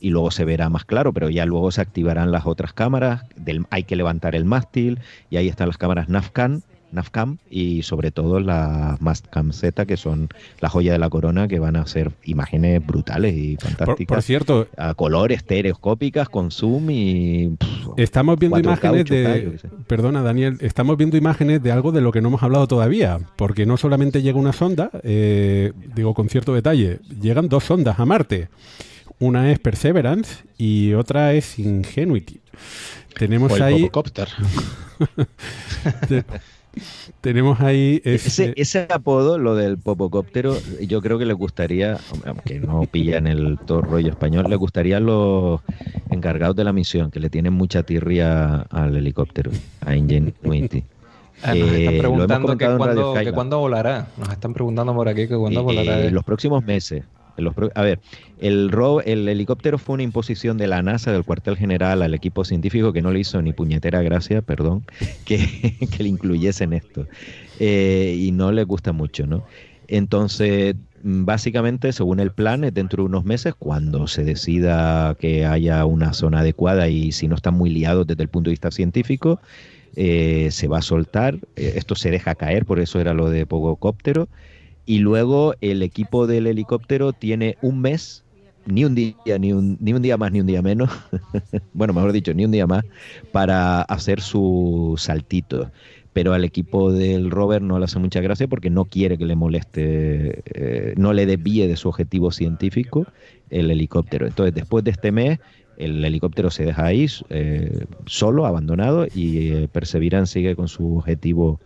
y luego se verá más claro, pero ya luego se activarán las otras cámaras. Del, hay que levantar el mástil y ahí están las cámaras NAVCAN Navcam y sobre todo las Mastcam Z, que son la joya de la corona, que van a ser imágenes brutales y fantásticas. Por, cierto, a colores estereoscópicas con zoom y. estamos viendo imágenes de. Perdona, Daniel, estamos viendo imágenes de algo de lo que no hemos hablado todavía, porque no solamente llega una sonda, eh, digo con cierto detalle, llegan dos sondas a Marte. Una es Perseverance y otra es Ingenuity. Tenemos ahí. tenemos ahí ese, ese, apodo, lo del popocóptero, yo creo que le gustaría, aunque no pillan el todo rollo español, le gustaría a los encargados de la misión, que le tienen mucha tirria al helicóptero, a Ingenuity. Ah, nos están eh, preguntando que, cuándo, volará. Nos están preguntando por aquí que cuándo eh, volará. los próximos meses a ver, el, el helicóptero fue una imposición de la NASA, del cuartel general, al equipo científico que no le hizo ni puñetera gracia, perdón, que, le incluyesen esto. Eh, y no le gusta mucho, ¿no? Entonces, básicamente, según el plan, dentro de unos meses, cuando se decida que haya una zona adecuada y si no están muy liados desde el punto de vista científico, eh, se va a soltar. Eh, esto se deja caer, por eso era lo de Pogocóptero y luego el equipo del helicóptero tiene un mes, ni un día, ni un, ni un día más, ni un día menos, bueno, mejor dicho, ni un día más, para hacer su saltito. Pero al equipo del rover no le hace mucha gracia porque no quiere que le moleste, eh, no le desvíe de su objetivo científico el helicóptero. Entonces, después de este mes, el helicóptero se deja ahí eh, solo, abandonado, y eh, Perseverance sigue con su objetivo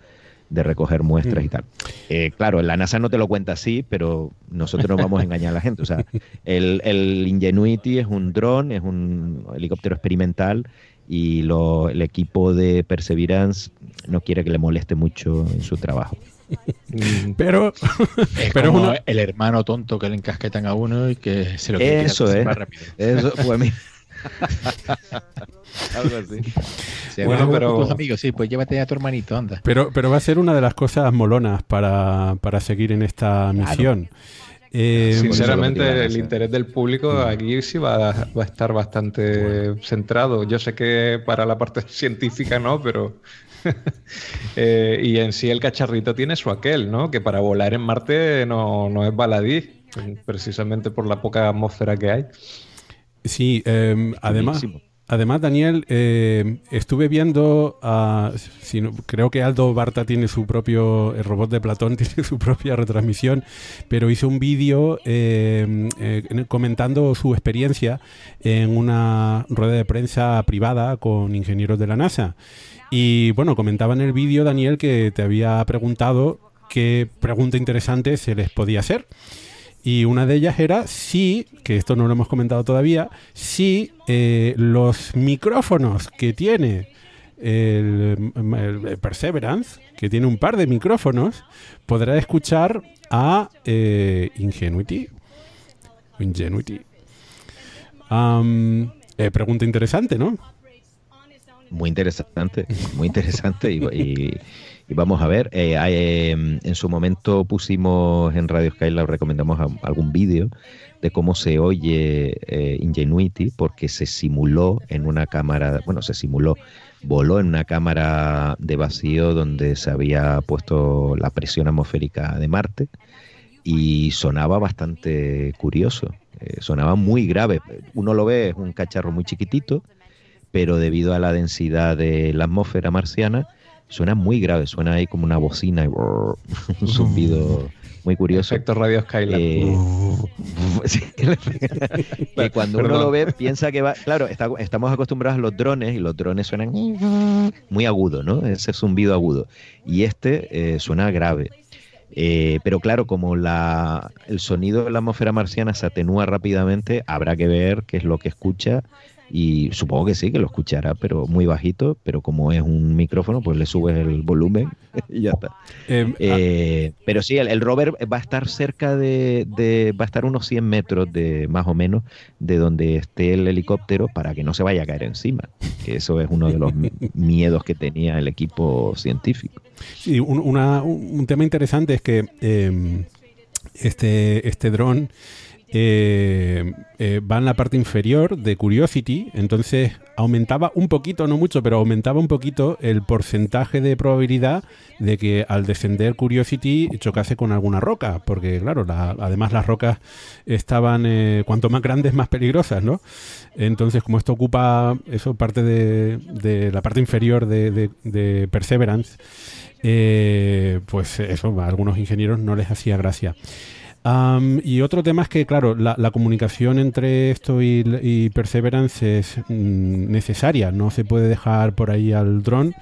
de recoger muestras y mm. tal. Eh, claro, la NASA no te lo cuenta así, pero nosotros no vamos a engañar a la gente. O sea, el, el Ingenuity es un dron, es un helicóptero experimental y lo, el equipo de Perseverance no quiere que le moleste mucho en su trabajo. pero es pero como el hermano tonto que le encasquetan a uno y que se lo quiere eso es, más rápido. Eso fue mi... Algo así. bueno, pero... Tus amigos, sí, pues llévate a tu hermanito, anda. Pero, pero va a ser una de las cosas molonas para, seguir en esta misión. Eh, Sinceramente, el interés del público mm. aquí sí va a, va a estar bastante centrado. Yo sé que para la parte científica no, pero eh, y en sí el cacharrito tiene su aquel, ¿no? Que para volar en Marte no, no es baladí, precisamente por la poca atmósfera que hay. Sí, em, además, Además, Daniel, eh, estuve viendo, creo que Aldo Barta tiene su propio, el robot de Platón tiene su propia retransmisión, pero hizo un vídeo eh, eh, comentando su experiencia en una rueda de prensa privada con ingenieros de la NASA. Y bueno, comentaba en el vídeo, Daniel, que te había preguntado qué pregunta interesante se les podía hacer. Y una de ellas era si, que esto no lo hemos comentado todavía, si eh, los micrófonos que tiene el, Perseverance, que tiene un par de micrófonos, podrá escuchar a eh, Ingenuity. Ingenuity. Eh, pregunta interesante, ¿no? Muy interesante, muy interesante vamos a ver, eh, em, en su momento pusimos en Radio Skylab, recomendamos algún vídeo de cómo se oye eh, Ingenuity, porque se simuló en una cámara, bueno, se simuló, voló en una cámara de vacío donde se había puesto la presión atmosférica de Marte y sonaba bastante curioso, eh, sonaba muy grave. Uno lo ve, es un cacharro muy chiquitito, pero debido a la densidad de la atmósfera marciana, suena muy grave, suena ahí como una bocina y un zumbido muy curioso. Efecto Radio Skylab. Eh, que cuando uno lo ve piensa que va... Claro, estamos acostumbrados a los drones y los drones suenan muy agudo, ¿no? Ese zumbido agudo. Y este eh, suena grave. Eh, pero claro, como la, el sonido de la atmósfera marciana se atenúa rápidamente, habrá que ver qué es lo que escucha y supongo que sí, que lo escuchará, pero muy bajito, pero como es un micrófono, pues le subes el volumen y ya está. Em, eh, ah. pero sí, el, rover va a estar cerca de, va a estar unos 100 metros de más o menos de donde esté el helicóptero para que no se vaya a caer encima. Que eso es uno de los miedos que tenía el equipo científico. Sí, un, un tema interesante es que em, este, este dron eh, eh, va en la parte inferior de Curiosity, entonces aumentaba un poquito, no mucho, pero aumentaba un poquito el porcentaje de probabilidad de que al descender Curiosity chocase con alguna roca, porque claro, además las rocas estaban, eh, cuanto más grandes, más peligrosas, ¿no? Entonces, como esto ocupa eso parte de, la parte inferior de, Perseverance, pues eso a algunos ingenieros no les hacía gracia y otro tema es que, claro, la, comunicación entre esto y, Perseverance es mm, necesaria. No se puede dejar por ahí al dron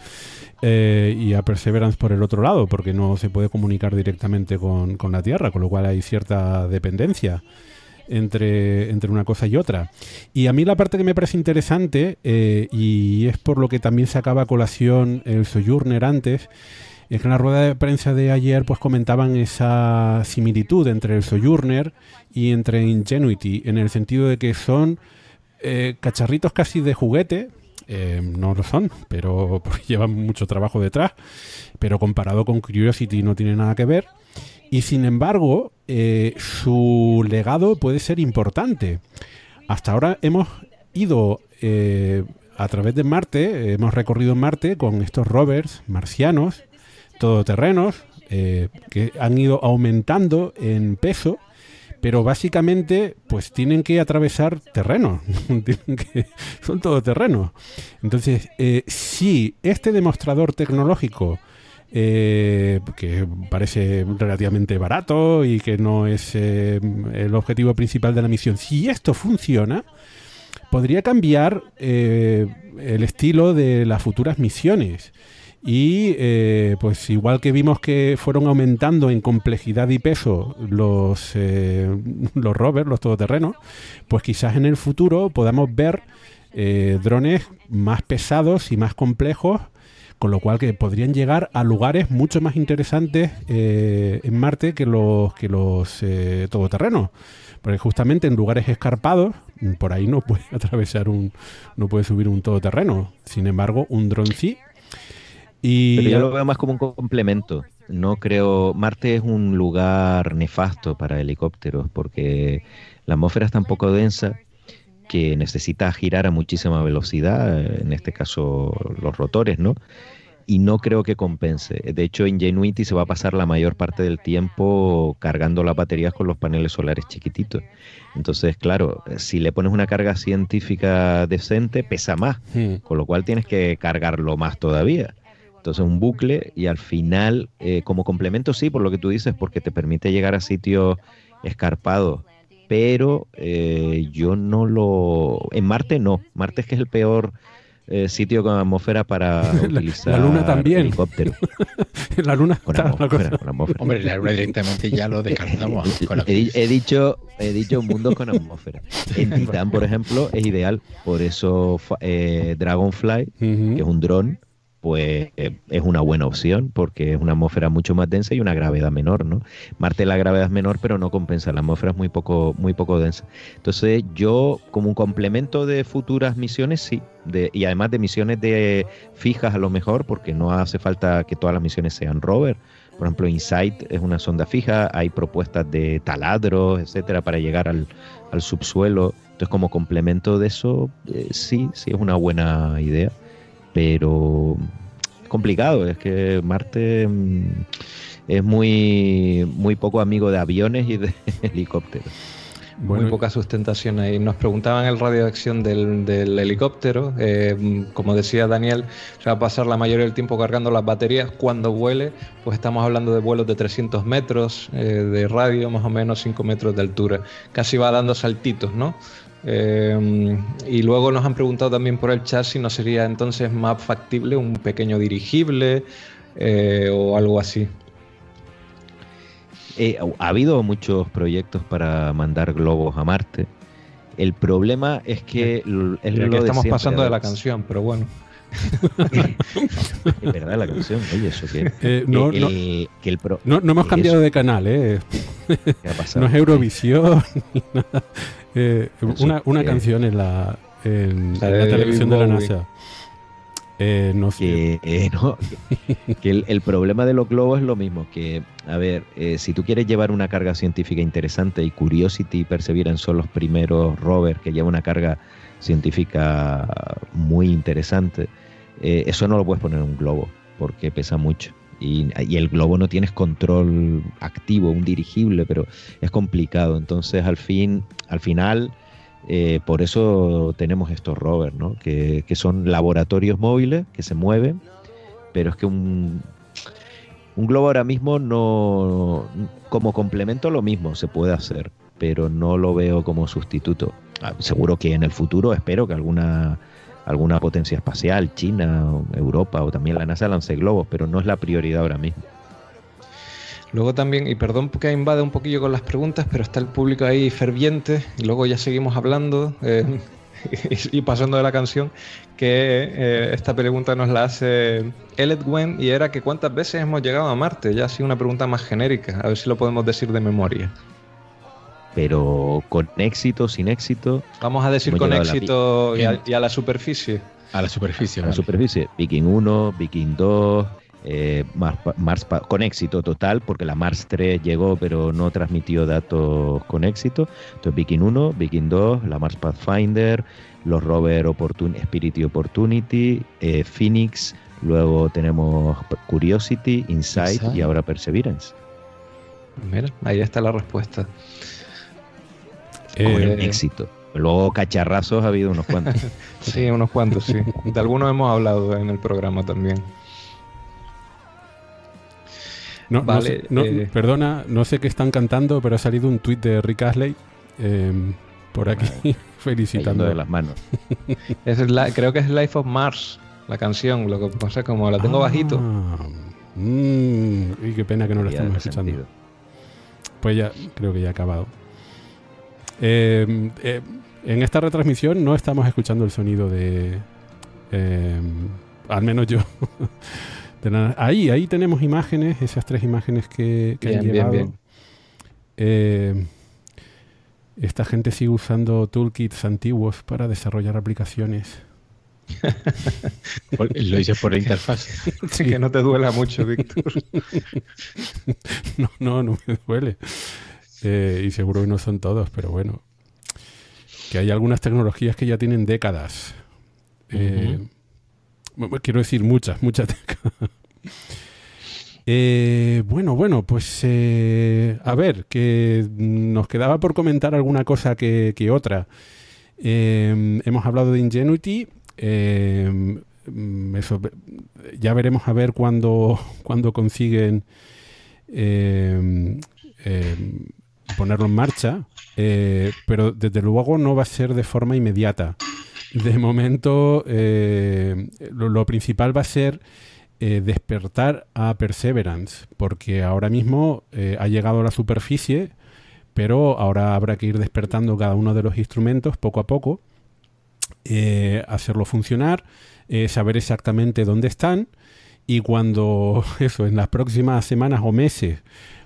eh, y a Perseverance por el otro lado, porque no se puede comunicar directamente con, la Tierra, con lo cual hay cierta dependencia. Entre, entre, una cosa y otra. Y a mí la parte que me parece interesante, eh, y es por lo que también se acaba colación el Sojourner antes, es que en la rueda de prensa de ayer pues comentaban esa similitud entre el Sojourner y entre Ingenuity, en el sentido de que son eh, cacharritos casi de juguete, eh, no lo son, pero llevan mucho trabajo detrás, pero comparado con Curiosity no tiene nada que ver. Y sin embargo, eh, su legado puede ser importante. Hasta ahora hemos ido a través de Marte, hemos recorrido Marte con estos rovers marcianos todoterrenos eh, que han ido aumentando en peso, pero básicamente pues tienen que atravesar terreno, son todoterrenos. Entonces, eh, si este demostrador tecnológico eh, que parece relativamente barato y que no es el objetivo principal de la misión, si esto funciona, podría cambiar el estilo de las futuras misiones. Y eh, pues igual que vimos que fueron aumentando en complejidad y peso los, eh, los rovers, los todoterrenos, pues quizás en el futuro podamos ver eh, drones más pesados y más complejos, con lo cual que podrían llegar a lugares mucho más interesantes en Marte que los, que los todoterrenos. Porque justamente en lugares escarpados, por ahí no puede atravesar un, no puede subir un todoterreno. Sin embargo, un dron sí pero yo lo veo más como un complemento. No creo. Marte es un lugar nefasto para helicópteros porque la atmósfera es tan poco densa que necesita girar a muchísima velocidad, en este caso los rotores, ¿no? Y no creo que compense. De hecho, Ingenuity se va a pasar la mayor parte del tiempo cargando las baterías con los paneles solares chiquititos. Entonces, claro, si le pones una carga científica decente, pesa más, hmm. con lo cual tienes que cargarlo más todavía. Entonces un bucle y al final, eh, como complemento sí, por lo que tú dices, porque te permite llegar a sitios escarpados, pero eh, yo no lo... En Marte no, Marte es que es el peor eh, sitio con atmósfera para utilizar la luna también. helicóptero. la luna con atmósfera, con atmósfera. Hombre, la luna directamente ya lo descartamos. he, dicho, he dicho mundos con atmósfera. En Titán, por ejemplo, es ideal. Por eso Dragonfly, que es un dron, pues eh, es una buena opción porque es una atmósfera mucho más densa y una gravedad menor, ¿no? Marte la gravedad es menor, pero no compensa, la atmósfera es muy poco, muy poco densa. Entonces yo, como un complemento de futuras misiones, sí, de, y además de misiones de fijas a lo mejor, porque no hace falta que todas las misiones sean rover. Por ejemplo, InSight es una sonda fija, hay propuestas de taladros, etcétera, para llegar al, subsuelo. Entonces, como complemento de eso, eh, sí, sí es una buena idea pero complicado, es que Marte mm, es muy, muy poco amigo de aviones y de helicópteros. Muy poca sustentación ahí. Nos preguntaban el radio de acción del, helicóptero. Eh, como decía Daniel, se va a pasar la mayoría del tiempo cargando las baterías. Cuando vuele, pues estamos hablando de vuelos de 300 metros eh, de radio, más o menos 5 metros de altura. Casi va dando saltitos, ¿no? Eh, y luego nos han preguntado también por el chat si no sería entonces más factible un pequeño dirigible eh, o algo así. Eh, ha habido muchos proyectos para mandar globos a Marte. El problema es que es lo que estamos pasando de la canción, pero bueno. es verdad la canción, oye, eso que, no, no, hemos cambiado de canal, ¿eh? no es Eurovisión nada. Eh, una, una canción en la, en, la televisión de la NASA. Eh, no sé. Que, eh, que el, problema de los globos es lo mismo, que, a ver, si tú quieres llevar una carga científica interesante y Curiosity y Perseverance son los primeros rovers que llevan una carga científica muy interesante, eso no lo puedes poner en un globo porque pesa mucho. Y, el globo no tienes control activo, un dirigible, pero es complicado. Entonces, al fin, al final, eh, por eso tenemos estos rovers, ¿no? que, son laboratorios móviles que se mueven, pero es que un, Un globo ahora mismo no, como complemento lo mismo se puede hacer, pero no lo veo como sustituto. Ah, seguro que en el futuro espero que alguna alguna potencia espacial, China, Europa o también la NASA lance globos, pero no es la prioridad ahora mismo. Luego también, y perdón porque invade un poquillo con las preguntas, pero está el público ahí ferviente, y luego ya seguimos hablando eh, y, pasando de la canción, que eh, esta pregunta nos la hace Elliot Gwen y era que cuántas veces hemos llegado a Marte, ya así una pregunta más genérica, a ver si lo podemos decir de memoria. Pero con éxito, sin éxito. Vamos a decir con éxito y a, la superficie. A la superficie. A la superficie. Viking 1, Viking 2, eh, Mars, con éxito total, porque la Mars 3 llegó pero no transmitió datos con éxito. Entonces Viking 1, Viking 2, la Mars Pathfinder, los rover Opportun Spirit y Opportunity, eh, Phoenix, luego tenemos Curiosity, Insight, y ahora Perseverance. Mira, ahí está la respuesta. Con eh, éxito. Luego cacharrazos ha habido unos cuantos. sí, unos cuantos, sí. De algunos hemos hablado en el programa también. No, vale, eh, perdona, no sé qué están cantando, pero ha salido un tuit de Rick Astley em, por aquí felicitando. de las manos. creo que es Life of Mars, la canción. Lo que pasa es como la tengo bajito. Ah, mm, y qué pena que no la estamos escuchando. Pues ya, creo que ya ha acabado. Em, eh, en esta retransmisión no estamos escuchando el sonido de. Em, al menos yo. Ahí, ahí tenemos imágenes, esas tres imágenes que, que han llegado. Eh, esta gente sigue usando toolkits antiguos para desarrollar aplicaciones. Lo hice por la interfaz. Sí. Que no te duela mucho, Víctor. no, no, no me duele. Eh, y seguro que no son todos, pero bueno. Que hay algunas tecnologías que ya tienen décadas. Eh, quiero decir muchas, muchas eh, bueno, bueno, pues eh, a ver, que nos quedaba por comentar alguna cosa que, otra. Eh, hemos hablado de Ingenuity. ya veremos a ver cuándo, cuando consiguen ponerlo en marcha. pero desde luego no va a ser de forma inmediata. De momento, eh, lo, principal va a ser eh, despertar a Perseverance, porque ahora mismo eh, ha llegado a la superficie, pero ahora habrá que ir despertando cada uno de los instrumentos poco a poco, hacerlo funcionar, saber exactamente dónde están y cuando eso, en las próximas semanas o meses,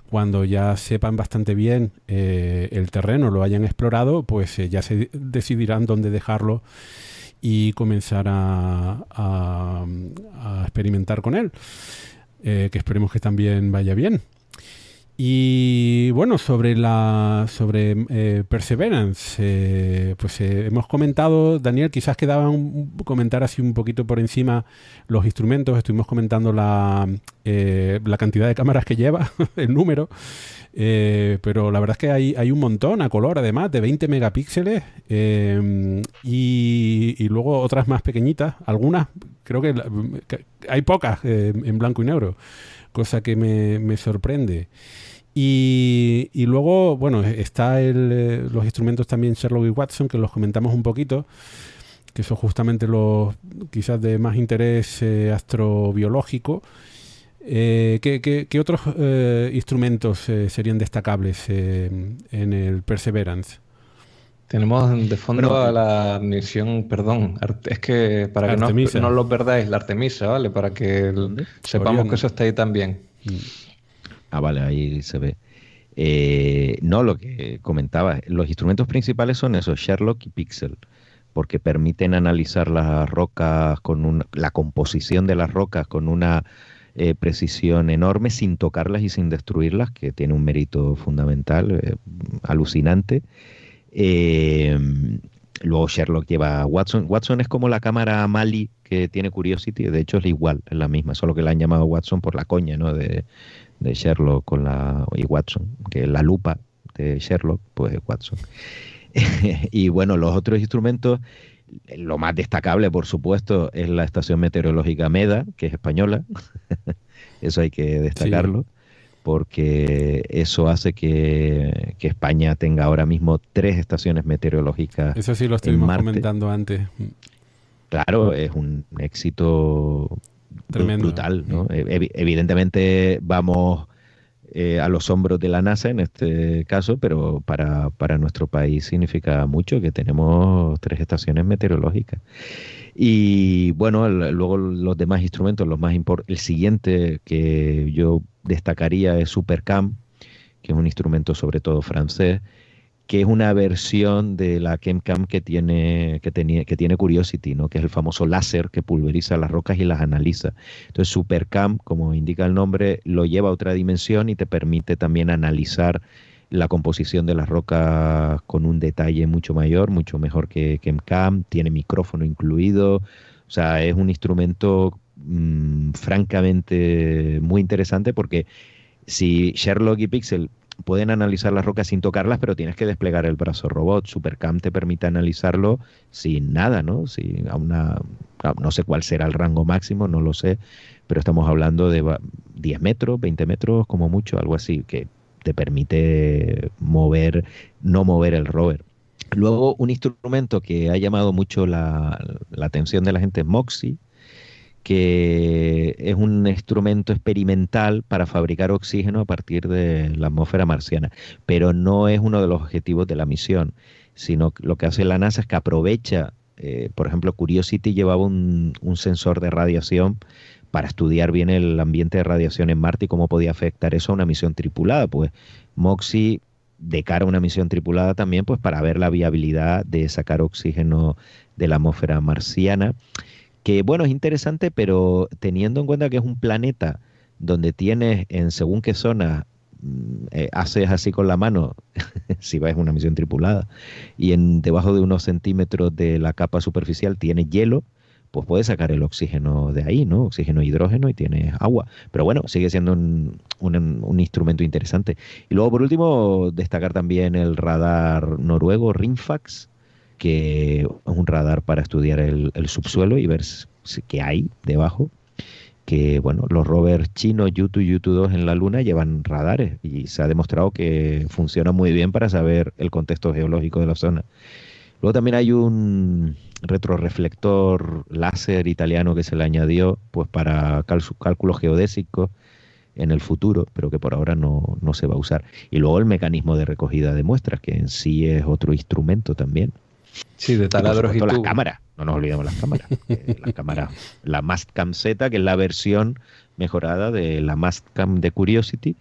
cuando ya sepan bastante bien eh, el terreno, lo hayan explorado, pues eh, ya se decidirán dónde dejarlo y comenzar a, experimentar con él. Eh, que esperemos que también vaya bien. Y bueno, sobre la sobre eh, Perseverance, eh, pues eh, hemos comentado, Daniel, quizás quedaba un, comentar así un poquito por encima los instrumentos, estuvimos comentando la, la cantidad de cámaras que lleva, el número, pero la verdad es que hay, hay, un montón a color, además, de 20 megapíxeles y, luego otras más pequeñitas, algunas, creo que, hay pocas en blanco y negro, cosa que me, me sorprende. Y, luego, bueno, está el, eh, los instrumentos también Sherlock y Watson, que los comentamos un poquito, que son justamente los quizás de más interés eh, astrobiológico. Eh, ¿qué, otros instrumentos serían destacables en el Perseverance? Tenemos de fondo a la misión, perdón, es que para que no, no, lo perdáis, la Artemisa, ¿vale? Para que sepamos que eso está ahí también. Mm. Ah, vale, ahí se ve. Eh, no, lo que comentaba, los instrumentos principales son esos, Sherlock y Pixel, porque permiten analizar las rocas con la composición de las rocas con una eh, precisión enorme sin tocarlas y sin destruirlas, que tiene un mérito fundamental, eh, alucinante. luego Sherlock lleva Watson. Watson es como la cámara Mali que tiene Curiosity, de hecho es igual, es la misma, solo que la han llamado Watson por la coña, ¿no? De, de Sherlock con la, y Watson, que la lupa de Sherlock, pues Watson. y bueno, los otros instrumentos, lo más destacable, por supuesto, es la estación meteorológica MEDA, que es española. Eso hay que destacarlo. Porque eso hace que, España tenga ahora mismo tres estaciones meteorológicas. Eso sí lo estuvimos comentando antes. Claro, es un éxito brutal. ¿no? evidentemente vamos eh, a los hombros de la NASA en este caso, pero para, para, nuestro país significa mucho que tenemos tres estaciones meteorológicas. Y bueno, luego los demás instrumentos, los más el siguiente que yo destacaría es Supercam, que es un instrumento sobre todo francés, que es una versión de la ChemCam que tiene, que, tenía, que tiene Curiosity, ¿no? que es el famoso láser que pulveriza las rocas y las analiza. Entonces SuperCam, como indica el nombre, lo lleva a otra dimensión y te permite también analizar la composición de las rocas con un detalle mucho mayor, mucho mejor que ChemCam, tiene micrófono incluido, o sea, es un instrumento mm, francamente muy interesante porque si Sherlock y Pixel pueden analizar las rocas sin tocarlas, pero tienes que desplegar el brazo robot. Supercam te permite analizarlo sin nada, ¿no? a una, no sé cuál será el rango máximo, no lo sé, pero estamos hablando de 10 metros, 20 metros, como mucho, algo así, que te permite mover, no mover el rover. Luego, un instrumento que ha llamado mucho la, la atención de la gente es Moxie, que es un instrumento experimental para fabricar oxígeno a partir de la atmósfera marciana, pero no es uno de los objetivos de la misión, sino que lo que hace la NASA es que aprovecha, eh, por ejemplo, Curiosity llevaba un, sensor de radiación para estudiar bien el ambiente de radiación en Marte y cómo podía afectar eso a una misión tripulada. Pues Moxie de cara a una misión tripulada también, pues para ver la viabilidad de sacar oxígeno de la atmósfera marciana que bueno, es interesante, pero teniendo en cuenta que es un planeta donde tienes en según qué zona mm, eh, haces así con la mano, si vas en una misión tripulada, y en debajo de unos centímetros de la capa superficial tiene hielo, pues puedes sacar el oxígeno de ahí, ¿no? Oxígeno e hidrógeno y tienes agua. Pero bueno, sigue siendo un, un, instrumento interesante. Y luego, por último, destacar también el radar noruego Ringfax, que un radar para estudiar el, subsuelo y ver qué hay debajo. Que bueno, los rovers chinos Yutu y Yutu 2 en la Luna llevan radares y se ha demostrado que funciona muy bien para saber el contexto geológico de la zona. Luego también hay un retroreflector láser italiano que se le añadió pues para cálculos geodésicos en el futuro, pero que por ahora no, no, se va a usar. Y luego el mecanismo de recogida de muestras, que en sí es otro instrumento también. Sí, de taladros y, las cámaras, no nos olvidemos las cámaras. la cámara, la Mastcam Z, que es la versión mejorada de la Mastcam de Curiosity,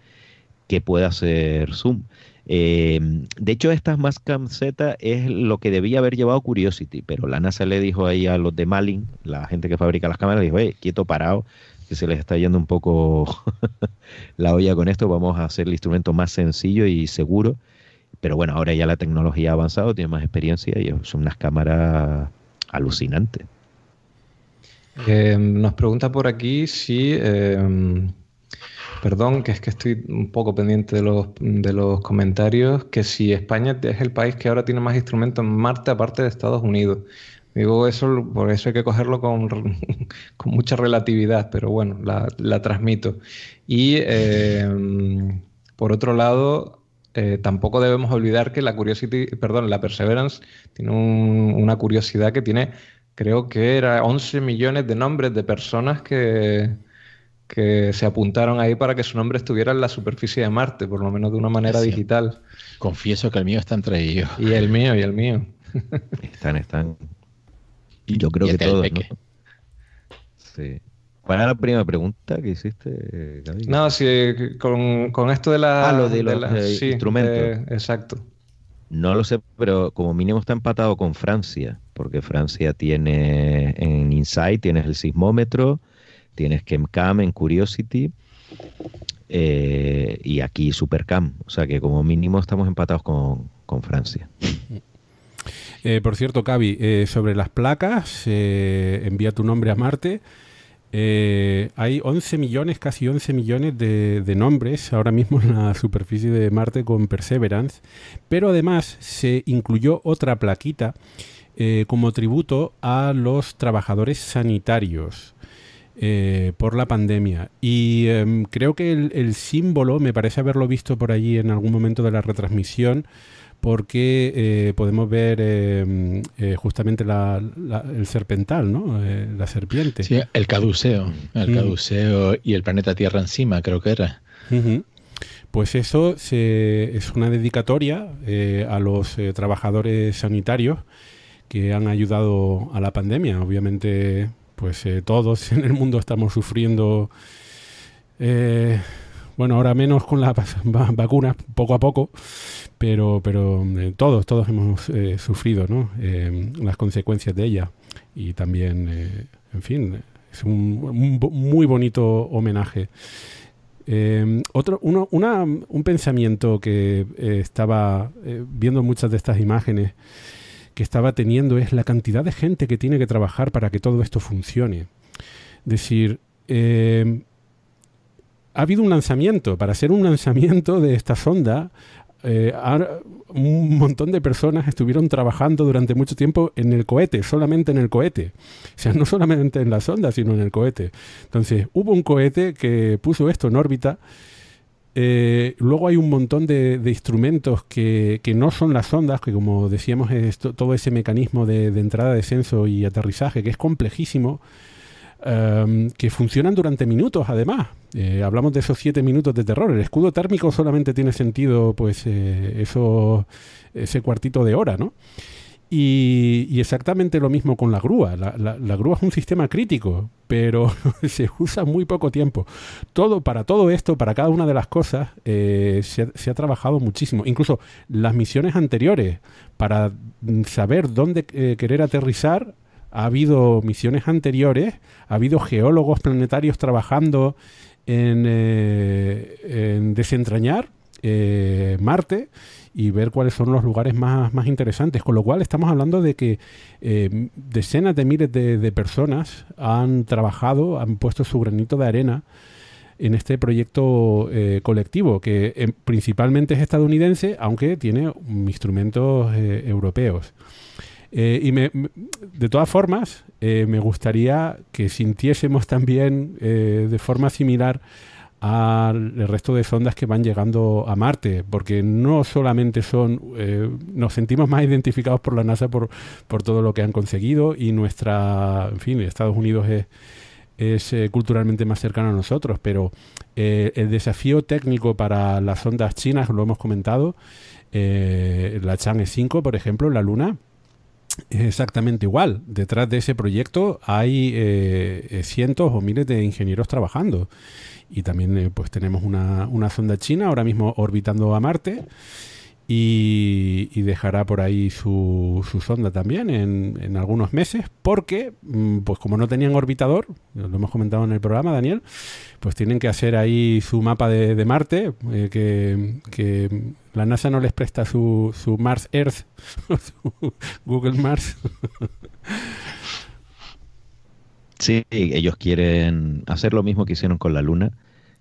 que puede hacer zoom. Eh, de hecho, esta Mastcam Z es lo que debía haber llevado Curiosity, pero la NASA le dijo ahí a los de Malin, la gente que fabrica las cámaras, dijo, quieto parado, que se les está yendo un poco la olla con esto, vamos a hacer el instrumento más sencillo y seguro pero bueno, ahora ya la tecnología ha avanzado, tiene más experiencia y son unas cámaras alucinantes. Eh, nos pregunta por aquí si, eh, perdón, que es que estoy un poco pendiente de los, de los comentarios, que si España es el país que ahora tiene más instrumentos en Marte aparte de Estados Unidos. Digo eso, por eso hay que cogerlo con, con mucha relatividad, pero bueno, la, la transmito. Y eh, por otro lado, eh, tampoco debemos olvidar que la Curiosity, perdón, la Perseverance tiene una curiosidad que tiene, creo que era 11 millones de nombres de personas que, que se apuntaron ahí para que su nombre estuviera en la superficie de Marte, por lo menos de una manera digital. Confieso que el mío está entre ellos. Y el mío, y el mío. están, están. Y yo creo que todos. Sí. ¿Cuál era la primera pregunta que hiciste, Gaby? No, sí, con, esto de la... Ah, lo de los eh, instrumentos. exacto. No lo sé, pero como mínimo está empatado con Francia, porque Francia tiene en Insight, tienes el sismómetro, tienes ChemCam en Curiosity eh, y aquí Supercam. O sea que como mínimo estamos empatados con, Francia. Eh, por cierto, Cavi, sobre las placas, envía tu nombre a Marte. Eh, hay 11 millones, casi 11 millones de, nombres ahora mismo en la superficie de Marte con Perseverance, pero además se incluyó otra plaquita eh, como tributo a los trabajadores sanitarios. eh, por la pandemia. Y em, creo que el, símbolo, me parece haberlo visto por allí en algún momento de la retransmisión, porque eh, podemos ver em, justamente el serpental, ¿no? la serpiente. Sí, el caduceo, el mm. caduceo y el planeta Tierra encima, creo que era. Pues eso es una dedicatoria eh, a los eh, trabajadores sanitarios que han ayudado a la pandemia. Obviamente, pues eh, todos en el mundo estamos sufriendo, bueno, ahora menos con las vacunas, poco a poco, pero, pero todos, todos hemos sufrido las consecuencias de ella. Y también, en fin, es un muy bonito homenaje. Em, otro, un pensamiento que eh, estaba eh, viendo muchas de estas imágenes que estaba teniendo es la cantidad de gente que tiene que trabajar para que todo esto funcione. Decir, em, ha habido un lanzamiento. Para hacer un lanzamiento de esta sonda eh, un montón de personas estuvieron trabajando durante mucho tiempo en el cohete, solamente en el cohete. O sea, no solamente en la sonda, sino en el cohete. Entonces, hubo un cohete que puso esto en órbita. Eh, luego hay un montón de, instrumentos que, no son las sondas, que como decíamos es todo ese mecanismo de entrada, descenso y aterrizaje, que es complejísimo Em, que funcionan durante minutos además. Eh, hablamos de esos siete minutos de terror. El escudo térmico solamente tiene sentido pues eh, eso, ese cuartito de hora, ¿no? Y, exactamente lo mismo con la grúa. La, grúa es un sistema crítico, pero se usa muy poco tiempo. Todo, para todo esto, para cada una de las cosas, eh, se, se, ha trabajado muchísimo. Incluso las misiones anteriores, para saber dónde querer aterrizar, ha habido misiones anteriores, ha habido geólogos planetarios trabajando en, eh, desentrañar eh, Marte y ver cuáles son los lugares más, interesantes. Con lo cual estamos hablando de que eh, decenas de miles de, personas han trabajado, han puesto su granito de arena en este proyecto colectivo, que principalmente es estadounidense, aunque tiene instrumentos europeos. Eh, y de todas formas, eh, me gustaría que sintiésemos también eh, de forma similar al resto de sondas que van llegando a Marte, porque no solamente son, nos sentimos más identificados por la NASA por, por, todo lo que han conseguido y nuestra, en fin, Estados Unidos es, es culturalmente más cercano a nosotros, pero el desafío técnico para las sondas chinas, lo hemos comentado, la Chang'e 5, por ejemplo, la Luna, es exactamente igual. Detrás de ese proyecto hay eh, eh, cientos o miles de ingenieros trabajando. Y también eh, pues tenemos una, una, sonda china ahora mismo orbitando a Marte y, dejará por ahí su, su sonda también en, en, algunos meses porque mm, pues como no tenían orbitador, lo hemos comentado en el programa Daniel, pues tienen que hacer ahí su mapa de, de Marte que, que la NASA no les presta su, su Mars Earth, su Google Mars. sí, ellos quieren hacer lo mismo que hicieron con la Luna,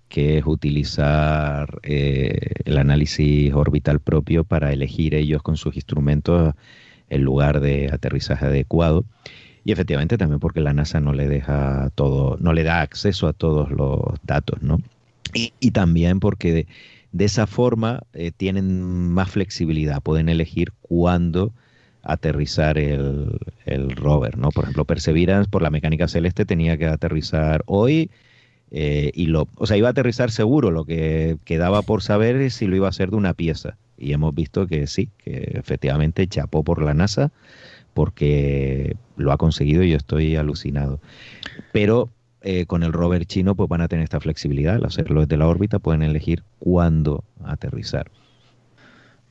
que es utilizar eh, el análisis orbital propio para elegir ellos con sus instrumentos el lugar de aterrizaje adecuado. Y efectivamente también porque la NASA no le deja todo, no le da acceso a todos los datos, ¿no? Y, y también porque de esa forma eh, tienen más flexibilidad, pueden elegir cuándo aterrizar el, rover, ¿no? Por ejemplo, Perseverance por la mecánica celeste tenía que aterrizar hoy eh, y lo, o sea, iba a aterrizar seguro, lo que quedaba por saber es si lo iba a hacer de una pieza. Y hemos visto que sí, que efectivamente chapó por la NASA porque lo ha conseguido y yo estoy alucinado. Pero eh, con el rover chino pues van a tener esta flexibilidad, al hacerlo desde la órbita pueden elegir cuándo aterrizar.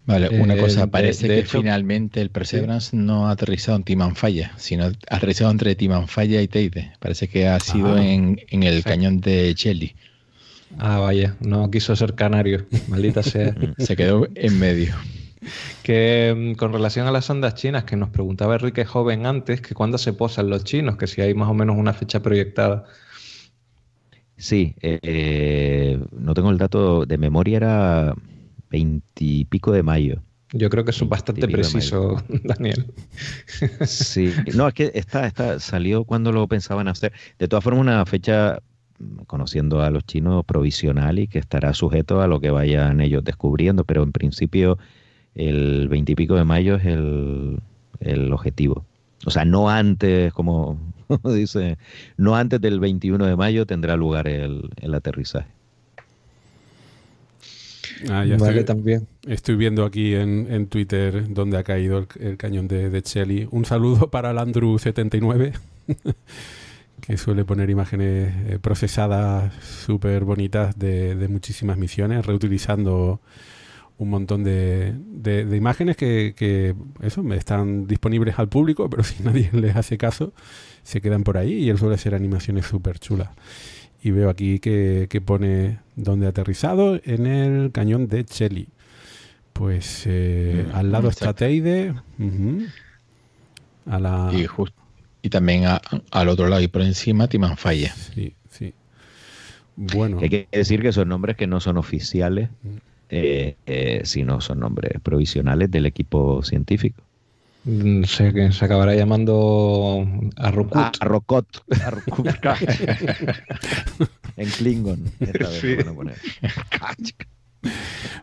Vale, una eh, cosa, parece que finalmente el Perseverance no ha aterrizado en Timanfaya, sino ha aterrizado entre Timanfaya y Teide. Parece que ha sido ah, en, el cañón de Chelly. Ah, vaya, no quiso ser canario, maldita sea. Se quedó en medio. Que mm, con relación a las ondas chinas, que nos preguntaba Enrique Joven antes, que cuándo se posan los chinos, que si hay más o menos una fecha proyectada. Sí, eh, no tengo el dato de memoria, era veintipico de mayo. Yo creo que eso es bastante preciso, Daniel. Sí, no, es que está, está, salió cuando lo pensaban hacer. De todas formas, una fecha, mm, conociendo a los chinos, provisional y que estará sujeto a lo que vayan ellos descubriendo, pero en principio el veintipico de mayo es el, el objetivo. O sea, no antes, como dice, no antes del 21 de mayo tendrá lugar el, el aterrizaje. Ah, ya vale, estoy, también. Estoy viendo aquí en, en Twitter donde ha caído el, cañón de, de Chelly. Un saludo para el Andrew79, que suele poner imágenes eh, procesadas súper bonitas de, de, muchísimas misiones, reutilizando un montón de, de imágenes que, que, eso están disponibles al público, pero si nadie les hace caso, se quedan por ahí y él suele hacer animaciones súper chulas. Y veo aquí que, pone donde aterrizado en el cañón de Chelly. Pues eh, mm, al lado está Teide. a la... y, también al otro lado y por encima Timanfaya. Sí, sí. Bueno. Hay que decir que son nombres que no son oficiales, mm. eh, eh, sino son nombres provisionales del equipo científico. Se, se acabará llamando Arrokut. Arrokot. en Klingon.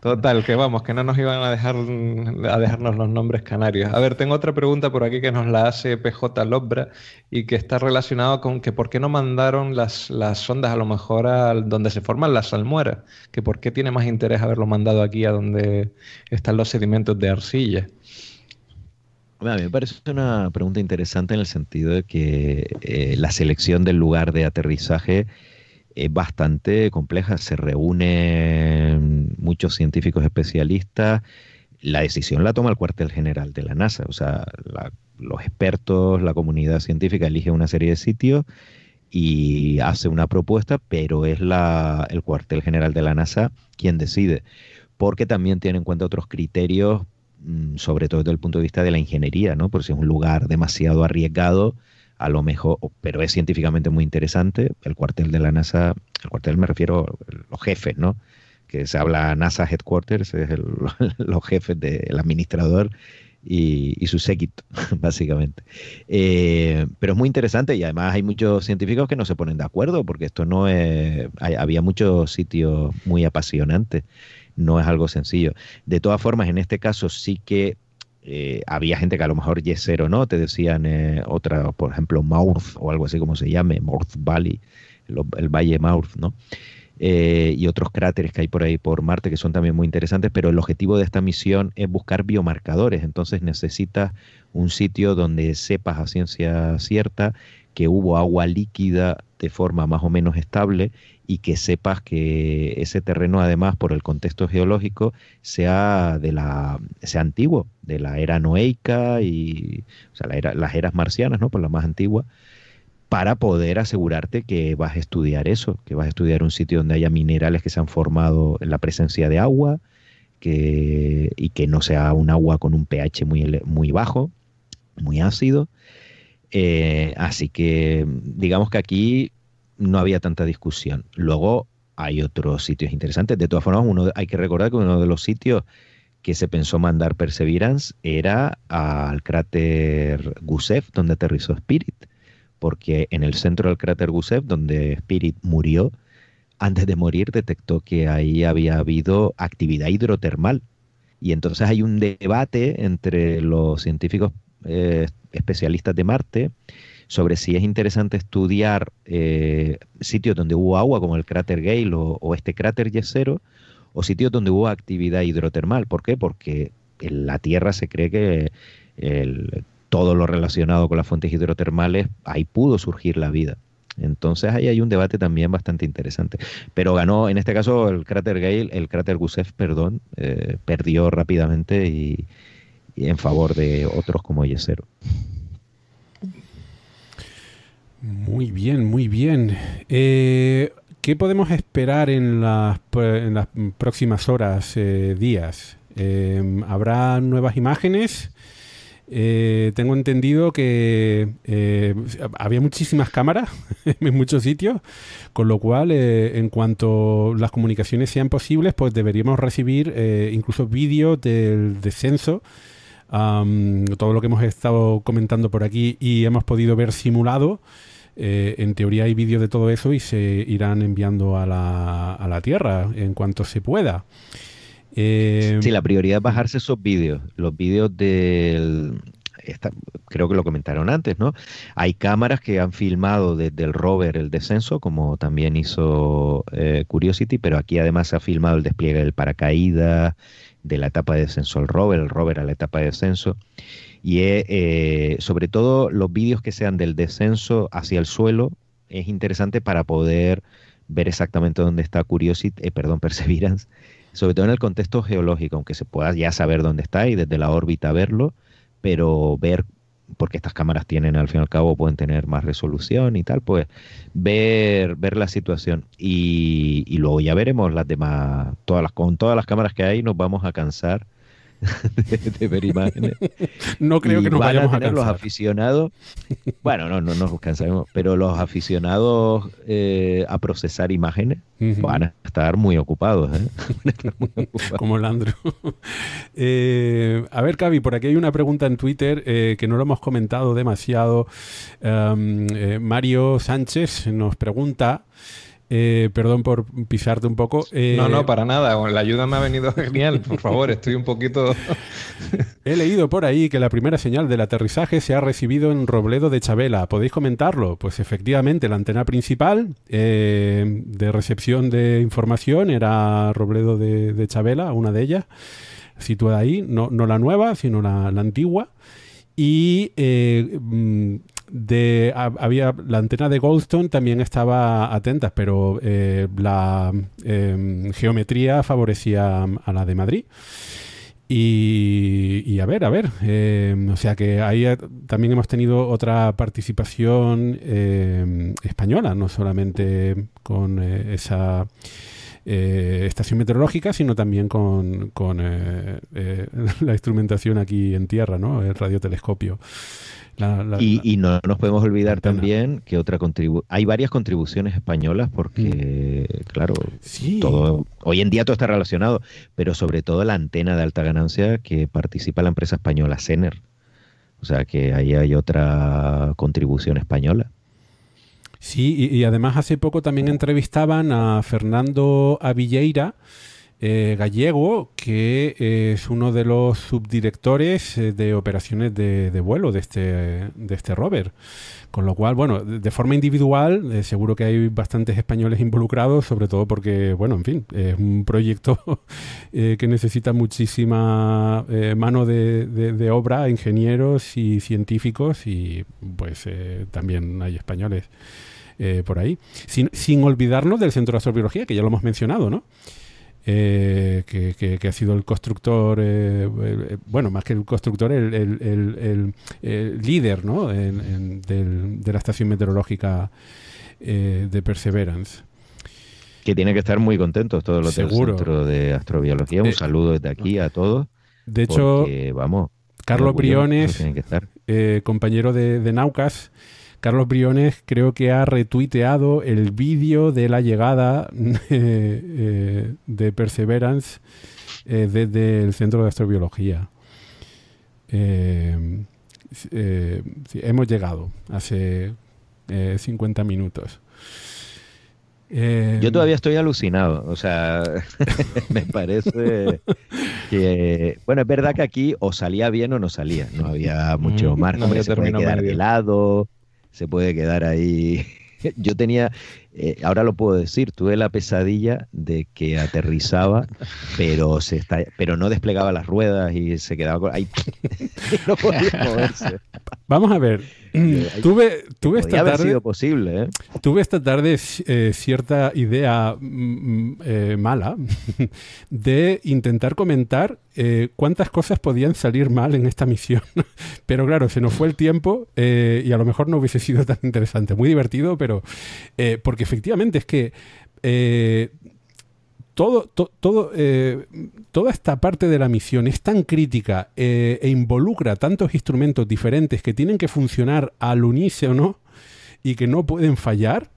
Total, que vamos, que no nos iban a dejar a dejarnos los nombres canarios. A ver, tengo otra pregunta por aquí que nos la hace PJ Lobra y que está relacionado con que por qué no mandaron las, las sondas a lo mejor a donde se forman las salmueras, que por qué tiene más interés haberlo mandado aquí a donde están los sedimentos de arcilla. A mí me parece una pregunta interesante en el sentido de que eh, la selección del lugar de aterrizaje es bastante compleja. Se reúnen muchos científicos especialistas. La decisión la toma el cuartel general de la NASA. O sea, los expertos, la comunidad científica elige una serie de sitios y hace una propuesta, pero es la, el cuartel general de la NASA quien decide, porque también tiene en cuenta otros criterios sobre todo desde el punto de vista de la ingeniería, ¿no? Por si es un lugar demasiado arriesgado, a lo mejor, pero es científicamente muy interesante. El cuartel de la NASA, el cuartel me refiero a los jefes, ¿no? Que se habla NASA Headquarters, es el, los jefes del administrador y, y, su séquito, básicamente. Eh, pero es muy interesante y además hay muchos científicos que no se ponen de acuerdo porque esto no es. había muchos sitios muy apasionantes no es algo sencillo. De todas formas, en este caso sí que eh, había gente que a lo mejor Yesero no, te decían eh, otra, por ejemplo, Mouth o algo así como se llame, Mouth Valley, el, Valle Mouth, ¿no? Eh, y otros cráteres que hay por ahí por Marte que son también muy interesantes, pero el objetivo de esta misión es buscar biomarcadores, entonces necesitas un sitio donde sepas a ciencia cierta que hubo agua líquida de forma más o menos estable y que sepas que ese terreno además por el contexto geológico sea de la sea antiguo de la era noeica y o sea, las eras marcianas no por la más antigua para poder asegurarte que vas a estudiar eso que vas a estudiar un sitio donde haya minerales que se han formado en la presencia de agua que, y que no sea un agua con un pH muy, muy bajo muy ácido. Eh, así que digamos que aquí no había tanta discusión. Luego hay otros sitios interesantes. De todas formas, uno, hay que recordar que uno de los sitios que se pensó mandar Perseverance era al cráter Gusev, donde aterrizó Spirit, porque en el centro del cráter Gusev, donde Spirit murió, antes de morir detectó que ahí había habido actividad hidrotermal. Y entonces hay un debate entre los científicos eh, especialistas de Marte sobre si es interesante estudiar eh, sitios donde hubo agua, como el cráter Gale o, este cráter Yesero, o sitios donde hubo actividad hidrotermal. ¿Por qué? Porque en la Tierra se cree que todo lo relacionado con las fuentes hidrotermales, ahí pudo surgir la vida. Entonces ahí hay un debate también bastante interesante. Pero ganó, en este caso, el cráter Gale, el cráter Gusev, perdón, eh, perdió rápidamente y, en favor de otros como Yesero. Muy bien, muy bien. Eh, ¿Qué podemos esperar en las, en las próximas horas, eh, días? Em, ¿Habrá nuevas imágenes? eh, tengo entendido que eh, había muchísimas cámaras en muchos sitios, con lo cual, en cuanto las comunicaciones sean posibles, pues deberíamos recibir incluso vídeos del descenso. todo lo que hemos estado comentando por aquí y hemos podido ver simulado. En teoría hay vídeos de todo eso y se irán enviando a la, a la Tierra en cuanto se pueda. Eh, sí, la prioridad es bajarse esos vídeos, los vídeos del... creo que lo comentaron antes, ¿no? Hay cámaras que han filmado desde el rover el descenso, como también hizo eh, Curiosity, pero aquí además se ha filmado el despliegue del paracaídas, de la etapa de descenso al rover, el rover a la etapa de descenso. Y eh, sobre todo los vídeos que sean del descenso hacia el suelo es interesante para poder ver exactamente dónde está Curiosity, perdón, Perseverance sobre todo en el contexto geológico, aunque se pueda ya saber dónde está y desde la órbita verlo, pero ver, porque estas cámaras tienen al fin y al cabo, pueden tener más resolución y tal, pues ver, ver la situación. Y, y luego ya veremos las demás, todas las, con todas las cámaras que hay nos vamos a cansar de, ver imágenes. No creo que nos van vayamos a tener los aficionados. Bueno, no, no nos cansaremos, pero los aficionados eh, a procesar imágenes van a estar muy ocupados. ¿eh? Como el Andrew. Eh, a ver, Cavi, por aquí hay una pregunta en Twitter que no lo hemos comentado demasiado. Mario Sánchez nos pregunta. Eh, perdón por pisarte un poco. Eh, no, no, para nada. La ayuda me ha venido genial. Por favor, estoy un poquito. He leído por ahí que la primera señal del aterrizaje se ha recibido en Robledo de Chabela. ¿Podéis comentarlo? Pues efectivamente, la antena principal eh, de recepción de información era Robledo de, Chabela, una de ellas, situada ahí, no, la nueva, sino la, antigua. Y mm, de había la antena de Goldstone también estaba atenta, pero eh, la em, geometría favorecía a la de Madrid. Y, a ver, a ver, em, o sea que ahí también hemos tenido otra participación em, española, no solamente con eh, esa eh, estación meteorológica, sino también con, con la instrumentación aquí en tierra, ¿no? el radiotelescopio y, no nos podemos olvidar también que otra contribu hay varias contribuciones españolas porque, mm. claro, todo hoy en día todo está relacionado, pero sobre todo la antena de alta ganancia que participa la empresa española Cener. O sea que ahí hay otra contribución española. Sí, y, además hace poco también entrevistaban a Fernando Avilleira, eh, gallego, que es uno de los subdirectores eh, de operaciones de, vuelo de este, de este rover. Con lo cual, bueno, de forma individual, eh, seguro que hay bastantes españoles involucrados, sobre todo porque, bueno, en fin, es un proyecto que necesita muchísima mano de, obra, ingenieros y científicos, y pues también hay españoles por ahí. Sin, sin olvidarnos del Centro de Astrobiología, que ya lo hemos mencionado, ¿no? Eh, que, ha sido el constructor, eh, eh, bueno, más que el constructor, el, líder ¿no? de la estación meteorológica de Perseverance. Que tiene que estar muy contentos todos los del Centro de Astrobiología. Un saludo desde aquí a todos. De hecho, vamos, Carlos Briones, compañero de, de Naucas, Carlos Briones creo que ha retuiteado el vídeo de la llegada eh, de Perseverance eh, desde el Centro de Astrobiología. Eh, hemos llegado hace 50 minutos. Yo todavía estoy alucinado, o sea, me parece que, bueno, es verdad que aquí o salía bien o no salía, no había mucho mm, margen, no se puede quedar de lado, se puede quedar ahí. Yo tenía, eh, ahora lo puedo decir, tuve la pesadilla de que aterrizaba, pero se está, pero no desplegaba las ruedas y se quedaba ahí. no podía moverse. Vamos a ver. tuve, tuve esta tarde. sido posible, ¿eh? Tuve esta tarde eh, cierta idea mm, mm, mala de intentar comentar cuántas cosas podían salir mal en esta misión. pero claro, se nos fue el tiempo y a lo mejor no hubiese sido tan interesante. Muy divertido, pero porque efectivamente es que todo, todo, eh, toda esta parte de la misión es tan crítica eh, e involucra tantos instrumentos diferentes que tienen que funcionar al unísono y que no pueden fallar,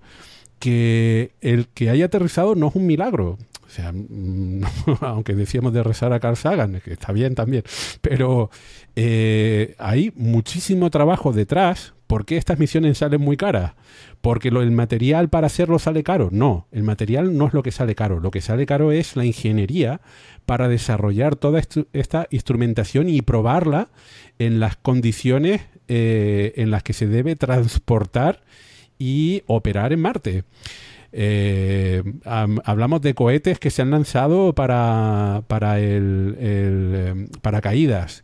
que el que haya aterrizado no es un milagro. O sea, aunque decíamos de rezar a Carl Sagan, que está bien también, pero eh, hay muchísimo trabajo detrás. ¿Por qué estas misiones salen muy caras? Porque lo, el material para hacerlo sale caro. No, el material no es lo que sale caro. Lo que sale caro es la ingeniería para desarrollar toda esta instrumentación y probarla en las condiciones eh, en las que se debe transportar y operar en Marte. Eh, hablamos de cohetes que se han lanzado para, para, el, em, para caídas.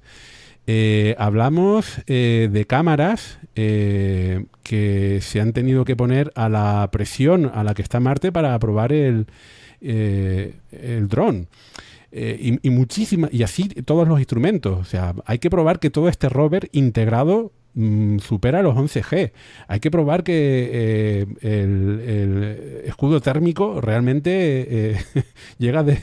Eh, hablamos eh, de cámaras que se han tenido que poner a la presión a la que está Marte para probar el, el dron. y, y, muchísimas, y así todos los instrumentos. O sea, hay que probar que todo este rover integrado Mm, supera los 11G. Hay que probar que eh, el, escudo térmico realmente eh, llega de,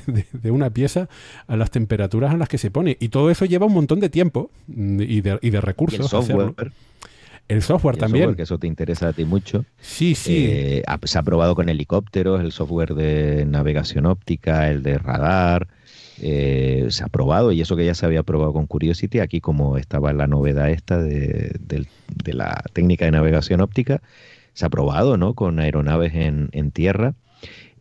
una pieza a las temperaturas a las que se pone. Y todo eso lleva un montón de tiempo mm, y de, recursos. el software. El software también. que eso te interesa a ti mucho. Sí, sí. Eh, se ha probado con helicópteros, el software de navegación óptica, el de radar. Eh, se ha probado y eso que ya se había probado con Curiosity, aquí como estaba la novedad esta de, la técnica de navegación óptica, se ha probado ¿no? con aeronaves en, tierra.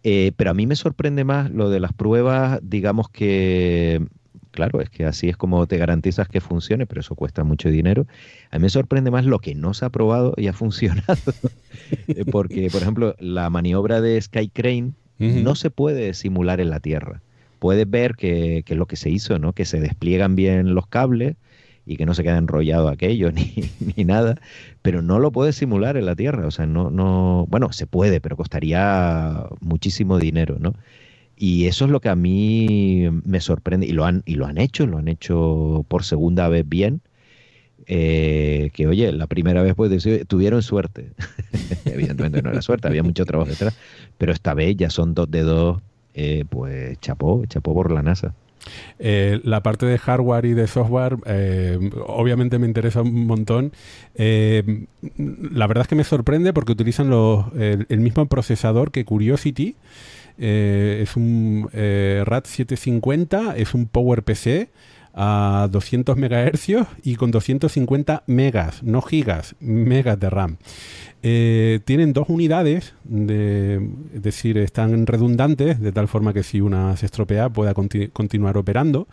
Eh, pero a mí me sorprende más lo de las pruebas, digamos que, claro, es que así es como te garantizas que funcione, pero eso cuesta mucho dinero. A mí me sorprende más lo que no se ha probado y ha funcionado. Eh, porque, por ejemplo, la maniobra de Sky Crane no se puede simular en la Tierra puedes ver que, es lo que se hizo, ¿no? Que se despliegan bien los cables y que no se queda enrollado aquello ni, ni, nada, pero no lo puedes simular en la Tierra, o sea, no, no, bueno, se puede, pero costaría muchísimo dinero, ¿no? Y eso es lo que a mí me sorprende, y lo han, y lo han hecho, lo han hecho por segunda vez bien, eh, que oye, la primera vez pues tuvieron suerte, evidentemente no era suerte, había mucho trabajo detrás, pero esta vez ya son dos de dos eh, pues chapó, chapó por la NASA. Eh, la parte de hardware y de software eh, obviamente me interesa un montón. la verdad es que me sorprende porque utilizan los, el, mismo procesador que Curiosity. es un RAD 750, es un PowerPC a 200 MHz y con 250 megas, no gigas, megas de RAM. Eh, tienen dos unidades, de, es decir, están redundantes, de tal forma que si una se estropea pueda continuar operando.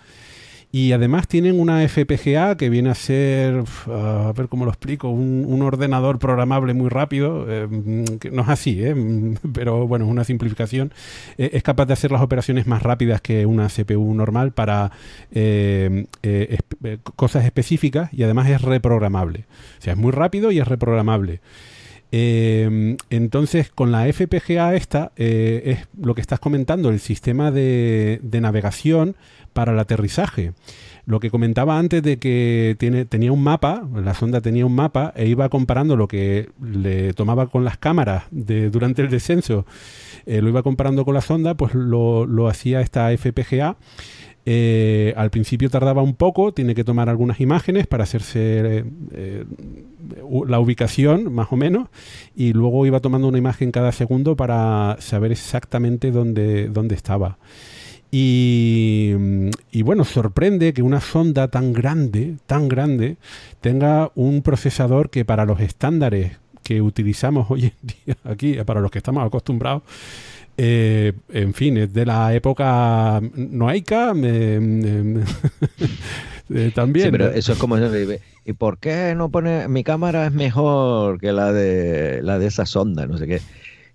Y además tienen una FPGA que viene a ser, a ver cómo lo explico, un, ordenador programable muy rápido, eh, que no es así, ¿eh? pero bueno, es una simplificación. es capaz de hacer las operaciones más rápidas que una CPU normal para cosas específicas y además es reprogramable. O sea, es muy rápido y es reprogramable. Eh, entonces, con la FPGA esta, eh, es lo que estás comentando, el sistema de, navegación para el aterrizaje. Lo que comentaba antes de que tiene, tenía un mapa, la sonda tenía un mapa e iba comparando lo que le tomaba con las cámaras de, durante el descenso, eh, lo iba comparando con la sonda, pues lo, lo hacía esta FPGA eh, al principio tardaba un poco, tiene que tomar algunas imágenes para hacerse eh, la ubicación, más o menos, y luego iba tomando una imagen cada segundo para saber exactamente dónde, dónde estaba. Y, y, bueno, sorprende que una sonda tan grande, tan grande, tenga un procesador que para los estándares que utilizamos hoy en día aquí, para los que estamos acostumbrados, eh, en fin, es de la época noaica. eh, también. Sí, pero eso es como. ¿Y por qué no pone. Mi cámara es mejor que la de, la de esa sonda? No sé qué.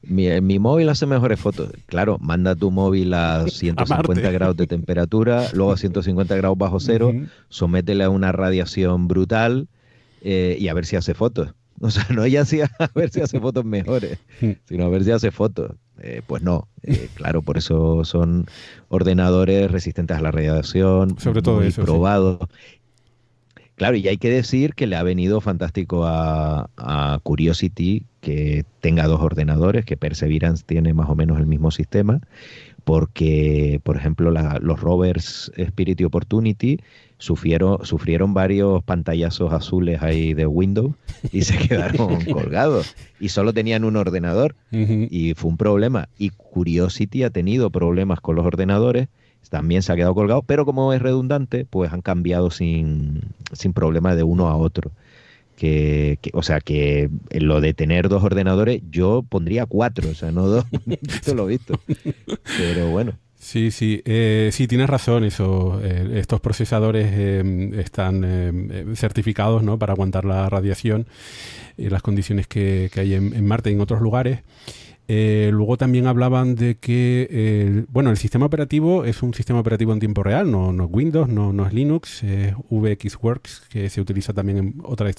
Mi, mi, móvil hace mejores fotos. Claro, manda tu móvil a 150 grados de temperatura, luego a 150 grados bajo cero, sométele a una radiación brutal eh, y a ver si hace fotos. O sea, no ya a ver si hace fotos mejores, sino a ver si hace fotos. Eh, pues no, eh, claro, por eso son ordenadores resistentes a la radiación, sobre todo muy probados. Claro, y hay que decir que le ha venido fantástico a, Curiosity que tenga dos ordenadores, que Perseverance tiene más o menos el mismo sistema, porque, por ejemplo, los rovers Spirit y Opportunity sufrieron, sufrieron varios pantallazos azules ahí de Windows y se quedaron colgados. Y solo tenían un ordenador y fue un problema. Y Curiosity ha tenido problemas con los ordenadores también se ha quedado colgado, pero como es redundante, pues han cambiado sin, sin problema de uno a otro. Que, o sea, que lo de tener dos ordenadores, yo pondría cuatro, o sea, no dos, esto lo he visto. Pero bueno. Sí, sí, eh, sí, tienes razón, eso. Eh, estos procesadores eh, están eh, certificados ¿no? para aguantar la radiación y las condiciones que, hay en, Marte y en otros lugares. Eh, luego también hablaban de que, bueno, el sistema operativo es un sistema operativo en tiempo real, no, no es Windows, no, no, es Linux, es VXWorks, que se utiliza también en otra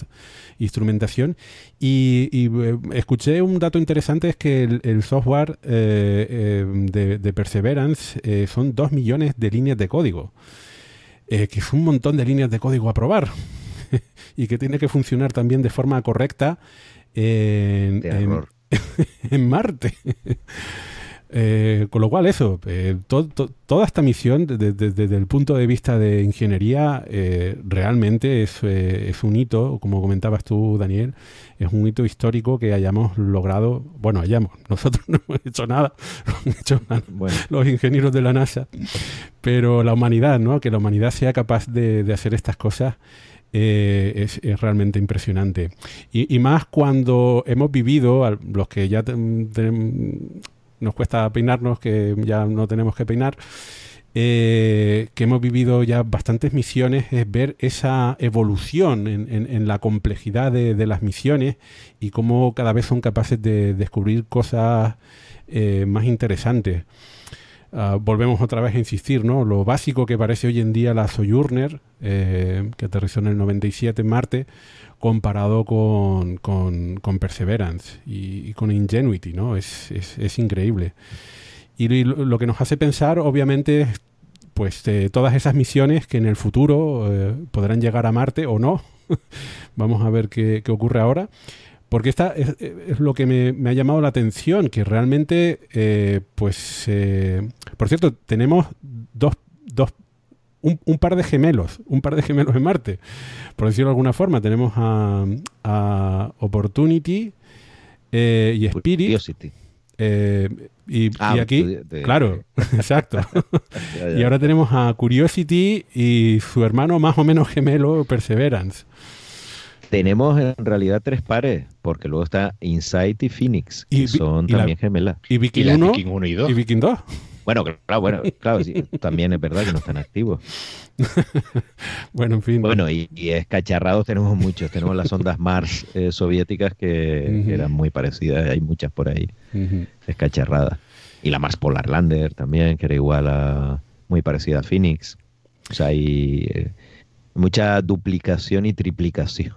instrumentación. Y, eh, escuché un dato interesante, es que el, software eh, de, de, Perseverance son dos millones de líneas de código, que es un montón de líneas de código a probar y que tiene que funcionar también de forma correcta. en, en Marte. Eh, con lo cual, eso, eh, toda esta misión, desde el punto de vista de ingeniería, eh, realmente es, un hito, como comentabas tú, Daniel, es un hito histórico que hayamos logrado, bueno, hayamos, nosotros no hemos hecho nada, lo han hecho los ingenieros de la NASA, pero la humanidad, ¿no? Que la humanidad sea capaz de, de hacer estas cosas eh, es, realmente impresionante. Y, más cuando hemos vivido, los que ya nos cuesta peinarnos, que ya no tenemos que peinar, eh, que hemos vivido ya bastantes misiones, es ver esa evolución en, la complejidad de, las misiones y cómo cada vez son capaces de descubrir cosas eh, más interesantes. Ah, volvemos otra vez a insistir, ¿no? Lo básico que parece hoy en día la Sojourner, eh, que aterrizó en el 97 en Marte, comparado con, con, Perseverance y, con Ingenuity, ¿no? Es, es, increíble. Y lo, que nos hace pensar, obviamente, pues todas esas misiones que en el futuro eh, podrán llegar a Marte o no. Vamos a ver qué, qué ocurre ahora. Porque esta es, lo que me, ha llamado la atención, que realmente, eh, pues, eh, por cierto, tenemos dos, dos un, par de gemelos, un par de gemelos en Marte, por decirlo de alguna forma. Tenemos a, Opportunity eh, y Spirit. y, ah, aquí, claro, exacto. y ahora tenemos a Curiosity y su hermano más o menos gemelo, Perseverance. Tenemos en realidad tres pares, porque luego está Insight y Phoenix, que son también gemelas. ¿Y Viking, 1 y 2? ¿Y Viking 2? Bueno, claro, bueno, claro, sí, también es verdad que no están activos. bueno, en fin. Bueno, y, y, escacharrados tenemos muchos. Tenemos las ondas Mars eh, soviéticas que, eran muy parecidas, hay muchas por ahí, escacharradas. Y la Mars Polar Lander también, que era igual a, muy parecida a Phoenix. O sea, hay, eh, mucha duplicación y triplicación.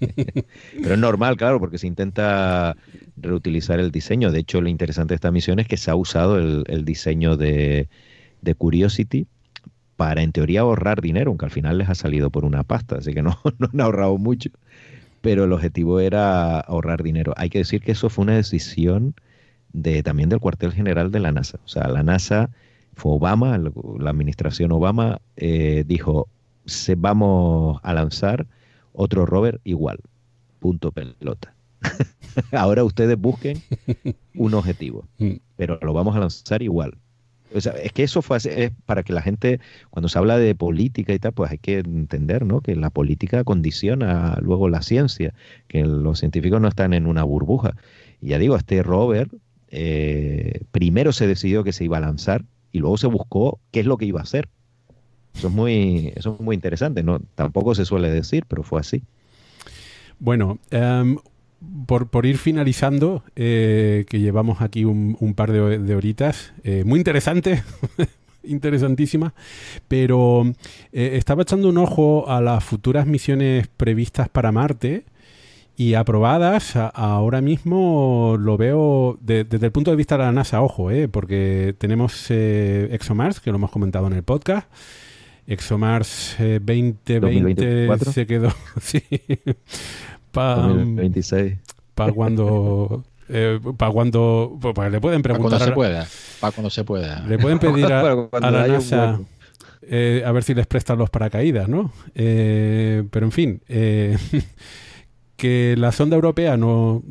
Pero es normal, claro, porque se intenta reutilizar el diseño. De hecho, lo interesante de esta misión es que se ha usado el, diseño de, Curiosity para, en teoría, ahorrar dinero, aunque al final les ha salido por una pasta, así que no, no han ahorrado mucho. Pero el objetivo era ahorrar dinero. Hay que decir que eso fue una decisión de, también del cuartel general de la NASA. O sea, la NASA fue Obama, la administración Obama, eh, dijo, se vamos a lanzar otro rover igual. Punto pelota. Ahora ustedes busquen un objetivo, pero lo vamos a lanzar igual. es que eso fue es para que la gente, cuando se habla de política y tal, pues hay que entender ¿no? que la política condiciona luego la ciencia, que los científicos no están en una burbuja. Y ya digo, este rover eh, primero se decidió que se iba a lanzar y luego se buscó qué es lo que iba a hacer. Eso es muy, eso es muy interesante, ¿no? Tampoco se suele decir, pero fue así. Bueno, em, por, ir finalizando, eh, que llevamos aquí un, par de, horitas, eh, muy interesante, interesantísima, pero eh, estaba echando un ojo a las futuras misiones previstas para Marte y aprobadas. ahora mismo lo veo desde el punto de vista de la NASA, ojo, porque tenemos ExoMars, que lo hemos comentado en el podcast. ExoMars 2020 eh, se quedó. sí. Para 2026. Para cuando. Eh, para cuando pues, le pueden preguntar para cuando se pueda para cuando se pueda le pueden pedir a, la NASA eh, a ver si les prestan los paracaídas no pero en fin que la sonda europea no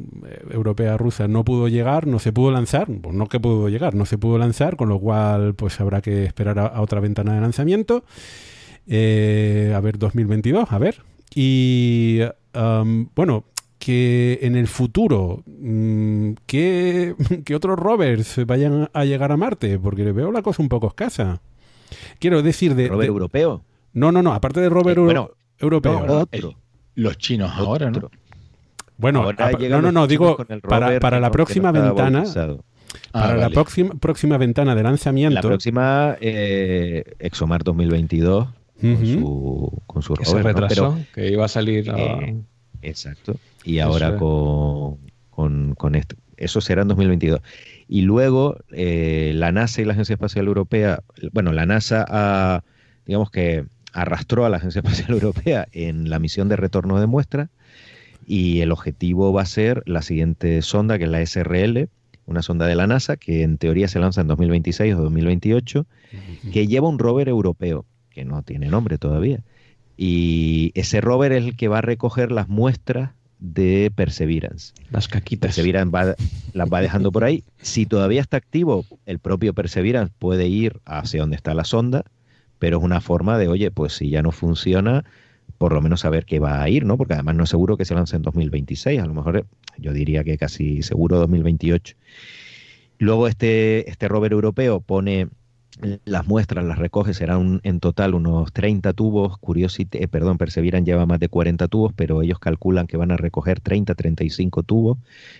europea rusa no pudo llegar, no se pudo lanzar, pues no que pudo llegar, no se pudo lanzar, con lo cual pues habrá que esperar a, otra ventana de lanzamiento. Eh, a ver, 2022, a ver. Y bueno, que en el futuro, mm, que, otros rovers vayan a llegar a Marte, porque veo la cosa un poco escasa. Quiero decir de... ¿Rover europeo? No, no, no, aparte de rover eh, europeo. Los chinos ahora, ¿no? Bueno, no, no, no, digo, para, la próxima ventana, para la próxima, próxima ventana de lanzamiento. La próxima, eh, Exomar 2022, con su, con su rover. retrasó, que iba a salir. Eh, exacto. Y ahora con, con, esto. Eso será en 2022. Y luego eh, la NASA y la Agencia Espacial Europea, bueno, la NASA digamos que arrastró a la Agencia Espacial Europea en la misión de retorno de muestras y el objetivo va a ser la siguiente sonda, que es la SRL, una sonda de la NASA que en teoría se lanza en 2026 o 2028, que lleva un rover europeo, que no tiene nombre todavía. Y ese rover es el que va a recoger las muestras de Perseverance. Las caquitas. Perseverance las va dejando por ahí. Si todavía está activo, el propio Perseverance puede ir hacia donde está la sonda pero es una forma de, oye, pues si ya no funciona, por lo menos saber que va a ir, ¿no? Porque además no es seguro que se lance en 2026, a lo mejor eh, yo diría que casi seguro 2028. Luego este, este rover europeo pone las muestras, las recoge, serán en total unos 30 tubos. Curiosity, eh, perdón, Perseveran lleva más de 40 tubos, pero ellos calculan que van a recoger 30, 35 tubos.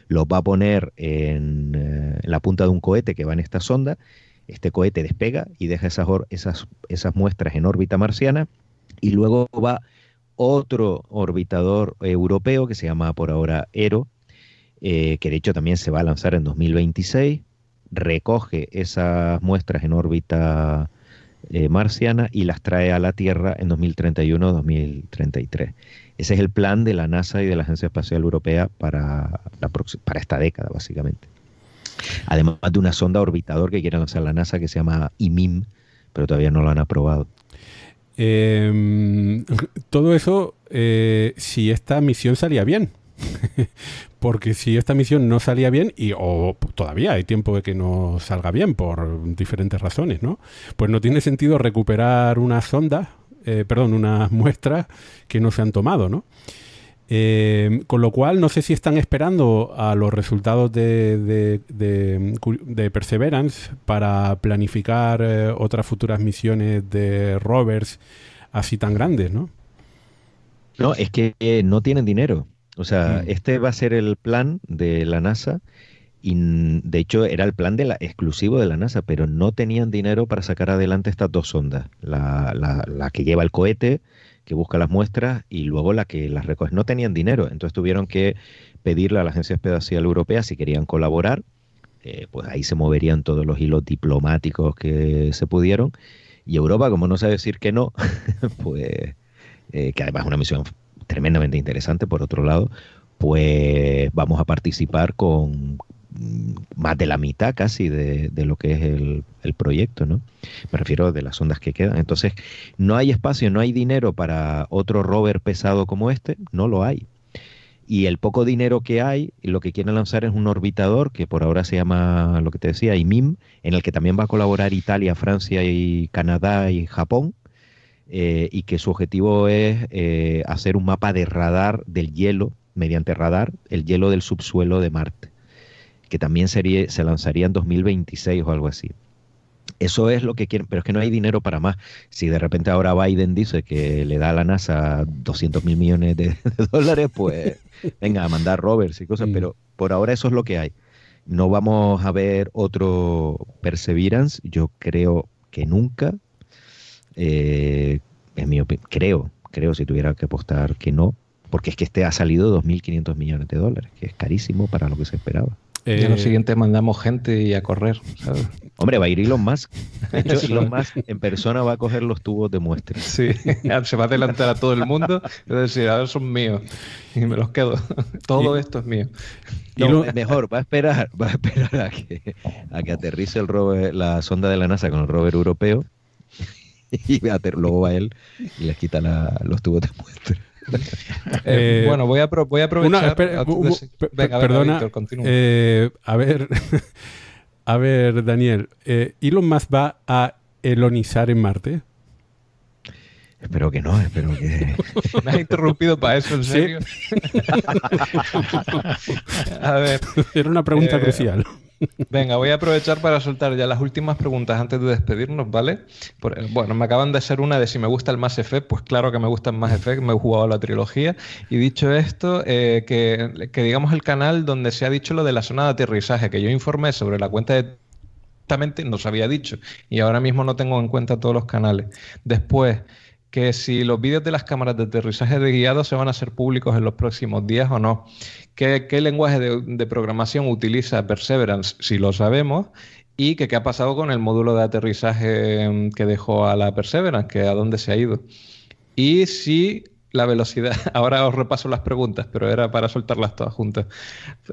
Los va a poner eh, en la punta de un cohete que va en esta sonda este cohete despega y deja esas, esas, esas muestras en órbita marciana y luego va otro orbitador europeo que se llama por ahora ERO, eh, que de hecho también se va a lanzar en 2026, recoge esas muestras en órbita eh, marciana y las trae a la Tierra en 2031-2033. Ese es el plan de la NASA y de la Agencia Espacial Europea para, la para esta década, básicamente. Además de una sonda orbitador que quiere lanzar la NASA que se llama IMIM, pero todavía no lo han aprobado. Em, todo eso, eh, si esta misión salía bien. Porque si esta misión no salía bien, y o todavía hay tiempo de que no salga bien por diferentes razones, ¿no? Pues no tiene sentido recuperar una sonda, eh, perdón, unas muestras que no se han tomado, ¿no? Eh, con lo cual, no sé si están esperando a los resultados de, de, Perseverance para planificar eh, otras futuras misiones de rovers así tan grandes, ¿no? No, es que eh, no tienen dinero. O sea, mm. este va a ser el plan de la NASA y de hecho era el plan de la, exclusivo de la NASA, pero no tenían dinero para sacar adelante estas dos sondas. La, la, la que lleva el cohete que busca las muestras y luego la que las recoge. No tenían dinero, entonces tuvieron que pedirle a la Agencia Espacial Europea si querían colaborar. Eh, pues ahí se moverían todos los hilos diplomáticos que se pudieron. Y Europa, como no sabe decir que no, pues, eh, que además es una misión tremendamente interesante, por otro lado, pues vamos a participar con, más de la mitad casi de, lo que es el, proyecto, ¿no? Me refiero de las ondas que quedan. Entonces, no hay espacio, no hay dinero para otro rover pesado como este, no lo hay. Y el poco dinero que hay, lo que quieren lanzar es un orbitador que por ahora se llama, lo que te decía, IMIM, en el que también va a colaborar Italia, Francia y Canadá y Japón, eh, y que su objetivo es eh, hacer un mapa de radar del hielo, mediante radar, el hielo del subsuelo de Marte que también sería, se lanzaría en 2026 o algo así. Eso es lo que quieren, pero es que no hay dinero para más. Si de repente ahora Biden dice que le da a la NASA 200 mil millones de, dólares, pues venga a mandar rovers y cosas, mm. pero por ahora eso es lo que hay. No vamos a ver otro Perseverance, yo creo que nunca. Eh, en mi opinión, creo, creo si tuviera que apostar que no, porque es que este ha salido 2.500 millones de dólares, que es carísimo para lo que se esperaba. Y a lo siguiente mandamos gente y a correr, ¿sabes? Hombre, va a ir Elon Musk. De hecho, Elon Musk en persona va a coger los tubos de muestra. Sí, se va a adelantar a todo el mundo y va a decir, ahora son míos. Y me los quedo. Todo esto es mío. Mejor, va a esperar, va a esperar a que, a que aterrice el rover, la sonda de la NASA con el rover europeo y luego va él y les quita los tubos de muestra. Eh, bueno, voy a, voy a aprovechar. perdona, eh, a ver, a ver, Daniel, eh, ¿Elon Musk va a elonizar en Marte? Espero que no, espero que. Me has interrumpido para eso, en serio. a ver. Era una pregunta eh, crucial. Venga, voy a aprovechar para soltar ya las últimas preguntas antes de despedirnos, ¿vale? bueno, me acaban de hacer una de si me gusta el Mass Effect, pues claro que me gusta el Mass Effect, me he jugado la trilogía. Y dicho esto, eh, que, que digamos el canal donde se ha dicho lo de la zona de aterrizaje, que yo informé sobre la cuenta de no se había dicho y ahora mismo no tengo en cuenta todos los canales. Después, que si los vídeos de las cámaras de aterrizaje de guiado se van a hacer públicos en los próximos días o no. ¿Qué, lenguaje de, programación utiliza Perseverance? Si lo sabemos. Y qué ha pasado con el módulo de aterrizaje mm, que dejó a la Perseverance, que a dónde se ha ido. Y si la velocidad, ahora os repaso las preguntas, pero era para soltarlas todas juntas.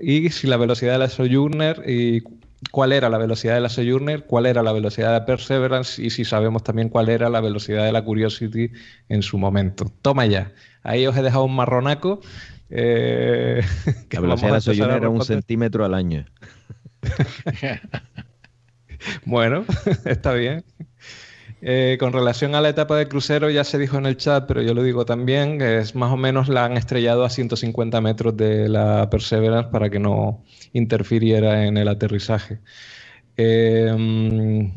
Y si la velocidad de la Sojourner y cuál era la velocidad de la Sojourner, cuál era la velocidad de la Perseverance y si sabemos también cuál era la velocidad de la Curiosity en su momento. Toma ya. Ahí os he dejado un marronaco. Eh, la velocidad de la Sojourner era un centímetro al año. bueno, está bien. Eh, con relación a la etapa de crucero, ya se dijo en el chat, pero yo lo digo también, que es más o menos la han estrellado a 150 metros de la Perseverance para que no interfiriera en el aterrizaje. Em,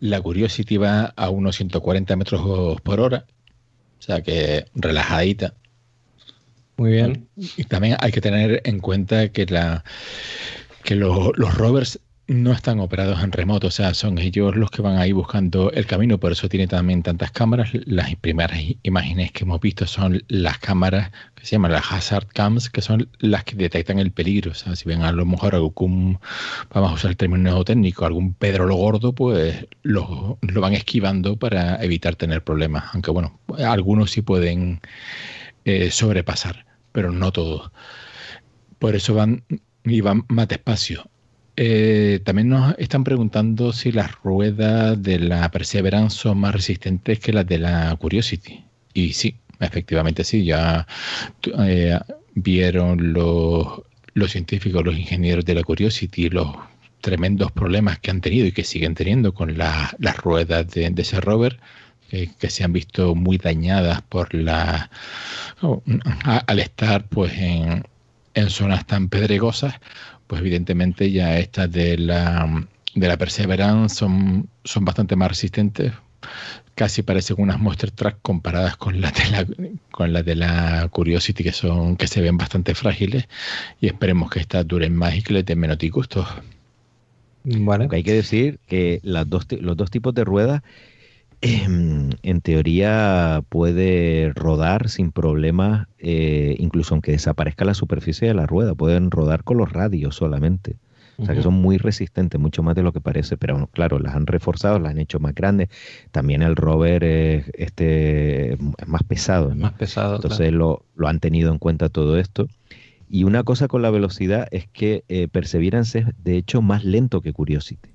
la Curiosity va a unos 140 metros por hora, o sea que relajadita. Muy bien. Y también hay que tener en cuenta que, la, que los rovers no están operados en remoto, o sea, son ellos los que van ahí buscando el camino, por eso tiene también tantas cámaras. Las primeras imágenes que hemos visto son las cámaras que se llaman las hazard cams, que son las que detectan el peligro. O sea, si ven a lo mejor algún, vamos a usar el término técnico, algún Pedro lo gordo, pues lo, lo van esquivando para evitar tener problemas. Aunque bueno, algunos sí pueden eh, sobrepasar, pero no todos. Por eso van y van más despacio eh, también nos están preguntando si las ruedas de la Perseverance son más resistentes que las de la Curiosity. Y sí, efectivamente sí, ya eh, vieron los, los científicos, los ingenieros de la Curiosity, los tremendos problemas que han tenido y que siguen teniendo con las ruedas de, ese rover, eh, que se han visto muy dañadas por la al estar pues en, en zonas tan pedregosas pues evidentemente ya estas de la, de la Perseverance son, son bastante más resistentes. Casi parecen unas Monster Truck comparadas con las de la, con las de la Curiosity, que son que se ven bastante frágiles. Y esperemos que estas duren más y que les den menos disgustos. Bueno. Hay que decir que las dos, los dos tipos de ruedas en teoría puede rodar sin problemas, eh, incluso aunque desaparezca la superficie de la rueda, pueden rodar con los radios solamente. O sea que son muy resistentes, mucho más de lo que parece, pero claro, las han reforzado, las han hecho más grandes. También el rover es, este, es más pesado. Más pesado. Entonces lo, han tenido en cuenta todo esto. Y una cosa con la velocidad es que eh, Perseverance es de hecho más lento que Curiosity.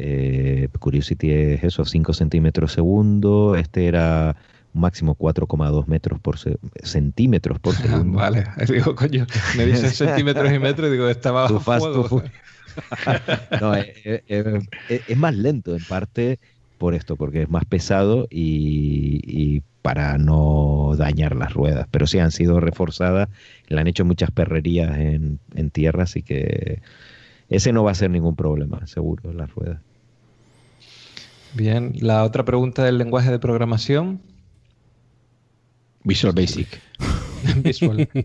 Eh, Curiosity es eso, 5 centímetros segundo. Este era máximo 4,2 metros por centímetros por segundo. vale, digo, coño, me dicen centímetros y metros y digo, estaba bajo no, eh, eh, es, más lento en parte por esto, porque es más pesado y, para no dañar las ruedas. Pero sí han sido reforzadas, le han hecho muchas perrerías en, en tierra, así que ese no va a ser ningún problema, seguro, las ruedas. Bien, la otra pregunta del lenguaje de programación. Visual Basic. Visual.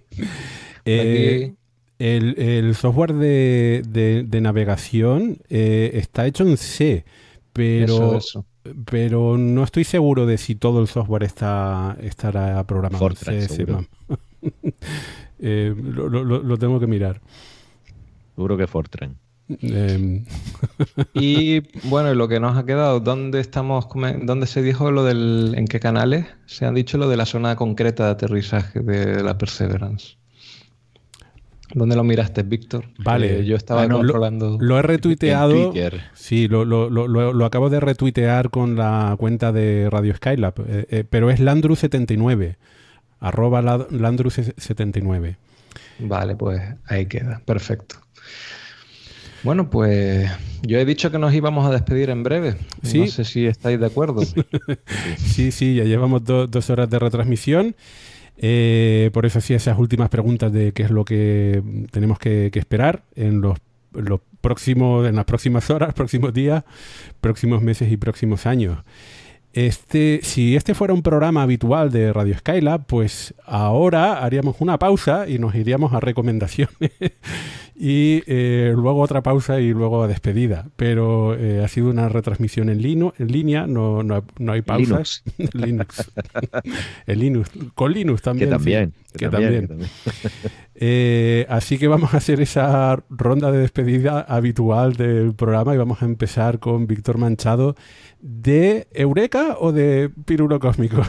Eh, el, software de, navegación eh, está hecho en C, pero, pero no estoy seguro de si todo el software está estará programado en C. Eh, lo, tengo que mirar. Seguro que Fortran. Em. y bueno, lo que nos ha quedado, ¿dónde estamos? ¿Dónde se dijo lo del, en qué canales se han dicho lo de la zona concreta de aterrizaje de la Perseverance? ¿Dónde lo miraste, Víctor? Vale. yo estaba controlando. Lo, he retuiteado. Sí, lo, acabo de retuitear con la cuenta de Radio Skylab, eh, eh, pero es Landru79. Arroba Landru79. Vale, pues ahí queda. Perfecto. Bueno, pues yo he dicho que nos íbamos a despedir en breve. No sé si estáis de acuerdo. sí, sí, ya llevamos dos horas de retransmisión. Eh, por eso sí, esas últimas preguntas de qué es lo que tenemos que, esperar en los, próximos, en las próximas horas, próximos días, próximos meses y próximos años. Este, si este fuera un programa habitual de Radio Skylab, pues ahora haríamos una pausa y nos iríamos a recomendaciones y eh, luego otra pausa y luego despedida. Pero eh, ha sido una retransmisión en, en línea, no, no, hay pausas. Linux. el Linux. Con Linux también. Que también. que también. Eh, así que vamos a hacer esa ronda de despedida habitual del programa y vamos a empezar con Víctor Manchado de Eureka o de Pirulo Cósmico.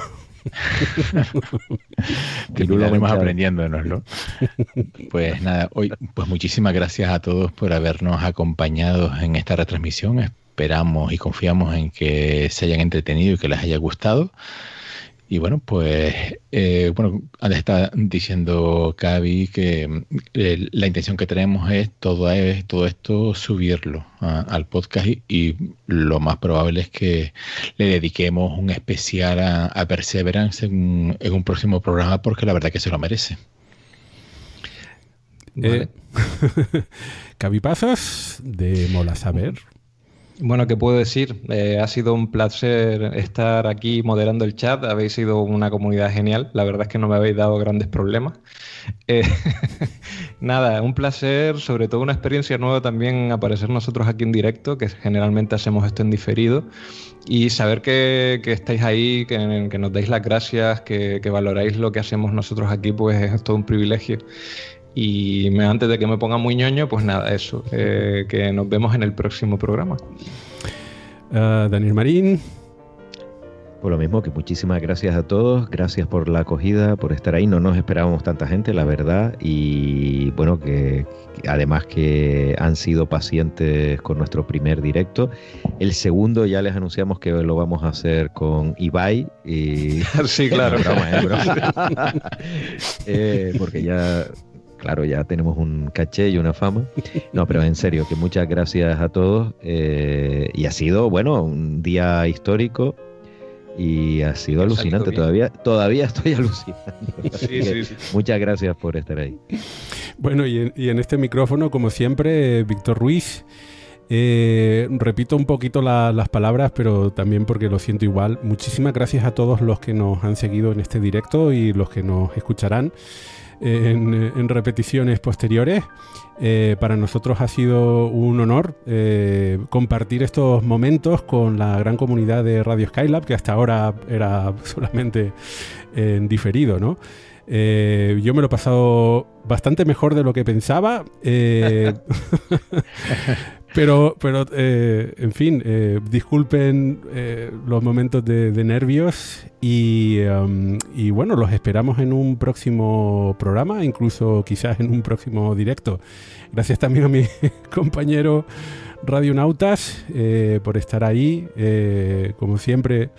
que lo vamos aprendiéndonos, Pues nada, hoy, pues muchísimas gracias a todos por habernos acompañado en esta retransmisión. Esperamos y confiamos en que se hayan entretenido y que les haya gustado. Y bueno, pues, eh, bueno, está diciendo Cavi que eh, la intención que tenemos es todo, es, todo esto subirlo al podcast y, lo más probable es que le dediquemos un especial a, Perseverance en, un próximo programa porque la verdad que se lo merece. Eh, Cavi Pasos de Mola Saber. Bueno, ¿qué puedo decir? Eh, ha sido un placer estar aquí moderando el chat. Habéis sido una comunidad genial. La verdad es que no me habéis dado grandes problemas. Eh, nada, un placer, sobre todo una experiencia nueva también aparecer nosotros aquí en directo, que generalmente hacemos esto en diferido. Y saber que, estáis ahí, que, nos dais las gracias, que, que valoráis lo que hacemos nosotros aquí, pues es todo un privilegio. Y antes de que me ponga muy ñoño, pues nada, eso, eh, que nos vemos en el próximo programa. Ah, Daniel Marín. Por lo mismo que muchísimas gracias a todos, gracias por la acogida, por estar ahí. No nos esperábamos tanta gente, la verdad, y bueno, que, además que han sido pacientes con nuestro primer directo. El segundo ya les anunciamos que lo vamos a hacer con Ibai. Y... sí, claro. Eh, porque ya claro, ya tenemos un caché y una fama. No, pero en serio, que muchas gracias a todos. Eh, y ha sido, bueno, un día histórico y ha sido alucinante. Todavía, todavía estoy alucinando. Sí, sí, sí. Muchas gracias por estar ahí. Bueno, y en, este micrófono, como siempre, Víctor Ruiz. Eh, repito un poquito las palabras, pero también porque lo siento igual. Muchísimas gracias a todos los que nos han seguido en este directo y los que nos escucharán en, repeticiones posteriores. Eh, para nosotros ha sido un honor eh, compartir estos momentos con la gran comunidad de Radio Skylab, que hasta ahora era solamente en diferido, ¿no? Eh, yo me lo he pasado bastante mejor de lo que pensaba. Pero, pero eh, en fin, eh, disculpen eh, los momentos de, nervios um, y, bueno, los esperamos en un próximo programa, incluso quizás en un próximo directo. Gracias también a mi compañero Radionautas por estar ahí. como siempre,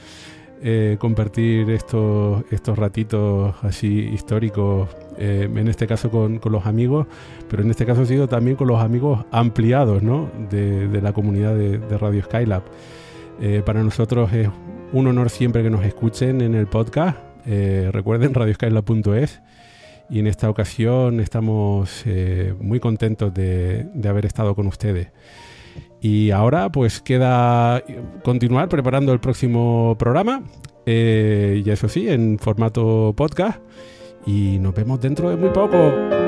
compartir estos, estos ratitos así históricos eh, en este caso con, los amigos, pero en este caso ha sido también con los amigos ampliados de, la comunidad de, Radio Skylab. Eh, para nosotros es un honor siempre que nos escuchen en el podcast. Eh, recuerden radioskylab.es y en esta ocasión estamos muy contentos de, haber estado con ustedes. Y ahora pues queda continuar preparando el próximo programa, y eso sí, en formato podcast y nos vemos dentro de muy poco.